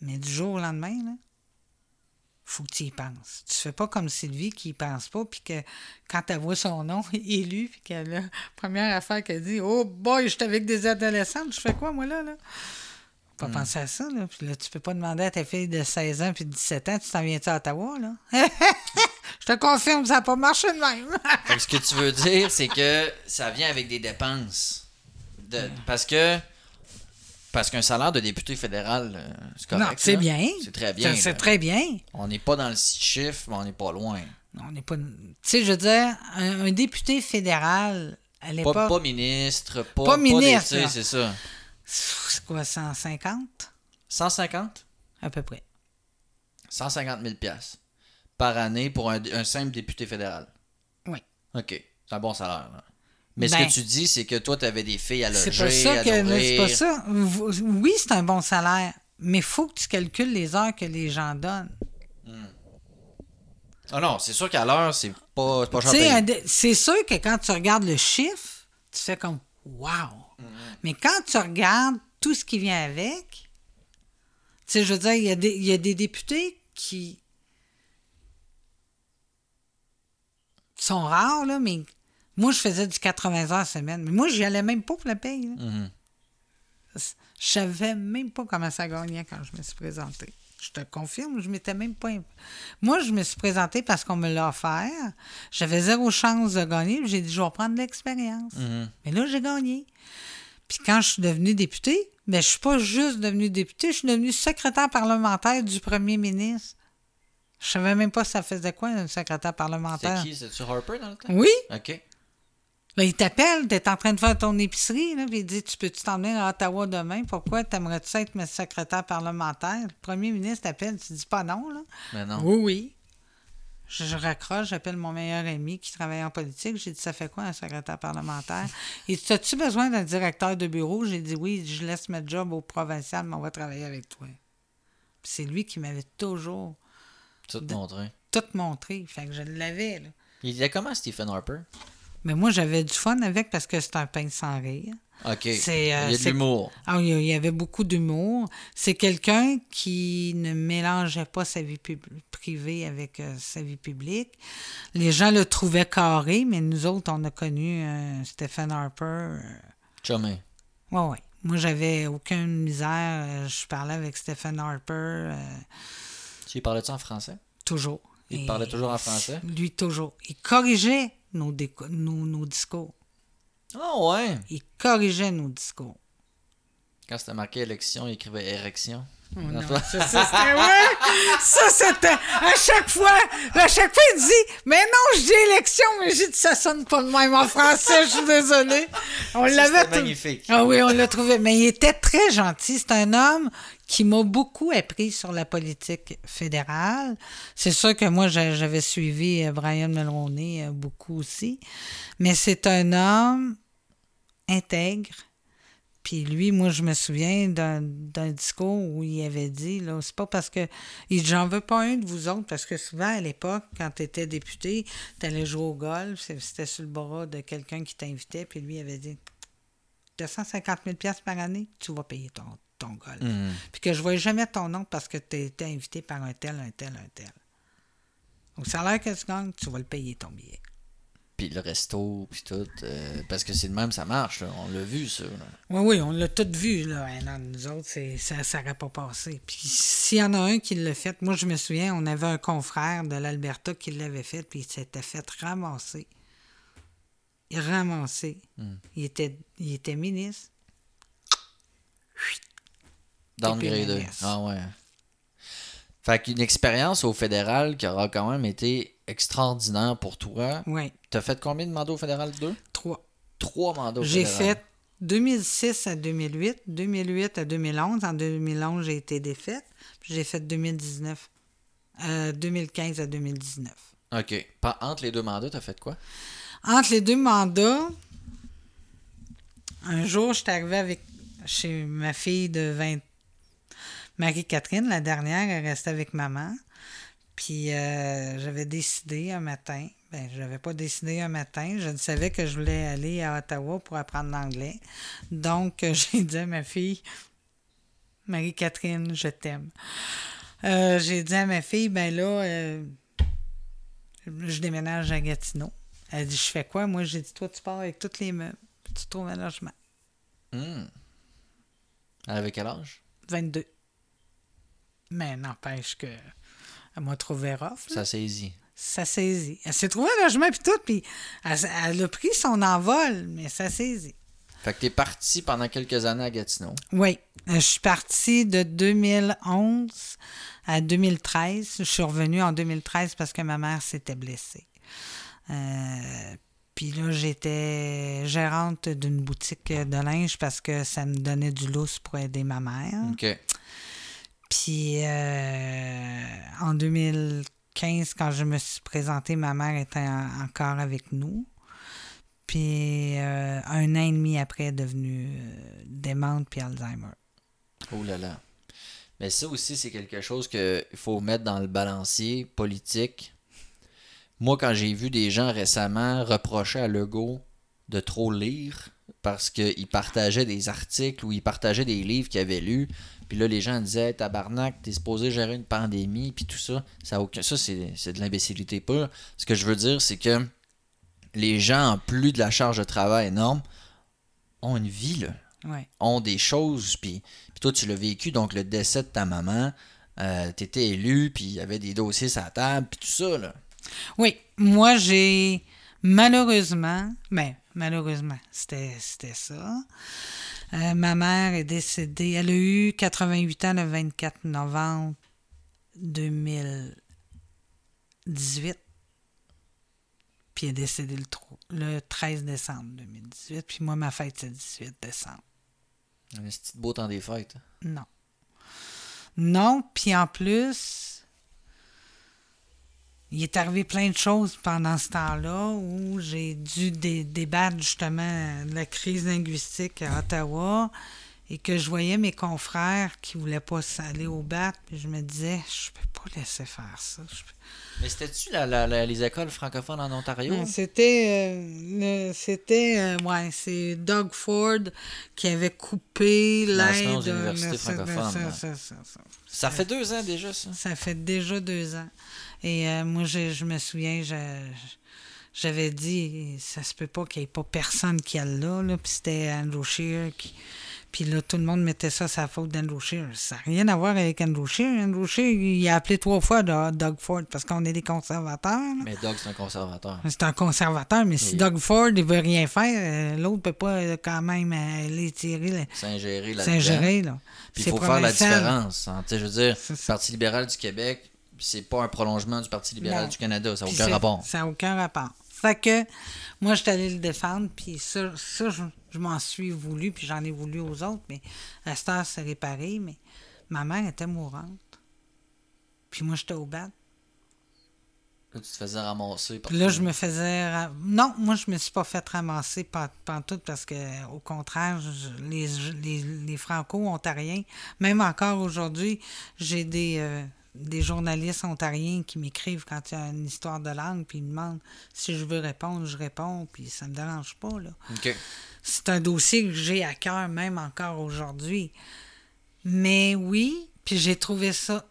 Mais du jour au lendemain, là, faut que tu y penses. Tu fais pas comme Sylvie qui y pense pas, puis que quand elle voit son nom *laughs* élu, puis qu'elle a première affaire qu'elle dit Oh boy, j'étais avec des adolescentes, je fais quoi moi là? là? Pas penser à ça, là. Puis là, tu peux pas demander à ta fille de 16 ans puis de 17 ans, tu t'en viens-tu à Ottawa, là? *laughs* je te confirme, ça n'a pas marché de même. *laughs* Que ce que tu veux dire, c'est que ça vient avec des dépenses. De- parce que. Parce qu'un salaire de député fédéral, euh, c'est correct. non, c'est bien. C'est très bien. C'est- très bien. On n'est pas dans le six chiffres, mais on n'est pas loin. On n'est pas. Tu sais, je veux dire, un, un député fédéral à Pas, l'époque. pas ministre, pas, Pas ministre, c'est ça. C'est quoi, 150 150 À peu près. 150 000 piastres par année pour un, un simple député fédéral. Oui. OK. C'est un bon salaire. là. Mais ce Ben. que tu dis, c'est que toi, tu avais des filles à loger, C'est pas ça à. C'est pas ça. Oui, c'est un bon salaire, mais il faut que tu calcules les heures que les gens donnent. Ah non, c'est sûr qu'à l'heure, c'est pas, pas c'est sûr que quand tu regardes le chiffre, tu fais comme Wow! Mais quand tu regardes tout ce qui vient avec, tu sais, je veux dire, il y, a des- il y a des députés qui sont rares, là, mais moi, je faisais du 80 heures semaine. Mais moi, j'y allais même pas pour la paye. là. Mhm. Je savais même pas comment ça gagnait quand je me suis présentée. Je te confirme, je m'étais même pas. Moi, je me suis présentée parce qu'on me l'a offert. J'avais zéro chance de gagner. J'ai dit, je vais prendre de l'expérience. Mhm. Mais là, j'ai gagné. Puis quand je suis devenue députée, ben, je suis pas juste devenue députée, je suis devenue secrétaire parlementaire du premier ministre. Je savais même pas ça faisait quoi, un secrétaire parlementaire. C'était qui? C'était-tu Harper dans le temps? Oui. OK. Là, il t'appelle, tu es en train de faire ton épicerie, là, puis il dit Tu peux-tu t'emmener à Ottawa demain? Pourquoi t'aimerais-tu être ma secrétaire parlementaire? Le premier ministre t'appelle, tu dis pas non, là Mais non. Oui, oui. Je, je raccroche, j'appelle mon meilleur ami qui travaille en politique. J'ai dit Ça fait quoi un secrétaire parlementaire? Il dit As-tu besoin d'un directeur de bureau? J'ai dit Oui, je laisse ma job au provincial, mais on va travailler avec toi. Puis c'est lui qui m'avait toujours Tout montré. tout montré. Fait que je l'avais, là. Il disait comment Stephen Harper? Mais moi, j'avais du fun avec parce que c'est un pain sans rire. OK. Euh, il y a de l'humour. Ah, il y avait beaucoup d'humour. C'est quelqu'un qui ne mélangeait pas sa vie pub- privée avec euh, sa vie publique. Les gens le trouvaient carré, mais nous autres, on a connu euh, Stephen Harper. Chumé. ouais, ouais. Moi, j'avais aucune misère. je parlais avec Stephen Harper Tu parlais-tu en français? toujours. Il Et- parlait toujours en français? Lui, toujours. Il corrigeait nos, nos, nos discours. Ah ouais! Il corrigeait nos discours. Quand c'était marqué élection, il écrivait érection. Oh Non, ça, ça, c'était ouais. Ça, c'était à chaque fois. À chaque fois, il dit Mais non, je dis élection, mais j'ai dit ça sonne pas de même en français, je suis désolée. On l'avait magnifique. Ah oui, on l'a trouvé. Mais il était très gentil. C'est un homme qui m'a beaucoup appris sur la politique fédérale. C'est sûr que moi, j'a- j'avais suivi euh, Brian Mulroney euh, beaucoup aussi. Mais c'est un homme intègre. Puis lui, moi, je me souviens d'un discours où il avait dit, là, c'est pas parce que. Il j'en veux pas un de vous autres, parce que souvent, à l'époque, quand tu étais député, tu allais jouer au golf, c'était sur le bras de quelqu'un qui t'invitait, puis lui, avait dit, 250 000 piastres par année, tu vas payer ton, ton golf. Mhm. Puis que je voyais jamais ton nom parce que tu étais invité par un tel, un tel, un tel. Au salaire que tu gagnes, tu vas le payer ton billet. Puis le resto, puis tout. euh, parce que c'est de même, ça marche. là. On l'a vu, ça. là. Oui, oui, on l'a tout vu, là. Non, nous autres, ça n'aurait pas passé. Puis s'il y en a un qui l'a fait, moi, je me souviens, on avait un confrère de l'Alberta qui l'avait fait, puis il s'était fait ramasser. Ramasser. Il, était, il était ministre. Downgradé. TPMS. Ah ouais. Fait qu'une expérience au fédéral qui aura quand même été extraordinaire pour toi. Oui, T'as fait combien de mandats au fédéral? Deux? trois. Trois mandats au J'ai fait 2006 à 2008, 2008 à 2011. En 2011, j'ai été défaite. Puis j'ai fait 2019, euh, 2015 à 2019. OK. Entre les deux mandats, t'as fait quoi? Entre les deux mandats, un jour, je suis arrivée avec chez ma fille de 20 Marie-Catherine, la dernière, elle restait avec maman. Puis euh, j'avais décidé un matin, ben je n'avais pas décidé un matin, je savais que je voulais aller à Ottawa pour apprendre l'anglais. Donc euh, *laughs* j'ai dit à ma fille, Marie-Catherine, je t'aime. Euh, j'ai dit à ma fille, ben là, euh, je déménage à Gatineau. Elle dit, je fais quoi? Moi, j'ai dit, toi, tu pars avec tous les meubles. Tu trouves un logement. Hmm. Elle avait quel âge? 22. Mais n'empêche que elle m'a trouvé rough. là. Ça saisit. Ça saisit. Elle s'est trouvée un logement puis tout, puis elle, elle a pris son envol, mais ça saisit. Fait que t'es parti pendant quelques années à Gatineau. Oui, euh, je suis partie de 2011 à 2013. Je suis revenue en 2013 parce que ma mère s'était blessée. Euh, puis là, j'étais gérante d'une boutique de linge parce que ça me donnait du lousse pour aider ma mère. OK. Puis euh, en 2015, quand je me suis présentée, ma mère était en- encore avec nous. Puis euh, un an et demi après, elle est devenue euh, démente puis Alzheimer. Oh là là. Mais ça aussi, c'est quelque chose qu'il faut mettre dans le balancier politique. Moi, quand j'ai vu des gens récemment reprocher à Legault de trop lire parce qu'il partageait des articles ou il partageait des livres qu'il avait lus, puis là, les gens disaient Tabarnak, t'es supposé gérer une pandémie, puis tout ça. Ça, aucun... ça c'est de l'imbécilité pure. Ce que je veux dire, c'est que les gens, en plus de la charge de travail énorme, ont une vie, là Ouais. ont des choses, puis, puis toi, tu l'as vécu, donc le décès de ta maman, euh, t'étais élu, puis il y avait des dossiers sur la table, puis tout ça, là. Oui, moi j'ai malheureusement, ben malheureusement, c'était c'était ça. Euh, ma mère est décédée, elle a eu 88 ans le 24 novembre 2018. Puis elle est décédée le, tro- le 13 décembre 2018. Puis moi, ma fête, c'est le 18 décembre. Un petit beau temps des fêtes. hein? Non. Non, puis en plus, il est arrivé plein de choses pendant ce temps-là où j'ai dû dé- débattre justement de la crise linguistique à Ottawa et que je voyais mes confrères qui voulaient pas aller au bat, puis je me disais, je peux pas laisser faire ça. Peux- Mais c'était-tu la, la- la- les écoles francophones en Ontario? C'était, euh, c'était, euh, ouais, c'est Doug Ford qui avait coupé l'aide. francophones, ça- là. ça- ça- ça. Ça fait deux ans déjà, ça? Ça fait déjà deux ans. Et euh, moi, je, je me souviens, je- j'avais dit, ça se peut pas qu'il n'y ait pas personne qui a là. là. Puis c'était Andrew Shear. Qui... Puis là, tout le monde mettait ça sur la faute d'Andrew Shear. Ça n'a rien à voir avec Andrew Shear. Andrew Shear, il a appelé trois fois Doug Ford parce qu'on est des conservateurs. là. Mais Doug, c'est un conservateur. C'est un conservateur, mais si. Doug Ford ne veut rien faire, euh, l'autre peut pas euh, quand même euh, aller tirer, le- S'ingérer là-dedans. s'ingérer. là. Puis il faut faire la différence. hein. Tu sais, je veux dire, le. Parti libéral du Québec, c'est pas un prolongement du Parti libéral Non. du Canada. Ça n'a aucun c'est- rapport. Ça n'a aucun rapport. Fait que moi, je suis allée le défendre, puis ça, ça je, je m'en suis voulu, puis j'en ai voulu aux autres, mais la star s'est réparée, mais ma mère était mourante. Puis moi, j'étais au bat. Là, tu te faisais ramasser. Puis là, je me faisais. Non, moi, je me suis pas fait ramasser par, tout parce que, au contraire, je- les, les, les Franco-Ontariens, même encore aujourd'hui, j'ai des, euh, des journalistes ontariens qui m'écrivent quand il y a une histoire de langue, puis ils me demandent si je veux répondre, je réponds, puis ça me dérange pas, là. C'est un dossier que j'ai à cœur, même encore aujourd'hui. Mais oui, puis j'ai trouvé ça.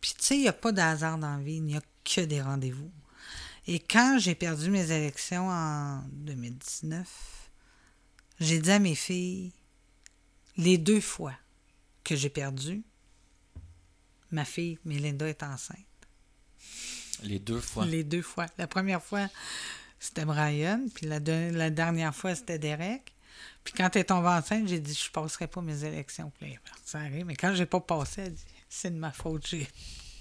Puis tu sais, il n'y a pas de hasard dans la vie, il n'y a que des rendez-vous. Et quand j'ai perdu mes élections en 2019, j'ai dit à mes filles, les deux fois que j'ai perdu, ma fille, Mélinda, est enceinte. Les deux fois. Les deux fois. La première fois, c'était Brian, puis la, dernière fois, c'était Derek. Puis quand elle est tombée enceinte, j'ai dit je passerai pas mes élections. Puis là, elle est partie en rire. Mais quand j'ai pas passé, elle dit c'est de ma faute. J'ai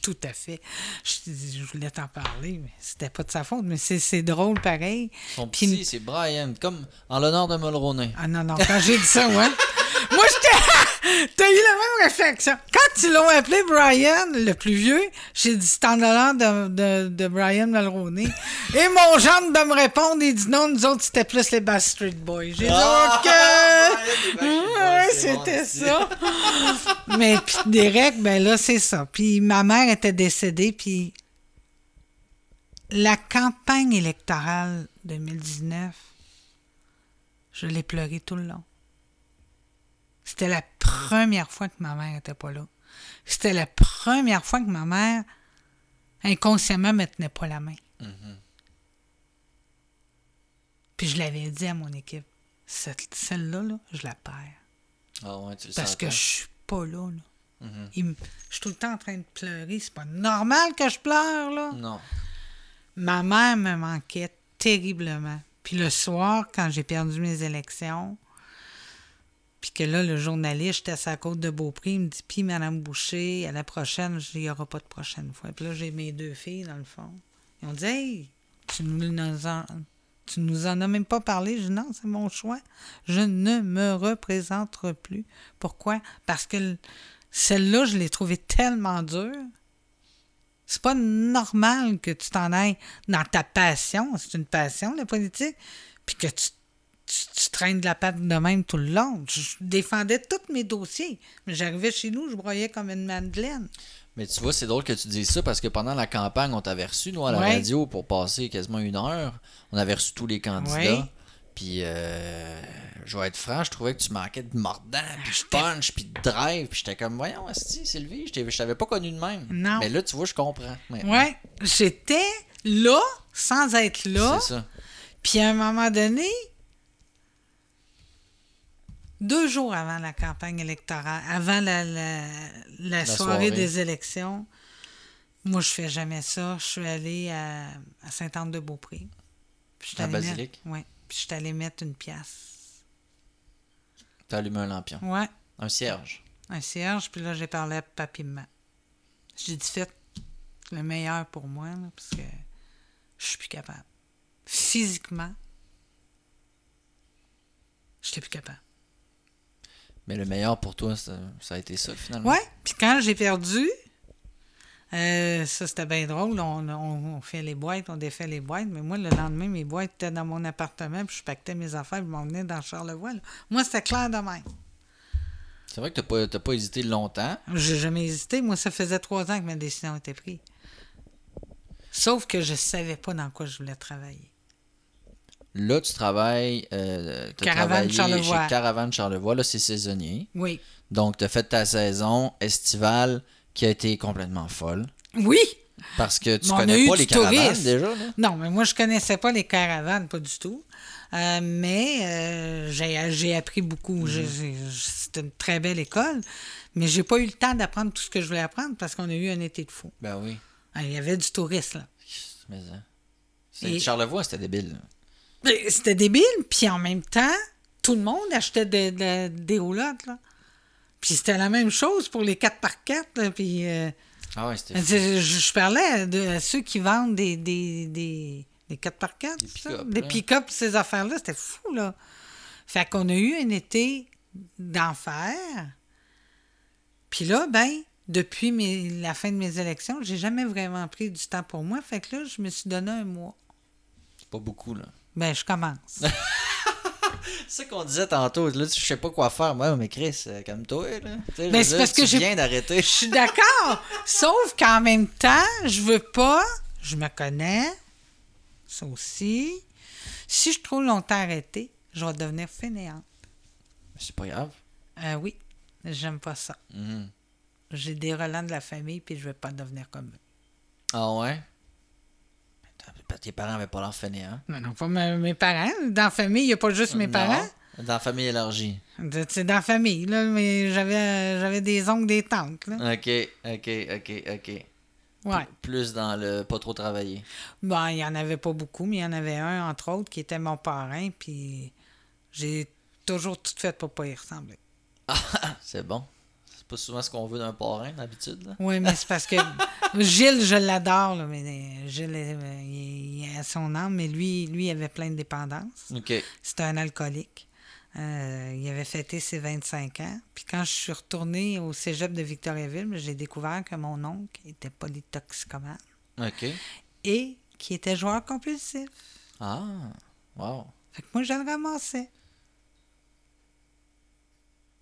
tout à fait. Je, dis, je voulais t'en parler, mais c'était pas de sa faute. Mais c'est, drôle pareil. Son Puis- c'est Brian, comme en l'honneur de Mulroney. Ah non, non, quand j'ai dit ça, ouais. *laughs* Moi. T'as eu la même réflexion. Quand ils l'ont appelé Brian, le plus vieux, j'ai dit c'est en de, de, de Brian Mulroney. *laughs* Et mon gendre de me répondre, il dit non, nous autres, c'était plus les Bass Street Boys. J'ai dit Ah, OK. *laughs* Ouais, c'était ça. Mais puis Derek, ben là, c'est ça. Puis ma mère était décédée, puis la campagne électorale 2019, je l'ai pleuré tout le long. C'était la première fois que ma mère n'était pas là. C'était la première fois que ma mère, inconsciemment, me tenait pas la main. Puis je l'avais dit à mon équipe, cette- celle-là, là, je la perds. Ah ouais, tu le Parce que je suis pas là. là. Mhm. Il me- Je suis tout le temps en train de pleurer. C'est pas normal que je pleure, là. Non. Ma mère me manquait terriblement. Puis le soir, quand j'ai perdu mes élections, puis que là, le journaliste, j'étais à sa côte de Beaupré, il me dit Puis, Madame Boucher, à la prochaine, il n'y aura pas de prochaine fois. Puis là, j'ai mes deux filles, dans le fond. Ils ont dit Hey, tu nous en, tu nous en as même pas parlé. Je dis Non, c'est mon choix. Je ne me représenterai plus. Pourquoi? Parce que le- celle-là, je l'ai trouvée tellement dure. C'est pas normal que tu t'en ailles dans ta passion. C'est une passion, la politique. Puis que tu, tu, tu traînes de la patte de même tout le long. Je, je défendais tous mes dossiers. Mais j'arrivais chez nous, je broyais comme une madeleine. Mais tu vois, c'est drôle que tu dises ça parce que pendant la campagne, on t'avait reçu, nous, à la Ouais. radio, pour passer quasiment une heure. On avait reçu tous les candidats. Ouais. Puis, euh, je vais être franc, je trouvais que tu manquais de mordant, puis de j'étais- punch, puis de drive. Puis j'étais comme, voyons, Asti, Sylvie, je je t'avais pas connu de même. Non. Mais là, tu vois, je comprends. maintenant. Ouais, j'étais là sans être là. C'est ça. Puis à un moment donné, deux jours avant la campagne électorale, avant la, la, la soirée, soirée. des élections, moi, je fais jamais ça. Je suis allée à, à Sainte-Anne-de-Beaupré. Allée Basilique? ouais. Puis je suis allée mettre une pièce. T'as allumé un lampion? Ouais, Un cierge? un cierge. Puis là, j'ai parlé à papi et maman. J'ai dit, faites le meilleur pour moi, là, parce que je suis plus capable. Physiquement, je n'étais plus capable. Mais le meilleur pour toi, ça, ça a été ça, finalement. Ouais, puis quand j'ai perdu, euh, ça c'était bien drôle. On, on- on fait les boîtes, on défait les boîtes, mais moi le lendemain, mes boîtes étaient dans mon appartement, puis je pactais mes affaires, puis je m'en venais dans Charlevoix. là. Moi, c'était clair de même. C'est vrai que t'as pas, t'as pas hésité longtemps. J'ai jamais hésité. Moi, ça faisait trois ans que ma décision était prise. Sauf que je savais pas dans quoi je voulais travailler. Là, tu travailles. Euh, Caravane Charlevoix. Chez Caravane Charlevoix. Là, c'est saisonnier. Oui. Donc, tu as fait ta saison estivale qui a été complètement folle. Oui! Parce que tu Mais connais pas les caravanes tourisme. déjà. Là. Non, mais moi, je connaissais pas les caravanes, pas du tout. Euh, mais euh, j'ai appris beaucoup. C'était une très belle école. Mais j'ai pas eu le temps d'apprendre tout ce que je voulais apprendre parce qu'on a eu un été de fou. Ben oui. Ah, Il y avait du tourisme, là. Mais, hein. Et- Charlevoix, c'était débile. là. Mais C'était débile, puis en même temps, tout le monde achetait de- de- des roulottes, là. Puis c'était la même chose pour les 4x4, là, puis... euh, Ah ouais, c'était. je, je- parlais de à ceux qui vendent des, des, des, des 4x4, Des pick-up, des ces affaires-là, c'était fou, là. Fait qu'on a eu un été d'enfer. Puis là, ben, depuis mes- la fin de mes élections, j'ai jamais vraiment pris du temps pour moi. Fait que là, je me suis donné un mois. C'est pas beaucoup, là. Ben, je commence. *laughs* C'est ça qu'on disait tantôt. Là, tu- je sais pas quoi faire. Moi, mais Chris, euh, calme-toi, là. Tu sais, Ben, je c'est parce que viens d'arrêter. Je suis d'accord. *laughs* Sauf qu'en même temps, je veux pas. Je me connais. Ça aussi. Si je suis trop longtemps arrêté, je vais devenir fainéante. C'est pas grave. Euh, oui, j'aime pas ça. Mhm. J'ai des relents de la famille, puis je veux pas devenir comme eux. Ah ouais? Tes parents avaient pas l'air fainéants. Non, non, pas mes, parents. Dans la famille, il n'y a pas juste mes Non. parents. Dans la famille élargie. C'est dans la famille, là, mais j'avais j'avais des oncles, des tantes, là. Ok, ok, ok, ok. Ouais. Plus dans le pas trop travailler. Bon, il n'y en avait pas beaucoup, mais il y en avait un, entre autres, qui était mon parrain, puis j'ai toujours tout fait pour pas y ressembler. *laughs* C'est bon. Pas souvent ce qu'on veut d'un parrain, d'habitude. Oui, mais c'est parce que *laughs* Gilles, je l'adore, mais euh, Gilles, euh, il, il a son âme, mais lui, lui, il avait plein de dépendances. Ok. C'était un alcoolique. Euh, il avait fêté ses 25 ans. Puis quand je suis retournée au cégep de Victoriaville, j'ai découvert que mon oncle était polytoxicomane Ok. et qui était joueur compulsif. Ah, wow. Fait que moi, je le ramassais.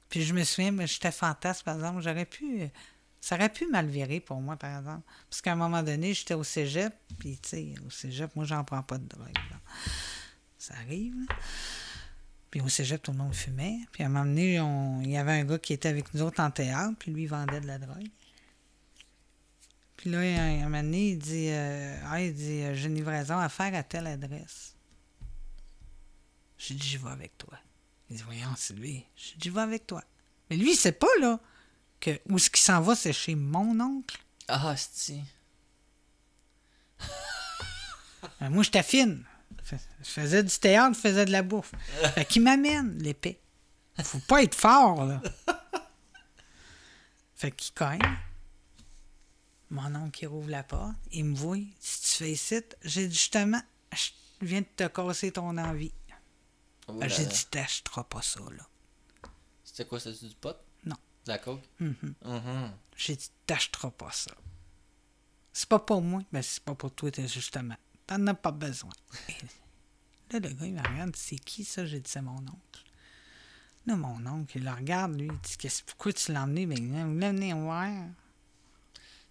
Puis je me souviens, j'étais fantasme, par exemple. J'aurais pu. Ça aurait pu mal virer pour moi, par exemple. Parce qu'à un moment donné, j'étais au cégep, puis tu sais, au cégep, moi, j'en prends pas de drogue. Ça arrive. Puis au cégep, tout le monde fumait. Puis à un moment donné, on- il y avait un gars qui était avec nous autres en théâtre, puis lui, vendait de la drogue. Puis là, à un moment donné, il dit, euh, ah, il dit euh, J'ai une livraison à faire à telle adresse. J'ai dit, j'y vais avec toi. Il dit, voyons, c'est lui. J'ai dit, j'y vais avec toi. Mais lui, il sait pas, là, que où ce qu'il s'en va, c'est chez mon oncle. Ah, c'est *laughs* Ben, moi, j'étais fine. Je faisais du théâtre, je faisais de la bouffe. Fait qu'il m'amène l'épée. Faut pas être fort, là. *laughs* Fait qu'il cogne. Mon oncle, il rouvre la porte. Il me voit. Si tu fais ici, j'ai justement, je viens de te casser ton envie. Oh là j'ai dit, t'achèteras pas ça, là. C'était quoi, c'était du pot? Non. La coke? Mhm. Mhm. J'ai dit, t'achèteras pas ça. C'est pas pour moi, mais c'est pas pour toi, t'es justement. T'en as pas besoin. *laughs* Là, le gars, il me regarde, c'est qui ça? J'ai dit, c'est mon oncle. Là, mon oncle, il le regarde, lui, il dit, Qu'est-ce- pourquoi tu l'as emmené? Ben, il voulait venir voir.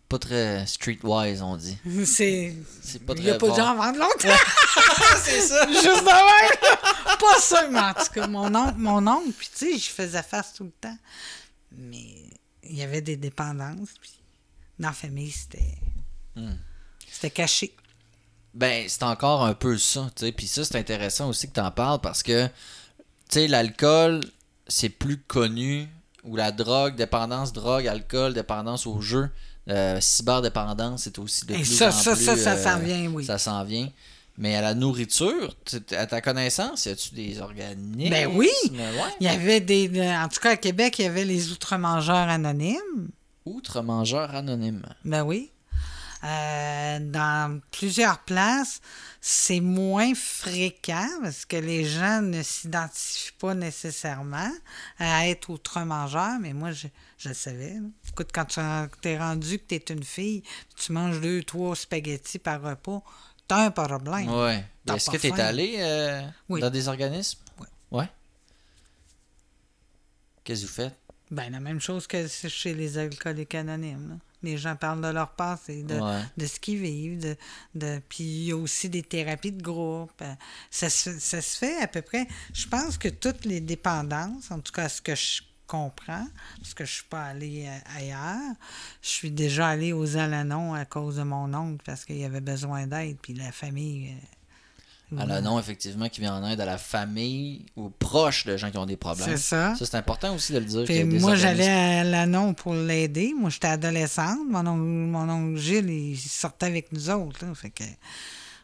Pas très streetwise, on dit. *laughs* C'est. C'est pas Il n'y a très pas de gens à vendre longtemps. *laughs* c'est ça! Juste de même. *laughs* Pas mais en tout cas, mon oncle, mon oncle, puis tu sais, je faisais face tout le temps. Mais il y avait des dépendances, puis dans la famille, c'était. Hmm. C'était caché. Ben, c'est encore un peu ça, tu sais. Puis ça, c'est intéressant aussi que tu en parles parce que, tu sais, l'alcool, c'est plus connu. Ou la drogue, dépendance, drogue, alcool, dépendance au jeu, euh, cyberdépendance, c'est aussi de Et plus ça, en ça, plus... ça, ça euh, s'en vient, oui. Ça s'en vient. Mais à la nourriture, tu- à ta connaissance, y a-tu des organismes? Ben oui! Ouais. Il y avait des. En tout cas, à Québec, il y avait les outre-mangeurs anonymes. Outre-mangeur anonyme. Ben oui. Euh, dans plusieurs places, c'est moins fréquent parce que les gens ne s'identifient pas nécessairement à être outre-mangeur, mais moi, je, je le savais. là. Écoute, quand tu es rendu que tu es une fille, tu manges deux, trois spaghettis par repas, t'as un problème. Ouais. Est-ce que tu es allé euh, Oui. dans des organismes? Oui. Ouais. Qu'est-ce que vous faites? Ben, la même chose que chez les alcooliques anonymes. là. Les gens parlent de leur passé, de, Ouais. de ce qu'ils vivent. De, de, puis il y a aussi des thérapies de groupe. Euh, Ça se, ça se fait à peu près. Je pense que toutes les dépendances, en tout cas ce que je comprends, parce que je suis pas allée euh, ailleurs, je suis déjà allée aux Alanon à cause de mon oncle parce qu'il avait besoin d'aide, puis la famille. euh, À la non, effectivement, qui vient en aide à la famille ou proche de gens qui ont des problèmes. C'est ça. Ça, c'est important aussi de le dire. Puis moi, j'allais à l'Anon pour l'aider. Moi, j'étais adolescente. Mon oncle, mon oncle Gilles, il sortait avec nous autres. là. Fait que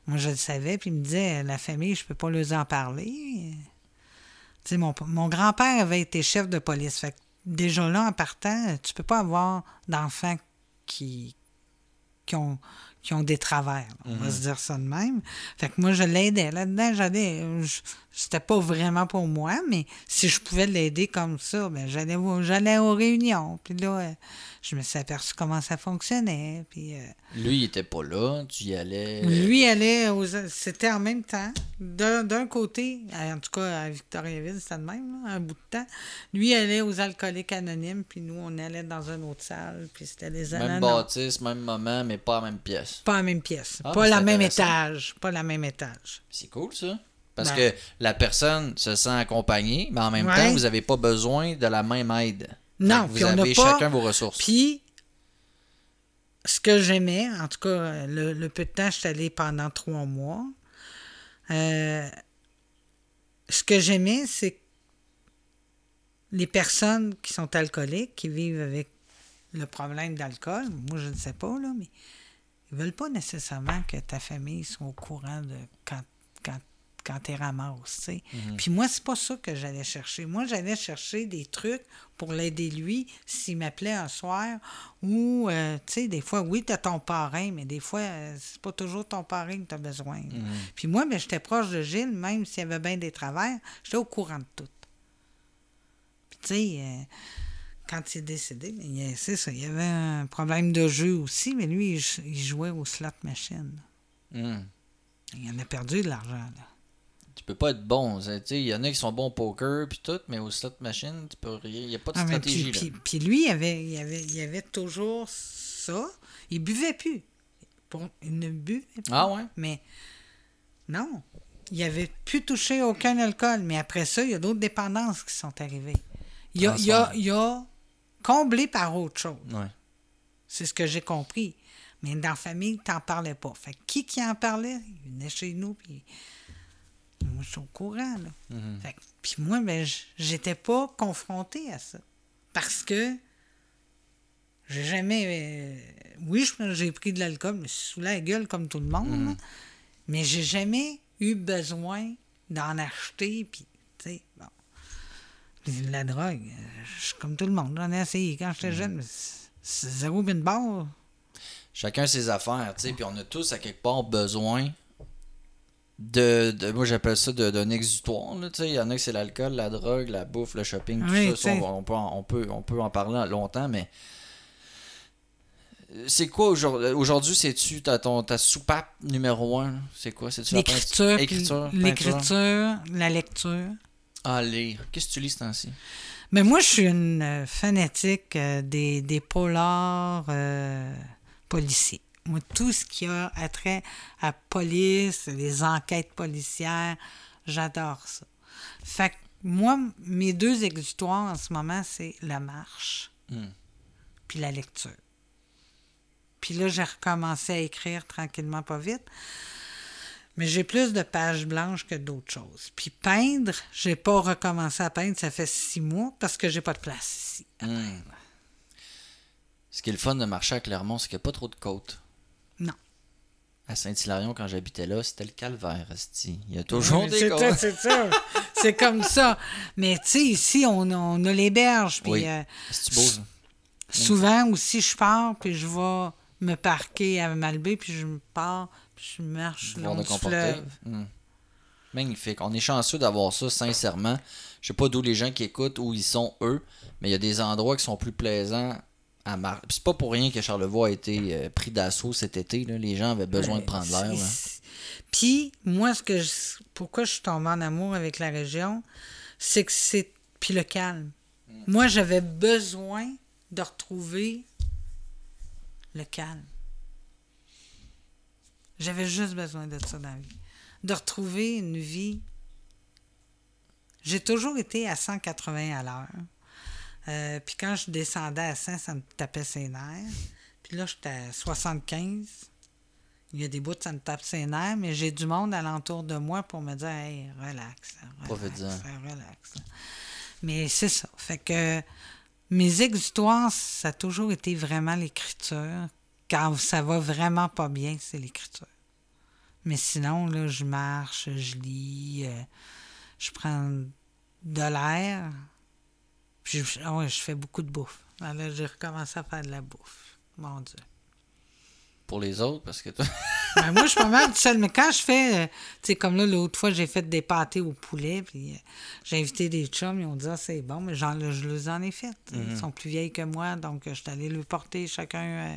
moi, je le savais. Puis il me disait, la famille, je peux pas leur en parler. Tu sais, mon, mon grand-père avait été chef de police. Fait que déjà là, en partant, tu peux pas avoir d'enfants qui, qui, ont, qui ont des travers. On Mhm. va se dire ça de même. Fait que moi, je l'aidais. Là-dedans, j'allais. C'était pas vraiment pour moi, mais si je pouvais l'aider comme ça, ben j'allais au- j'allais aux réunions. Puis là, euh, je me suis aperçu comment ça fonctionnait. Puis euh, Lui, il était pas là. Tu y allais. lui allait aux. C'était en même temps. D'un d'un côté, en tout cas à Victoriaville, c'était le même, là, un bout de temps. Lui allait aux alcooliques anonymes, puis nous, on allait dans une autre salle. Puis c'était les Même ananas. bâtisse, même moment, mais pas la même pièce. Pas la même pièce. Ah, pas la même étage. Pas la même étage. C'est cool, ça. Parce Ben. que la personne se sent accompagnée, mais en même Ouais. temps, vous n'avez pas besoin de la même aide. Non, vous on avez pas- chacun vos ressources. Puis, ce que j'aimais, en tout cas, le, le peu de temps, je suis allée pendant trois mois. euh, ce que j'aimais, c'est que les personnes qui sont alcooliques, qui vivent avec le problème d'alcool, moi je ne sais pas, là, mais ils veulent pas nécessairement que ta famille soit au courant de quand, quand, tu ramasses. tu sais. Puis moi, c'est pas ça que j'allais chercher. Moi, j'allais chercher des trucs pour l'aider lui s'il m'appelait un soir ou, euh, tu sais, des fois, oui, tu as ton parrain, mais des fois, euh, c'est pas toujours ton parrain que tu as besoin. Puis moi, ben, j'étais proche de Gilles, même s'il y avait bien des travers, j'étais au courant de tout. Puis tu sais, euh, quand il est décédé, ben, il y a- c'est ça, il y avait un problème de jeu aussi, mais lui, il, il jouait au slot machine. Hmm. Il en a perdu de l'argent, là. Tu peux pas être bon. Il y en a qui sont bons au poker puis tout, mais au slot machine, tu peux rien. Il n'y a pas de Ah, stratégie. puis, là. puis- lui, il avait, il, avait, il avait toujours ça. Il buvait plus. Il ne buvait plus. Ah ouais? Mais non, il avait plus touché aucun alcool. Mais après ça, il y a d'autres dépendances qui sont arrivées. Il a, il a, il a comblé par autre chose. Ouais. C'est ce que j'ai compris. Mais dans la famille, tu n'en parlais pas. Fait que qui qui en parlait? Il venait chez nous, puis moi, je suis au courant. Là. Mhm. Fait que- puis moi, ben, j'étais pas confrontée à ça. Parce que j'ai jamais. euh, oui, j'ai pris de l'alcool, mais sous la gueule comme tout le monde. là. Mais j'ai jamais eu besoin d'en acheter, puis, tu sais, bon. La drogue, euh, je suis comme tout le monde. J'en ai essayé quand j'étais jeune, mais c'est zéro bin barre. Chacun ses affaires, tu sais, puis on a tous à quelque part besoin de, de- moi j'appelle ça de- d'un exutoire, tu il y en a que c'est l'alcool, la drogue, la bouffe, le shopping, tout Oui, ça, tu on, on peut en, on, peut, on peut en parler longtemps, mais c'est quoi aujourd'hui? Aujourd'hui, c'est-tu ta, ton, ta soupape numéro un? C'est quoi? C'est-tu la L'écriture, l'écriture, la lecture. Ah, lire. Qu'est-ce que tu lis ce temps-ci? Mais moi, je suis une euh, fanatique euh, des, des polars euh, policiers. Moi, tout ce qui a attrait à police, les enquêtes policières, j'adore ça. Fait que moi, mes deux exutoires en ce moment, c'est la marche Hmm. puis la lecture. Puis là, j'ai recommencé à écrire tranquillement, pas vite. Mais j'ai plus de pages blanches que d'autres choses. Puis peindre, j'ai pas recommencé à peindre, ça fait six mois parce que j'ai pas de place ici. à Hmm. Ce qui est le fun de marcher à Clermont, c'est qu'il n'y a pas trop de côtes. À Saint-Hilarion, quand j'habitais là, c'était le calvaire. Il y a toujours Oui, des c'est ça, c'est ça. *laughs* c'est comme ça. Mais tu sais, ici, on, a- on a les berges. Puis Oui. euh, C'est beau, ça? souvent aussi, je pars, puis je vais me parquer à Malbé, puis je me pars, puis je marche le long de du fleuve. Hmm. Magnifique. On est chanceux d'avoir ça, sincèrement. Je sais pas d'où les gens qui écoutent, où ils sont eux, mais il y a des endroits qui sont plus plaisants à. C'est pas pour rien que Charlevoix a été euh, pris d'assaut cet été. là. Les gens avaient besoin de prendre l'air. Puis, moi, ce que je- pourquoi je suis tombée en amour avec la région, c'est que c'est. Puis le calme. Moi, j'avais besoin de retrouver le calme. J'avais juste besoin de ça dans la vie. De retrouver une vie. J'ai toujours été à 180 à l'heure. Euh, puis quand je descendais à 100, ça me tapait ses nerfs. Puis là, j'étais à 75. Il y a des bouts, ça me tape ses nerfs, mais j'ai du monde alentour de moi pour me dire Hey, relax, relax, relax. Mais c'est ça. Fait que mes exutoires, ça a toujours été vraiment l'écriture. Quand ça va vraiment pas bien, c'est l'écriture. Mais sinon, là, je marche, je lis, euh, je prends de l'air. Puis je, ah ouais, je fais beaucoup de bouffe. Là, j'ai recommencé à faire de la bouffe. Mon Dieu. pour les autres parce que toi. *laughs* Ben, moi, je suis pas mal seule. Mais quand je fais, euh, tu sais, comme là, l'autre fois, j'ai fait des pâtés au poulet, puis euh, j'ai invité des chums, ils ont dit, ah, c'est bon, mais j'en, je les en ai fait. Ils Mhm. sont plus vieilles que moi, donc euh, je suis allée leur porter chacun euh,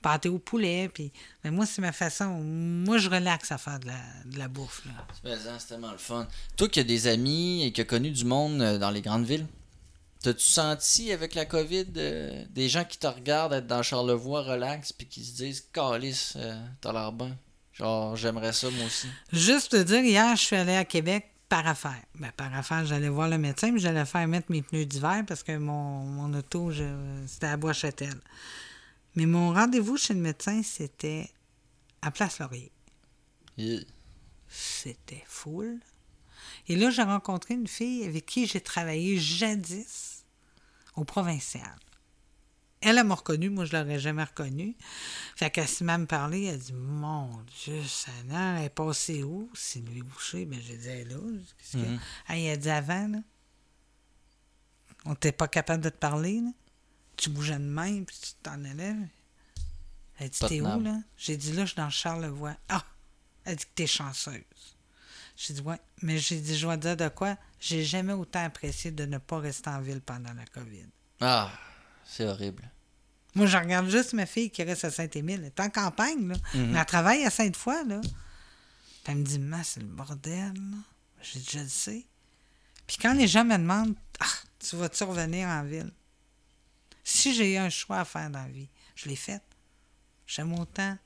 pâté au poulet. Puis, mais moi, c'est ma façon. Moi, je relaxe à faire de la, de la bouffe. Là. C'est tellement le fun. Toi qui as des amis et qui as connu du monde dans les grandes villes, t'as-tu senti avec la COVID euh, des gens qui te regardent être dans Charlevoix relax puis qui se disent Calice, euh, t'as l'air bien? Genre, j'aimerais ça moi aussi. Juste te dire, hier, je suis allée à Québec par affaire. Ben, par affaire, j'allais voir le médecin, mais j'allais faire mettre mes pneus d'hiver parce que mon, mon auto, c'était à Bois-Châtel. Mais mon rendez-vous chez le médecin, c'était à Place Laurier. Yeah. C'était full. Et là, j'ai rencontré une fille avec qui j'ai travaillé jadis au provincial. Elle, elle m'a reconnue, moi, je l'aurais jamais reconnue. Fait qu'elle s'est même parlé, elle dit Mon Dieu, Seigneur, elle est passée où? C'est lui bouché. Ben, j'ai dit Elle est là. Qu'est-ce que. Hey, elle dit Avant, là, on n'était pas capable de te parler, là. Tu bougeais de même, puis tu t'en allais. Elle dit T'es où, là? J'ai dit Là, je suis dans Charlevoix. Ah Elle dit que t'es chanceuse. J'ai dit Ouais. Mais j'ai dit Je vais dire de quoi? J'ai jamais autant apprécié de ne pas rester en ville pendant la COVID. Ah, c'est horrible. Moi, je regarde juste ma fille qui reste à Saint-Émile. Elle est en campagne, là. Mhm. Mais elle travaille à Sainte-Foy, là. Puis elle me dit, Ma, c'est le bordel, là. J'ai dit, je le sais. Puis quand les gens me demandent, ah, tu vas-tu revenir en ville? Si j'ai eu un choix à faire dans la vie, je l'ai fait. J'aime autant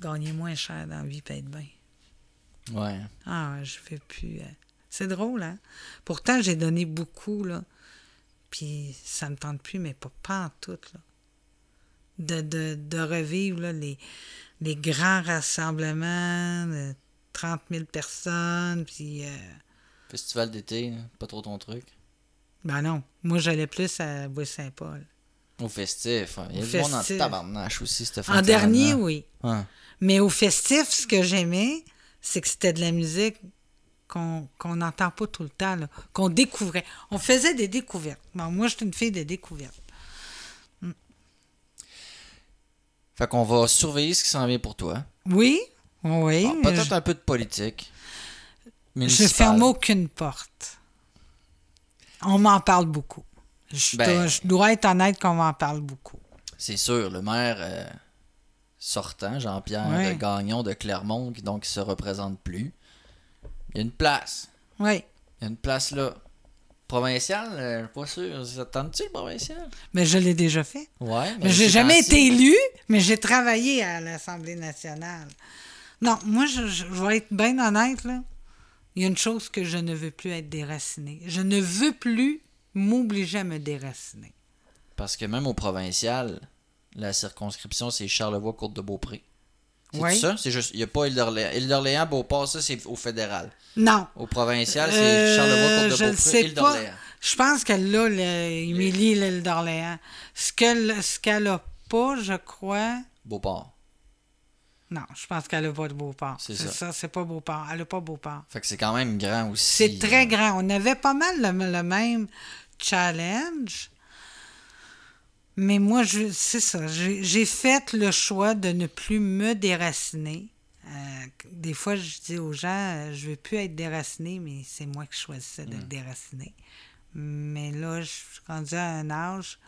gagner moins cher dans la vie et être bien. Ouais. Ah, je fais plus. euh, C'est drôle, hein? Pourtant, j'ai donné beaucoup, là. Puis ça me tente plus, mais pas, pas en tout, là. De, de, de revivre là, les, les grands rassemblements de 30 000 personnes, puis... euh, Festival d'été, pas trop ton truc? Ben non, moi, j'allais plus à Bois-Saint-Paul. Au festif. hein. Il y a du monde en tabarnache aussi, cette En dernier, oui. Mais au festif, ce que j'aimais, c'est que c'était de la musique qu'on n'entend pas tout le temps, qu'on découvrait. On faisait des découvertes. Bon, moi, je suis une fille de découverte. Fait qu'on va surveiller ce qui s'en vient pour toi. Oui, oui. Ah, Peut-être je, un peu de politique. je municipale. ferme aucune porte. On m'en parle beaucoup. Je, Ben- dois, je dois être honnête qu'on m'en parle beaucoup. C'est sûr, le maire euh, sortant, Jean-Pierre Ouais. Gagnon de Clermont, qui donc se représente plus. Il y a une place. Oui. Il y a une place là. Provincial, euh, pas sûr. Ça te tente-tu le provincial? Mais je l'ai déjà fait. Ouais. Mais j'ai jamais été élu, mais j'ai travaillé à l'Assemblée nationale. Non, moi, je, je- je vais être bien honnête, là. Il y a une chose que je ne veux plus être déracinée. Je ne veux plus m'obliger à me déraciner. Parce que même au provincial, la circonscription, c'est Charlevoix-Côte-de-Beaupré. C'est Oui. ça? C'est juste. Il n'y a pas Île-d'Orléans. Beauport, ça, c'est au fédéral. Non. Au provincial, c'est Euh, Charlevoix-Côte-de-Beaupré. Île-d'Orléans. Je pense qu'elle le- Émilie, l'île d'Orléans. Ce qu'elle ce qu'elle a pas, je crois. Beauport. Non, je pense qu'elle a pas de Beauport. C'est ça. ça, c'est pas Beauport. Elle a pas Beauport. Fait que c'est quand même grand aussi. C'est très grand. On avait pas mal le, le même challenge. Mais moi, je, c'est ça. J'ai j'ai fait le choix de ne plus me déraciner. Euh, des fois, je dis aux gens, euh, je veux plus être déraciné, mais c'est moi qui choisissais d'être déraciné. Mais là, je suis rendue à un âge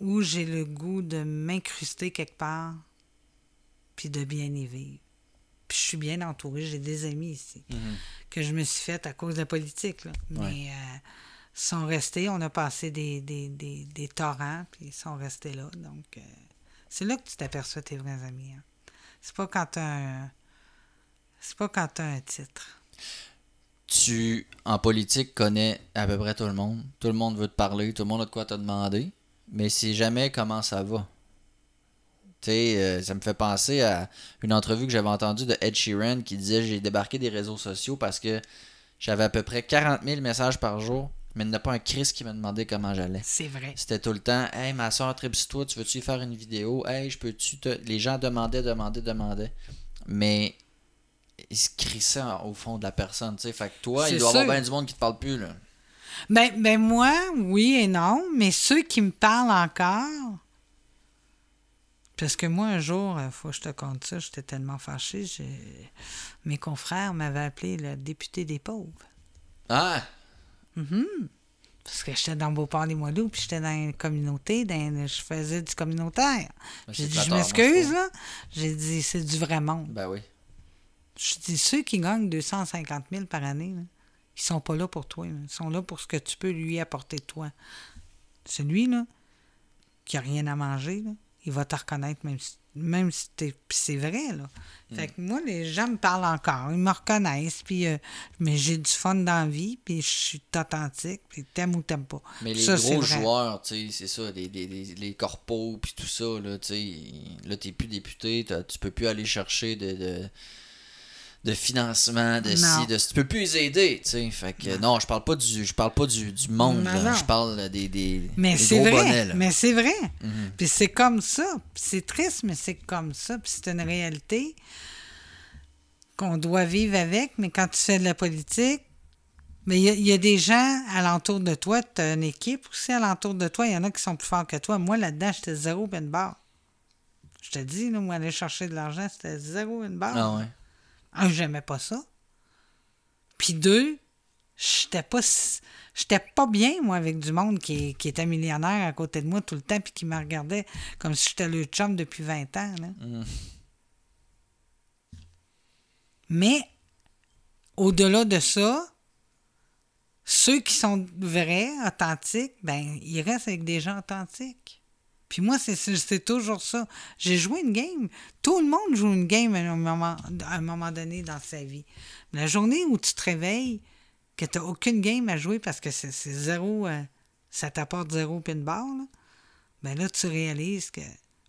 où j'ai le goût de m'incruster quelque part, puis de bien y vivre. Puis je suis bien entourée, j'ai des amis ici mhm. que je me suis faite à cause de la politique. là. Mais euh, sont restés, on a passé des, des, torrents, puis ils sont restés là. Donc, euh, c'est là que tu t'aperçois tes vrais amis. hein. C'est pas quand t'as un... C'est pas quand un titre. Tu, en politique, connais à peu près tout le monde. Tout le monde veut te parler, tout le monde a de quoi te demander. Mais c'est jamais comment ça va. Tu sais, euh, ça me fait penser à une entrevue que j'avais entendue de Ed Sheeran qui disait J'ai débarqué des réseaux sociaux parce que j'avais à peu près 40 000 messages par jour, mais il n'y a pas un Chris qui me demandait comment j'allais. C'est vrai. C'était tout le temps Hey, ma soeur, toi tu veux-tu faire une vidéo? Hey, je peux-tu te. Les gens demandaient, demandaient, demandaient. Mais ils se crissaient en- au fond de la personne, tu sais. Fait que toi, il doit y avoir bien du monde qui te parle plus, là. Ben, ben moi, oui et non, mais ceux qui me parlent encore, Parce que moi, un jour, il faut que je te compte ça, j'étais tellement fâché, mes confrères m'avaient appelé le député des pauvres. Ah! Parce que j'étais dans Beauport-les-Moineaux, puis j'étais dans une communauté, dans, je faisais du communautaire. Ben, J'ai dit, je m'excuse, là. J'ai dit, c'est du vrai monde. Ben oui. Je dis, ceux qui gagnent 250 000 par année, là, ils sont pas là pour toi. là. Ils sont là pour ce que tu peux lui apporter de toi. Celui, là, qui a rien à manger, là, il va te reconnaître même si, même si t'es... C'est vrai, là. Fait que moi, les gens me parlent encore. Ils me reconnaissent, puis... euh, mais j'ai du fun dans la vie, puis je suis authentique, puis t'aimes ou t'aimes pas. Mais les Ça, gros joueurs, tu sais, c'est ça, les, les, les, les corpos puis tout ça, là, tu sais, là, t'es plus député, tu peux plus aller chercher de, de, de financement, de Non. ci, de tu peux plus les aider, tu sais, fait que non, je parle pas du je parle pas du, du monde, là, je parle des, des, Mais des gros vrai. bonnets, là. mais c'est vrai. Mhm. Puis c'est comme ça. C'est triste, mais c'est comme ça. Puis c'est une réalité qu'on doit vivre avec. Mais quand tu fais de la politique, mais il y, a- il y a des gens alentour de toi, tu as une équipe aussi alentour de toi. Il y en a qui sont plus forts que toi. Moi, là-dedans, j'étais zéro pin barre. Je te dis, là, moi, aller chercher de l'argent, c'était zéro une barre. Ah ouais. Un, j'aimais pas ça. Puis deux, j'étais pas j'étais pas bien, moi, avec du monde qui, qui était millionnaire à côté de moi tout le temps puis qui me regardait comme si j'étais le chum depuis 20 ans. là. Mm. Mais au-delà de ça, ceux qui sont vrais, authentiques, ben, ils restent avec des gens authentiques. Puis moi, c'est- toujours ça. J'ai joué une game. Tout le monde joue une game à un moment, à un moment donné dans sa vie. La journée où tu te réveilles, que tu n'as aucune game à jouer parce que c'est zéro, euh, ça t'apporte zéro pinball, ben là, tu réalises que.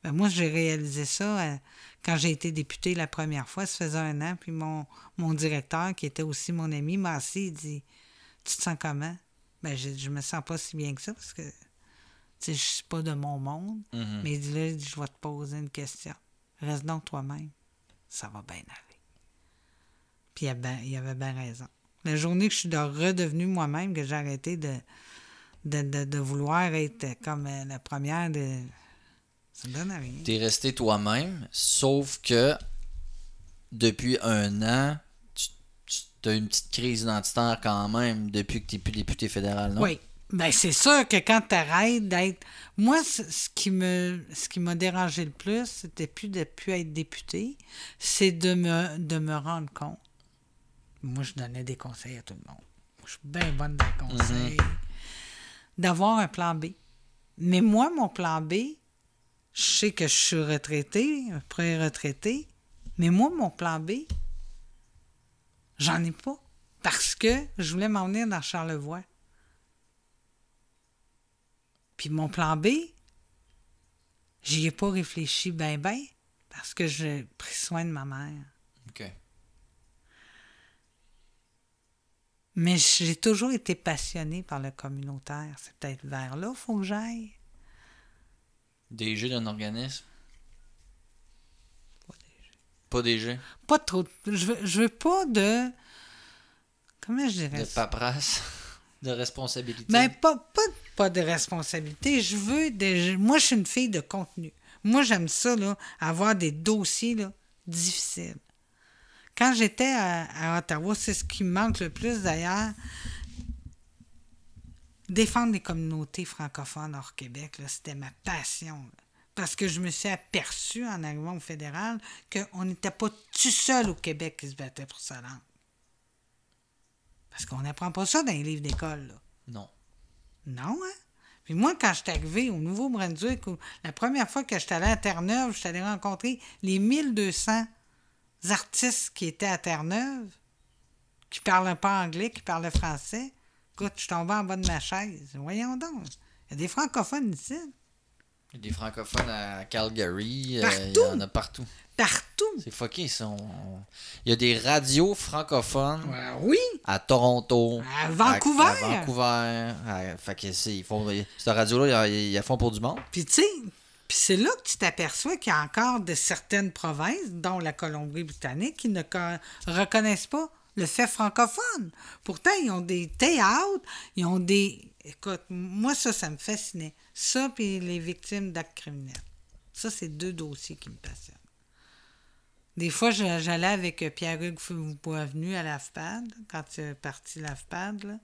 Ben moi, j'ai réalisé ça euh, quand j'ai été député la première fois, ça faisait un an, puis mon, mon directeur, qui était aussi mon ami, m'a assis, il dit Tu te sens comment Ben, dit, je me sens pas si bien que ça parce que, je suis pas de mon monde. Mhm. Mais il dit là, je vais te poser une question. Reste donc toi-même. Ça va bien aller. Puis il, ben- il avait bien raison. La journée que je suis de- redevenu moi-même, que j'ai arrêté de, de, de, de vouloir être comme euh, la première de. Ça me donne rien. T'es resté toi-même, sauf que depuis un an, tu as une petite crise identitaire quand même depuis que tu n'es plus député fédéral, non? Oui. Ben, c'est sûr que quand tu arrêtes d'être. Moi, ce qui me ce qui m'a dérangé le plus, c'était plus de plus être député, c'est de me, de me rendre compte. Moi, je donnais des conseils à tout le monde. Je suis bien bonne dans les conseils. D'avoir un plan B. Mais moi, mon plan B, je sais que je suis retraité, pré-retraité, mais moi, mon plan B, j'en ai pas. Parce que je voulais m'en venir dans Charlevoix. Puis mon plan B, j'y ai pas réfléchi bien, bien, parce que j'ai pris soin de ma mère. OK. Mais j'ai toujours été passionnée par le communautaire. C'est peut-être vers là qu'il faut que j'aille. DG d'un organisme? Pas DG. Pas trop. Je veux, je veux pas de. Comment je dirais De ça? De responsabilité? Ben, pas, pas, pas de responsabilité. Je veux des. Moi, je suis une fille de contenu. Moi, j'aime ça, avoir des dossiers difficiles. Quand j'étais à, à Ottawa, c'est ce qui me manque le plus d'ailleurs. Défendre les communautés francophones hors Québec, c'était ma passion. Parce que je me suis aperçu en arrivant au fédéral qu'on n'était pas tout seul au Québec qui se battait pour sa langue. Parce qu'on n'apprend pas ça dans les livres d'école. là. Non. Non, hein? Puis moi, quand je suis arrivé au Nouveau-Brunswick, la première fois que j'étais allé à Terre-Neuve, je suis allé rencontrer les 1200 artistes qui étaient à Terre-Neuve, qui parlaient pas anglais, qui parlaient français. Écoute, je suis tombé en bas de ma chaise. Voyons donc. Il y a des francophones ici. Il y a des francophones à Calgary. euh, il y Partout. en a partout. Partout. C'est fucké, ça. on- on- Il y a des radios francophones oui. à Toronto. À Vancouver. À, à Vancouver. à- fait que c'est, ils font, cette radio-là, ils, ils la font pour du monde. Puis tu sais, puis c'est là que tu t'aperçois qu'il y a encore de certaines provinces, dont la Colombie-Britannique, qui ne co- reconnaissent pas le fait francophone. Pourtant, ils ont des théâtres, ils ont des... Écoute, moi, ça, ça me fascinait. Ça, puis les victimes d'actes criminels. Ça, c'est deux dossiers qui me passionnent. Des fois, j'allais avec euh, Pierre-Hugues Boisvenu à l'AFPAD, quand tu es parti l'AFPAD. là.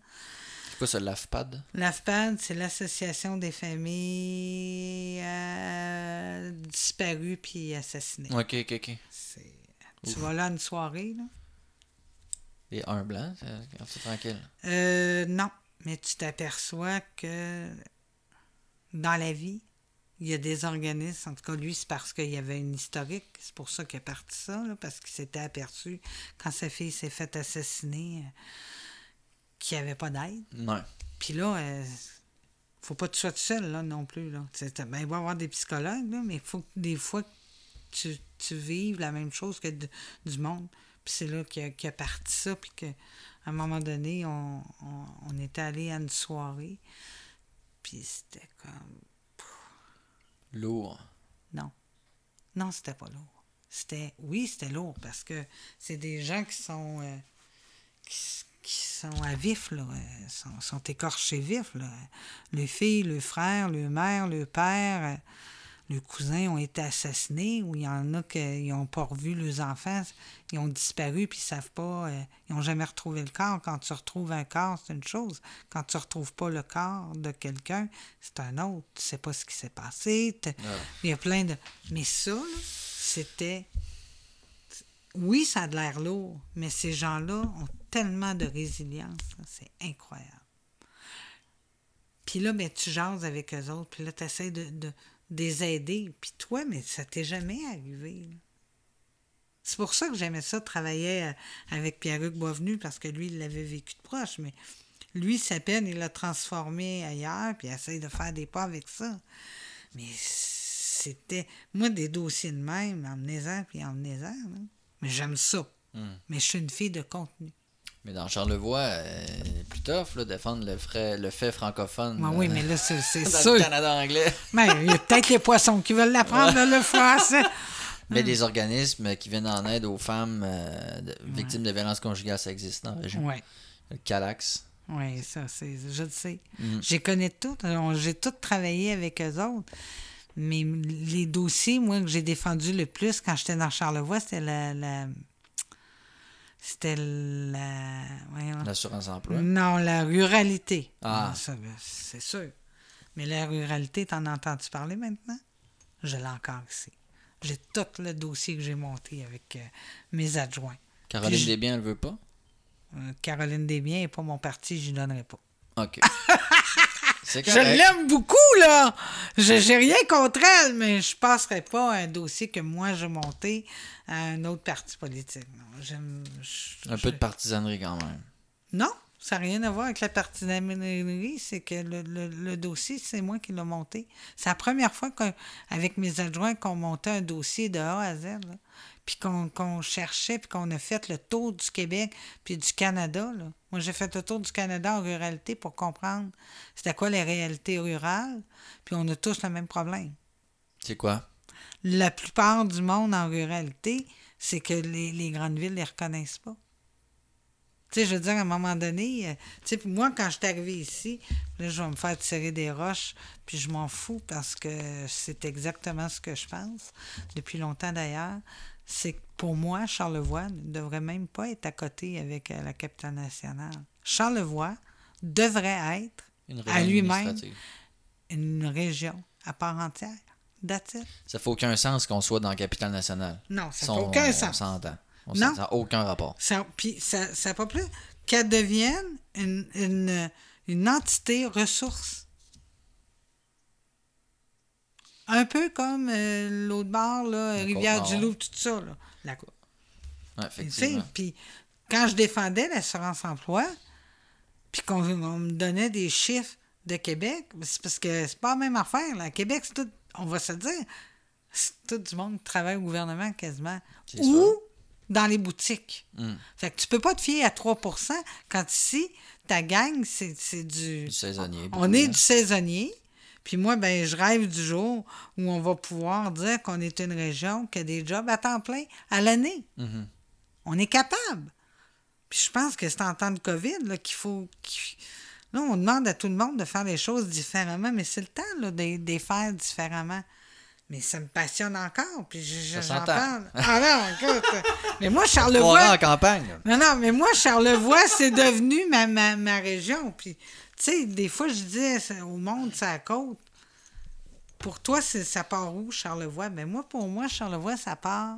C'est quoi ça, l'AFPAD? L'AFPAD, c'est l'Association des familles euh, disparues puis assassinées. Ok, ok, ok. Tu vas là une soirée, là? Et un blanc, c'est tranquille. Euh, non, mais tu t'aperçois que dans la vie, il y a des organismes, en tout cas lui, c'est parce qu'il y avait une historique, c'est pour ça qu'il a parti ça, là, parce qu'il s'était aperçu, quand sa fille s'est faite assassiner, euh, qu'il n'y avait pas d'aide. Ouais. Puis là, euh, faut pas que tu sois tout seul, là, non plus, là. Ben, il va y avoir des psychologues, là, mais il faut que des fois tu, tu vives la même chose que de- du monde. Puis c'est là qu'il a, a parti ça, puis qu'à un moment donné, on, on, on était allé à une soirée, puis c'était comme... Lourd. Non. Non, c'était pas lourd. C'était... Oui, c'était lourd, parce que c'est des gens qui sont... euh, qui, sont à vif, là, euh, sont, sont écorchés vifs, là. Les filles, le frère, le mère, le père, euh, le cousin ont été assassinés, ou il y en a qui n'ont pas revu leurs enfants, ils ont disparu, puis ils savent pas, euh, ils n'ont jamais retrouvé le corps. Quand tu retrouves un corps, c'est une chose. Quand tu retrouves pas le corps de quelqu'un, c'est un autre. Tu sais pas ce qui s'est passé. Ah. Il y a plein de... Mais ça, c'était... Oui, ça a de l'air lourd, mais ces gens-là ont tellement de résilience. C'est incroyable. Puis là, ben, tu jases avec eux autres, puis là, tu essaies de, de, de les aider. Puis toi, mais ça t'est jamais arrivé. C'est pour ça que j'aimais ça, travailler euh, avec Pierre-Hugues Boisvenu, parce que lui, il l'avait vécu de proche. Mais lui, sa peine, il l'a transformé ailleurs, puis il essaye de faire des pas avec ça. Mais c'était. Moi, des dossiers de même, emmenez-en, puis emmenez-en. Mais j'aime ça. Hmm. Mais je suis une fille de contenu. Mais dans Charlevoix, euh, plus tough, là, défendre le, frais, le fait francophone. Oui, mais là, c'est sûr. le Canada anglais. Mais il y a peut-être les poissons qui veulent l'apprendre, le français. Mais des organismes qui viennent en aide aux femmes euh, de- victimes de violences conjugales, ça existe dans la région. Oui. Le Calax. Oui, ça, c'est, je le sais. Mm. J'ai connais toutes. On- J'ai tout travaillé avec eux autres. Mais les dossiers, moi, que j'ai défendus le plus quand j'étais dans Charlevoix, c'était la. la- c'était la. voyons. L'assurance emploi. Non, la ruralité. Ah. ça, ben, c'est sûr. Mais la ruralité, t'en as entendu parler maintenant? Je l'ai encore ici. J'ai tout le dossier que j'ai monté avec euh, mes adjoints. Caroline je- Desbiens, elle veut pas? Euh, Caroline Desbiens n'est pas mon parti, je lui donnerai pas. OK. *laughs* Je l'aime beaucoup, là. Je J'ai rien contre elle, mais je passerai pas un dossier que moi j'ai monté à un autre parti politique. Non, je- Un je- peu de partisanerie quand même. Non, ça n'a rien à voir avec la partisanerie. C'est que le, le- le dossier, c'est moi qui l'ai monté. C'est la première fois qu'avec mes adjoints qu'on montait un dossier de A à Z. là. Puis qu'on cherchait, puis qu'on a fait le tour du Québec, puis du Canada. là. Moi, j'ai fait le tour du Canada en ruralité pour comprendre c'était quoi les réalités rurales. Puis on a tous le même problème. C'est quoi? La plupart du monde en ruralité, c'est que les, les grandes villes ne les reconnaissent pas. Tu sais, je veux dire, à un moment donné, euh, tu sais, moi, quand je suis arrivé ici, là, je vais me faire tirer des roches, puis je m'en fous parce que c'est exactement ce que je pense, depuis longtemps d'ailleurs. C'est que pour moi, Charlevoix ne devrait même pas être à côté avec euh, la capitale nationale. Charlevoix devrait être Une à lui-même une région à part entière. That's it. Ça fait aucun sens qu'on soit dans la capitale nationale. Non, ça Ça, fait on- aucun On sens. s'entend. On Non. s'entend. aucun rapport. Ça, puis ça, ça pas plus qu'elle devienne une, une, une entité ressource. Un peu comme euh, l'autre bord, là, Rivière-du-Loup, tout ça. Là. La- Ouais, effectivement. Puis quand je défendais l'assurance-emploi, puis qu'on on me donnait des chiffres de Québec, c'est parce que c'est pas la même affaire. Là. À Québec, c'est tout, on va se dire, c'est tout du monde qui travaille au gouvernement quasiment. C'est Ou dans les boutiques. Hmm. Fait que tu peux pas te fier à 3% quand ici, ta gang, c'est c'est du... Du saisonnier. On est du saisonnier. Puis moi, ben, je rêve du jour où on va pouvoir dire qu'on est une région qui a des jobs à temps plein à l'année. Mhm. On est capable. Puis je pense que c'est en temps de COVID qu'il faut. Là, on demande à tout le monde de faire les choses différemment, mais c'est le temps là, de, de les faire différemment. Mais ça me passionne encore. Puis je, je- Ça j'en parle. Ah non, écoute. mais moi, *laughs* Charlevoix. en campagne. Non, non, mais moi, Charlevoix, c'est devenu ma, ma, ma région. Puis, sais, des fois, je disais ça- au monde, c'est à côte. Pour toi, ça part où, Charlevoix? Mais moi, pour moi, Charlevoix, ça part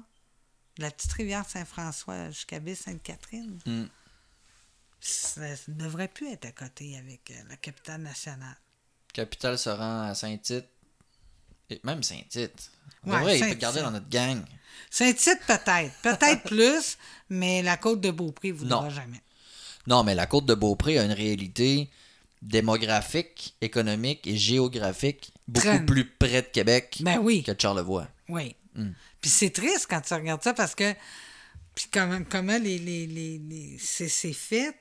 de la petite rivière Saint-François jusqu'à Baie-Sainte-Catherine. Mm. Ça ne devrait plus être à côté avec euh, la capitale nationale. Capitale se rend à Saint-Tite. Et même Saint-Tite. On Ouais, devrait Saint-Tite. garder dans notre gang. Saint-Tite, peut-être. Peut-être *laughs* plus, mais la côte de Beaupré ne voudra Non. jamais. Non, mais la côte de Beaupré a une réalité démographique, économique et géographique beaucoup plus près de Québec Ben oui. que de Charlevoix. Oui. Mm. Puis c'est triste quand tu regardes ça parce que. Puis comment, comment les, les, les, les- c'est, fait.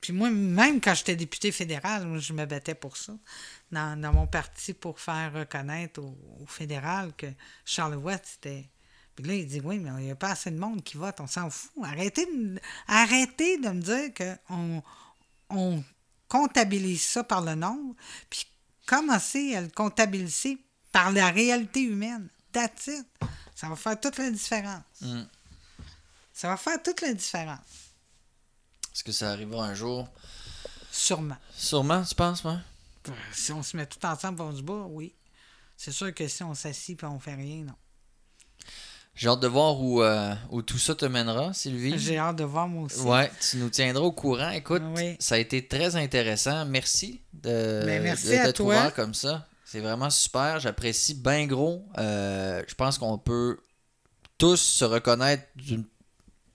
Puis moi, même quand j'étais député fédéral, moi, je me battais pour ça. Dans, dans mon parti pour faire reconnaître au, au fédéral que Charlevoix, c'était. Puis là, il dit Oui, mais il n'y a pas assez de monde qui vote, on s'en fout. Arrêtez de, me- arrêtez de me dire qu'on on comptabilise ça par le nombre, puis commencez à le comptabiliser par la réalité humaine? That's it. Ça va faire toute la différence. Mm. Ça va faire toute la différence. Est-ce que ça arrivera un jour? Sûrement. Sûrement, tu penses, moi? Si on se met tout ensemble on se bat, oui. C'est sûr que si on s'assit et on fait rien, non. J'ai hâte de voir où, euh, où tout ça te mènera, Sylvie. J'ai hâte de voir moi aussi. Ouais, tu nous tiendras au courant. Écoute, Oui. ça a été très intéressant. Merci de, Ben, merci de à t'être toi. ouvert comme ça. C'est vraiment super. J'apprécie bien gros. Euh, je pense qu'on peut tous se reconnaître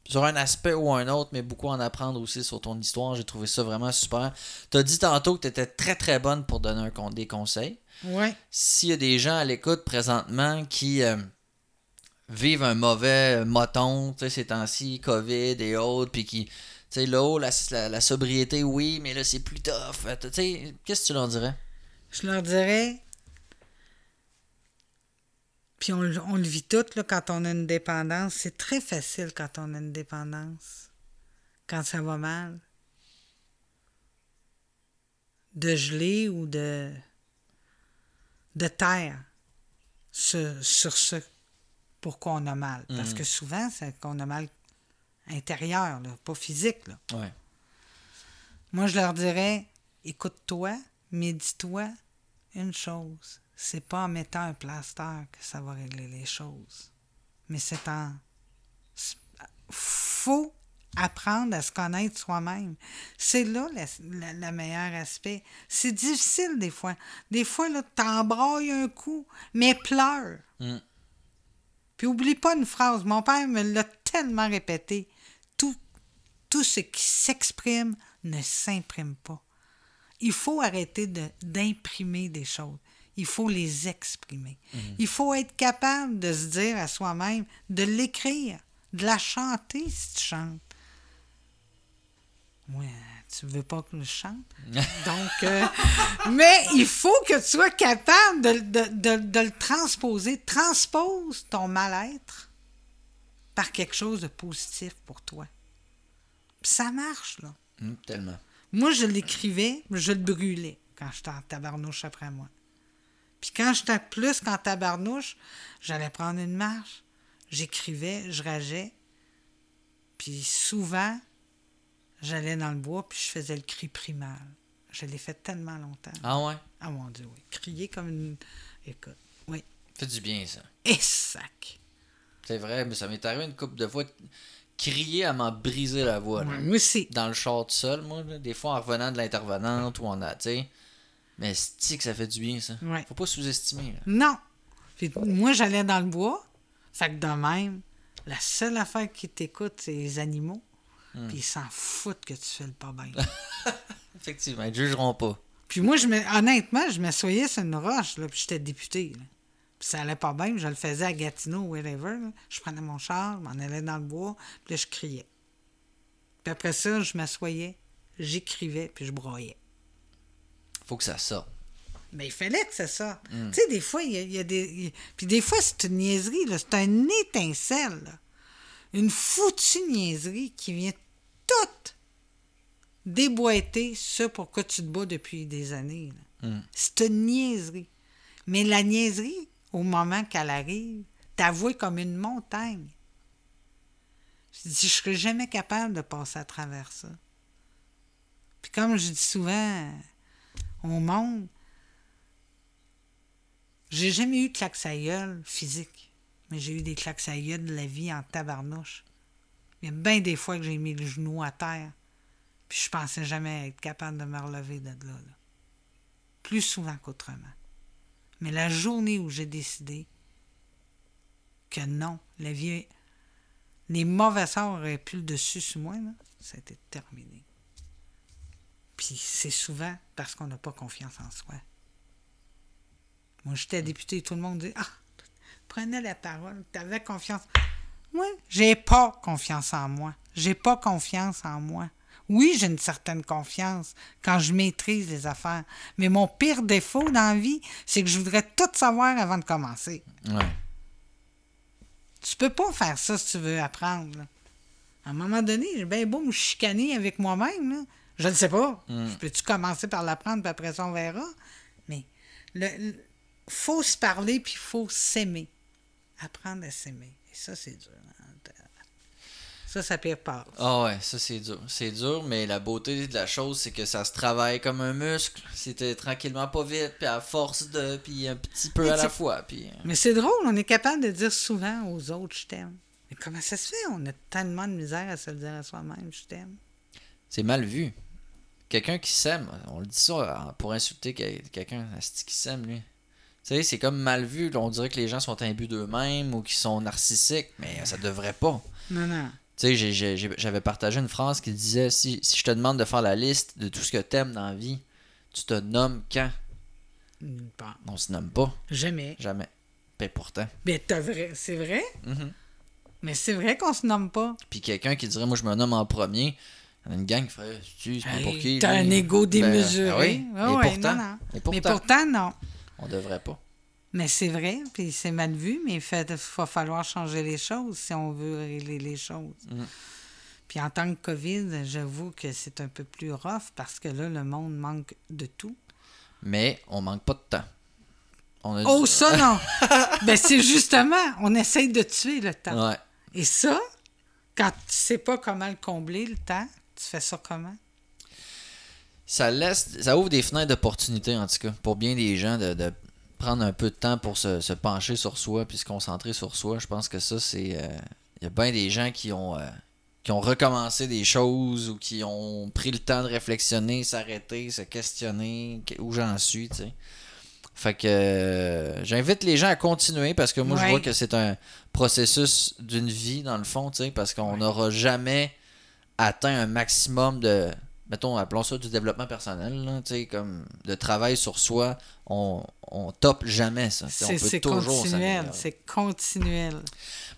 sur un aspect ou un autre, mais beaucoup en apprendre aussi sur ton histoire. J'ai trouvé ça vraiment super. Tu as dit tantôt que tu étais très très bonne pour donner un, des conseils. Ouais. S'il y a des gens à l'écoute présentement qui euh, vivent un mauvais moton, tu sais, ces temps-ci, COVID et autres, puis qui, tu là, la, la- sobriété, oui, mais là, c'est plus tough. Sais, qu'est-ce que tu leur dirais? Je leur dirais. Puis on, le- on le vit tout là, quand on a une dépendance. C'est très facile quand on a une dépendance. Quand ça va mal. De geler ou de. de taire sur, sur ce pourquoi on a mal. Parce Mhm. que souvent, c'est qu'on a mal intérieur, là, pas physique. Là. Ouais. Moi, je leur dirais écoute-toi, mais dis-toi une chose c'est pas en mettant un plaster que ça va régler les choses. Mais c'est en. faut apprendre à se connaître soi-même. C'est là la meilleur aspect. C'est difficile des fois. Des fois, là, t'embrailles un coup, mais pleure. Mm. Puis oublie pas une phrase. Mon père me l'a tellement répété. Tout, tout ce qui s'exprime ne s'imprime pas. Il faut arrêter de- d'imprimer des choses. Il faut les exprimer. Il faut être capable de se dire à soi-même, de l'écrire, de la chanter si tu chantes. Ouais, tu veux pas que je chante? *laughs* Donc, euh, mais il faut que tu sois capable de, de- de- de le transposer. Transpose ton mal-être par quelque chose de positif pour toi. Puis ça marche, là. Mm, tellement. Moi, je l'écrivais, je le brûlais quand j'étais en tabarnouche après moi. Puis quand j'étais plus qu'en tabarnouche, j'allais prendre une marche, j'écrivais, je rageais. Puis souvent, j'allais dans le bois, puis je faisais le cri primal. Je l'ai fait tellement longtemps. Ah ouais? Ah mon Dieu, oui. Crier comme une... Écoute, oui. Fait du bien, ça. Et sac. C'est vrai, mais ça m'est arrivé une couple de fois. Crier à m'en briser la voix. là. Ouais, moi aussi. Dans le char tout seul, moi, là, des fois en revenant de l'intervenante ou en a, tu sais. Mais c'est que ça fait du bien, ça. Ouais. Faut pas sous-estimer. Non. Puis moi, j'allais dans le bois. Fait que de même, la seule affaire qui t'écoute, c'est les animaux. Puis ils s'en foutent que tu fais le pas bien. *laughs* Effectivement, ils jugeront pas. puis moi, je me, honnêtement, je m'assoyais sur une roche, là, puis j'étais député. là. Puis ça allait pas bien, je le faisais à Gatineau ou whatever. là. Je prenais mon char, je m'en allais dans le bois, puis là, je criais. Puis après ça, je m'assoyais, j'écrivais, puis je broyais. Faut que ça sorte. Mais il fallait que ça. Tu sais, des fois, il y a, il y a des. il Puis des fois, c'est une niaiserie, là. C'est un étincelle, là. Une foutue niaiserie qui vient toute déboîter ce pourquoi tu te bats depuis des années. Mm. C'est une niaiserie. Mais la niaiserie, au moment qu'elle arrive, t'avouer comme une montagne. Je dis, je serais jamais capable de passer à travers ça. Puis comme je dis souvent au monde, j'ai jamais eu de claques à gueule physique, mais j'ai eu des claques à gueule de la vie en tabarnouche. Il y a bien des fois que j'ai mis le genou à terre, puis je pensais jamais être capable de me relever de là. là. Plus souvent qu'autrement. Mais la journée où j'ai décidé que non, les mauvais sorts auraient pu le dessus sur moi, là, ça a terminé. Puis c'est souvent parce qu'on n'a pas confiance en soi. Moi, j'étais député, tout le monde dit Ah, prenez la parole, tu avais confiance. Moi, j'ai pas confiance en moi. J'ai pas confiance en moi. Oui, j'ai une certaine confiance quand je maîtrise les affaires. Mais mon pire défaut dans la vie, c'est que je voudrais tout savoir avant de commencer. Ouais. Tu peux pas faire ça si tu veux apprendre. là. À un moment donné, j'ai bien beau me chicaner avec moi-même. Je ne sais pas. Je Peux-tu commencer par l'apprendre, puis après ça, on verra? Mais le, le- faut se parler, puis il faut s'aimer. Apprendre à s'aimer. Ça, c'est dur. hein. Ça, ça pire pas. Ah ouais, ça c'est dur. C'est dur, mais la beauté de la chose, c'est que ça se travaille comme un muscle. C'était tranquillement pas vite, puis à force de, puis un petit peu Mais à la fois. Puis... euh, Mais c'est drôle, on est capable de dire souvent aux autres je t'aime. Mais comment ça se fait? On a tellement de misère à se le dire à soi-même je t'aime. C'est mal vu. Quelqu'un qui s'aime, on le dit ça euh, pour insulter quel- quelqu'un qui s'aime, lui. Tu sais, c'est comme mal vu. On dirait que les gens sont imbus d'eux-mêmes ou qu'ils sont narcissiques, mais ça devrait pas. Non, non. Tu sais, j'ai- j'ai- j'ai- j'avais partagé une phrase qui disait si, si je te demande de faire la liste de tout ce que t'aimes dans la vie, tu te nommes quand? Part. On se nomme pas. Jamais. Jamais. Ben pourtant. Mais t'as vrai, c'est vrai? Mhm. Mais c'est vrai qu'on se nomme pas. Puis quelqu'un qui dirait moi je me nomme en premier, il y en a une gang qui ferait tu c'est pas Hey, pour qui T'as un ego Ben, démesuré. ah oui. Ah Et ouais, pourtant, non, non. et Mais pourtant. pourtant, non. On devrait pas. Mais c'est vrai, puis c'est mal vu, mais il va falloir changer les choses si on veut régler les choses. Mhm. Puis en tant que COVID, j'avoue que c'est un peu plus rough parce que là, le monde manque de tout. Mais on manque pas de temps. On a Oh, du- ça, non! *laughs* ben, c'est justement, on essaye de tuer le temps. Ouais. Et ça, quand tu sais pas comment le combler, le temps, tu fais ça comment? Ça laisse. Ça ouvre des fenêtres d'opportunité en tout cas. Pour bien des gens de, de prendre un peu de temps pour se, se pencher sur soi puis se concentrer sur soi. Je pense que ça, c'est. euh, Il y a bien des gens qui ont. euh, qui ont recommencé des choses ou qui ont pris le temps de réflexionner, s'arrêter, se questionner, que- où j'en suis, tu sais. Fait que euh, j'invite les gens à continuer parce que moi je vois que c'est un processus d'une vie dans le fond, tu sais, parce qu'on n'aura jamais atteint un maximum de, mettons, appelons ça du développement personnel, là, comme de travail sur soi, on, on top jamais ça. C'est c'est toujours continuel. C'est continuel.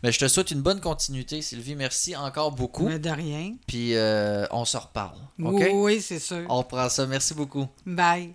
Mais je te souhaite une bonne continuité, Sylvie. Merci encore beaucoup. Mais de rien. Puis euh, on se reparle. OK? Oui, oui, c'est sûr. On reprend ça. Merci beaucoup. Bye.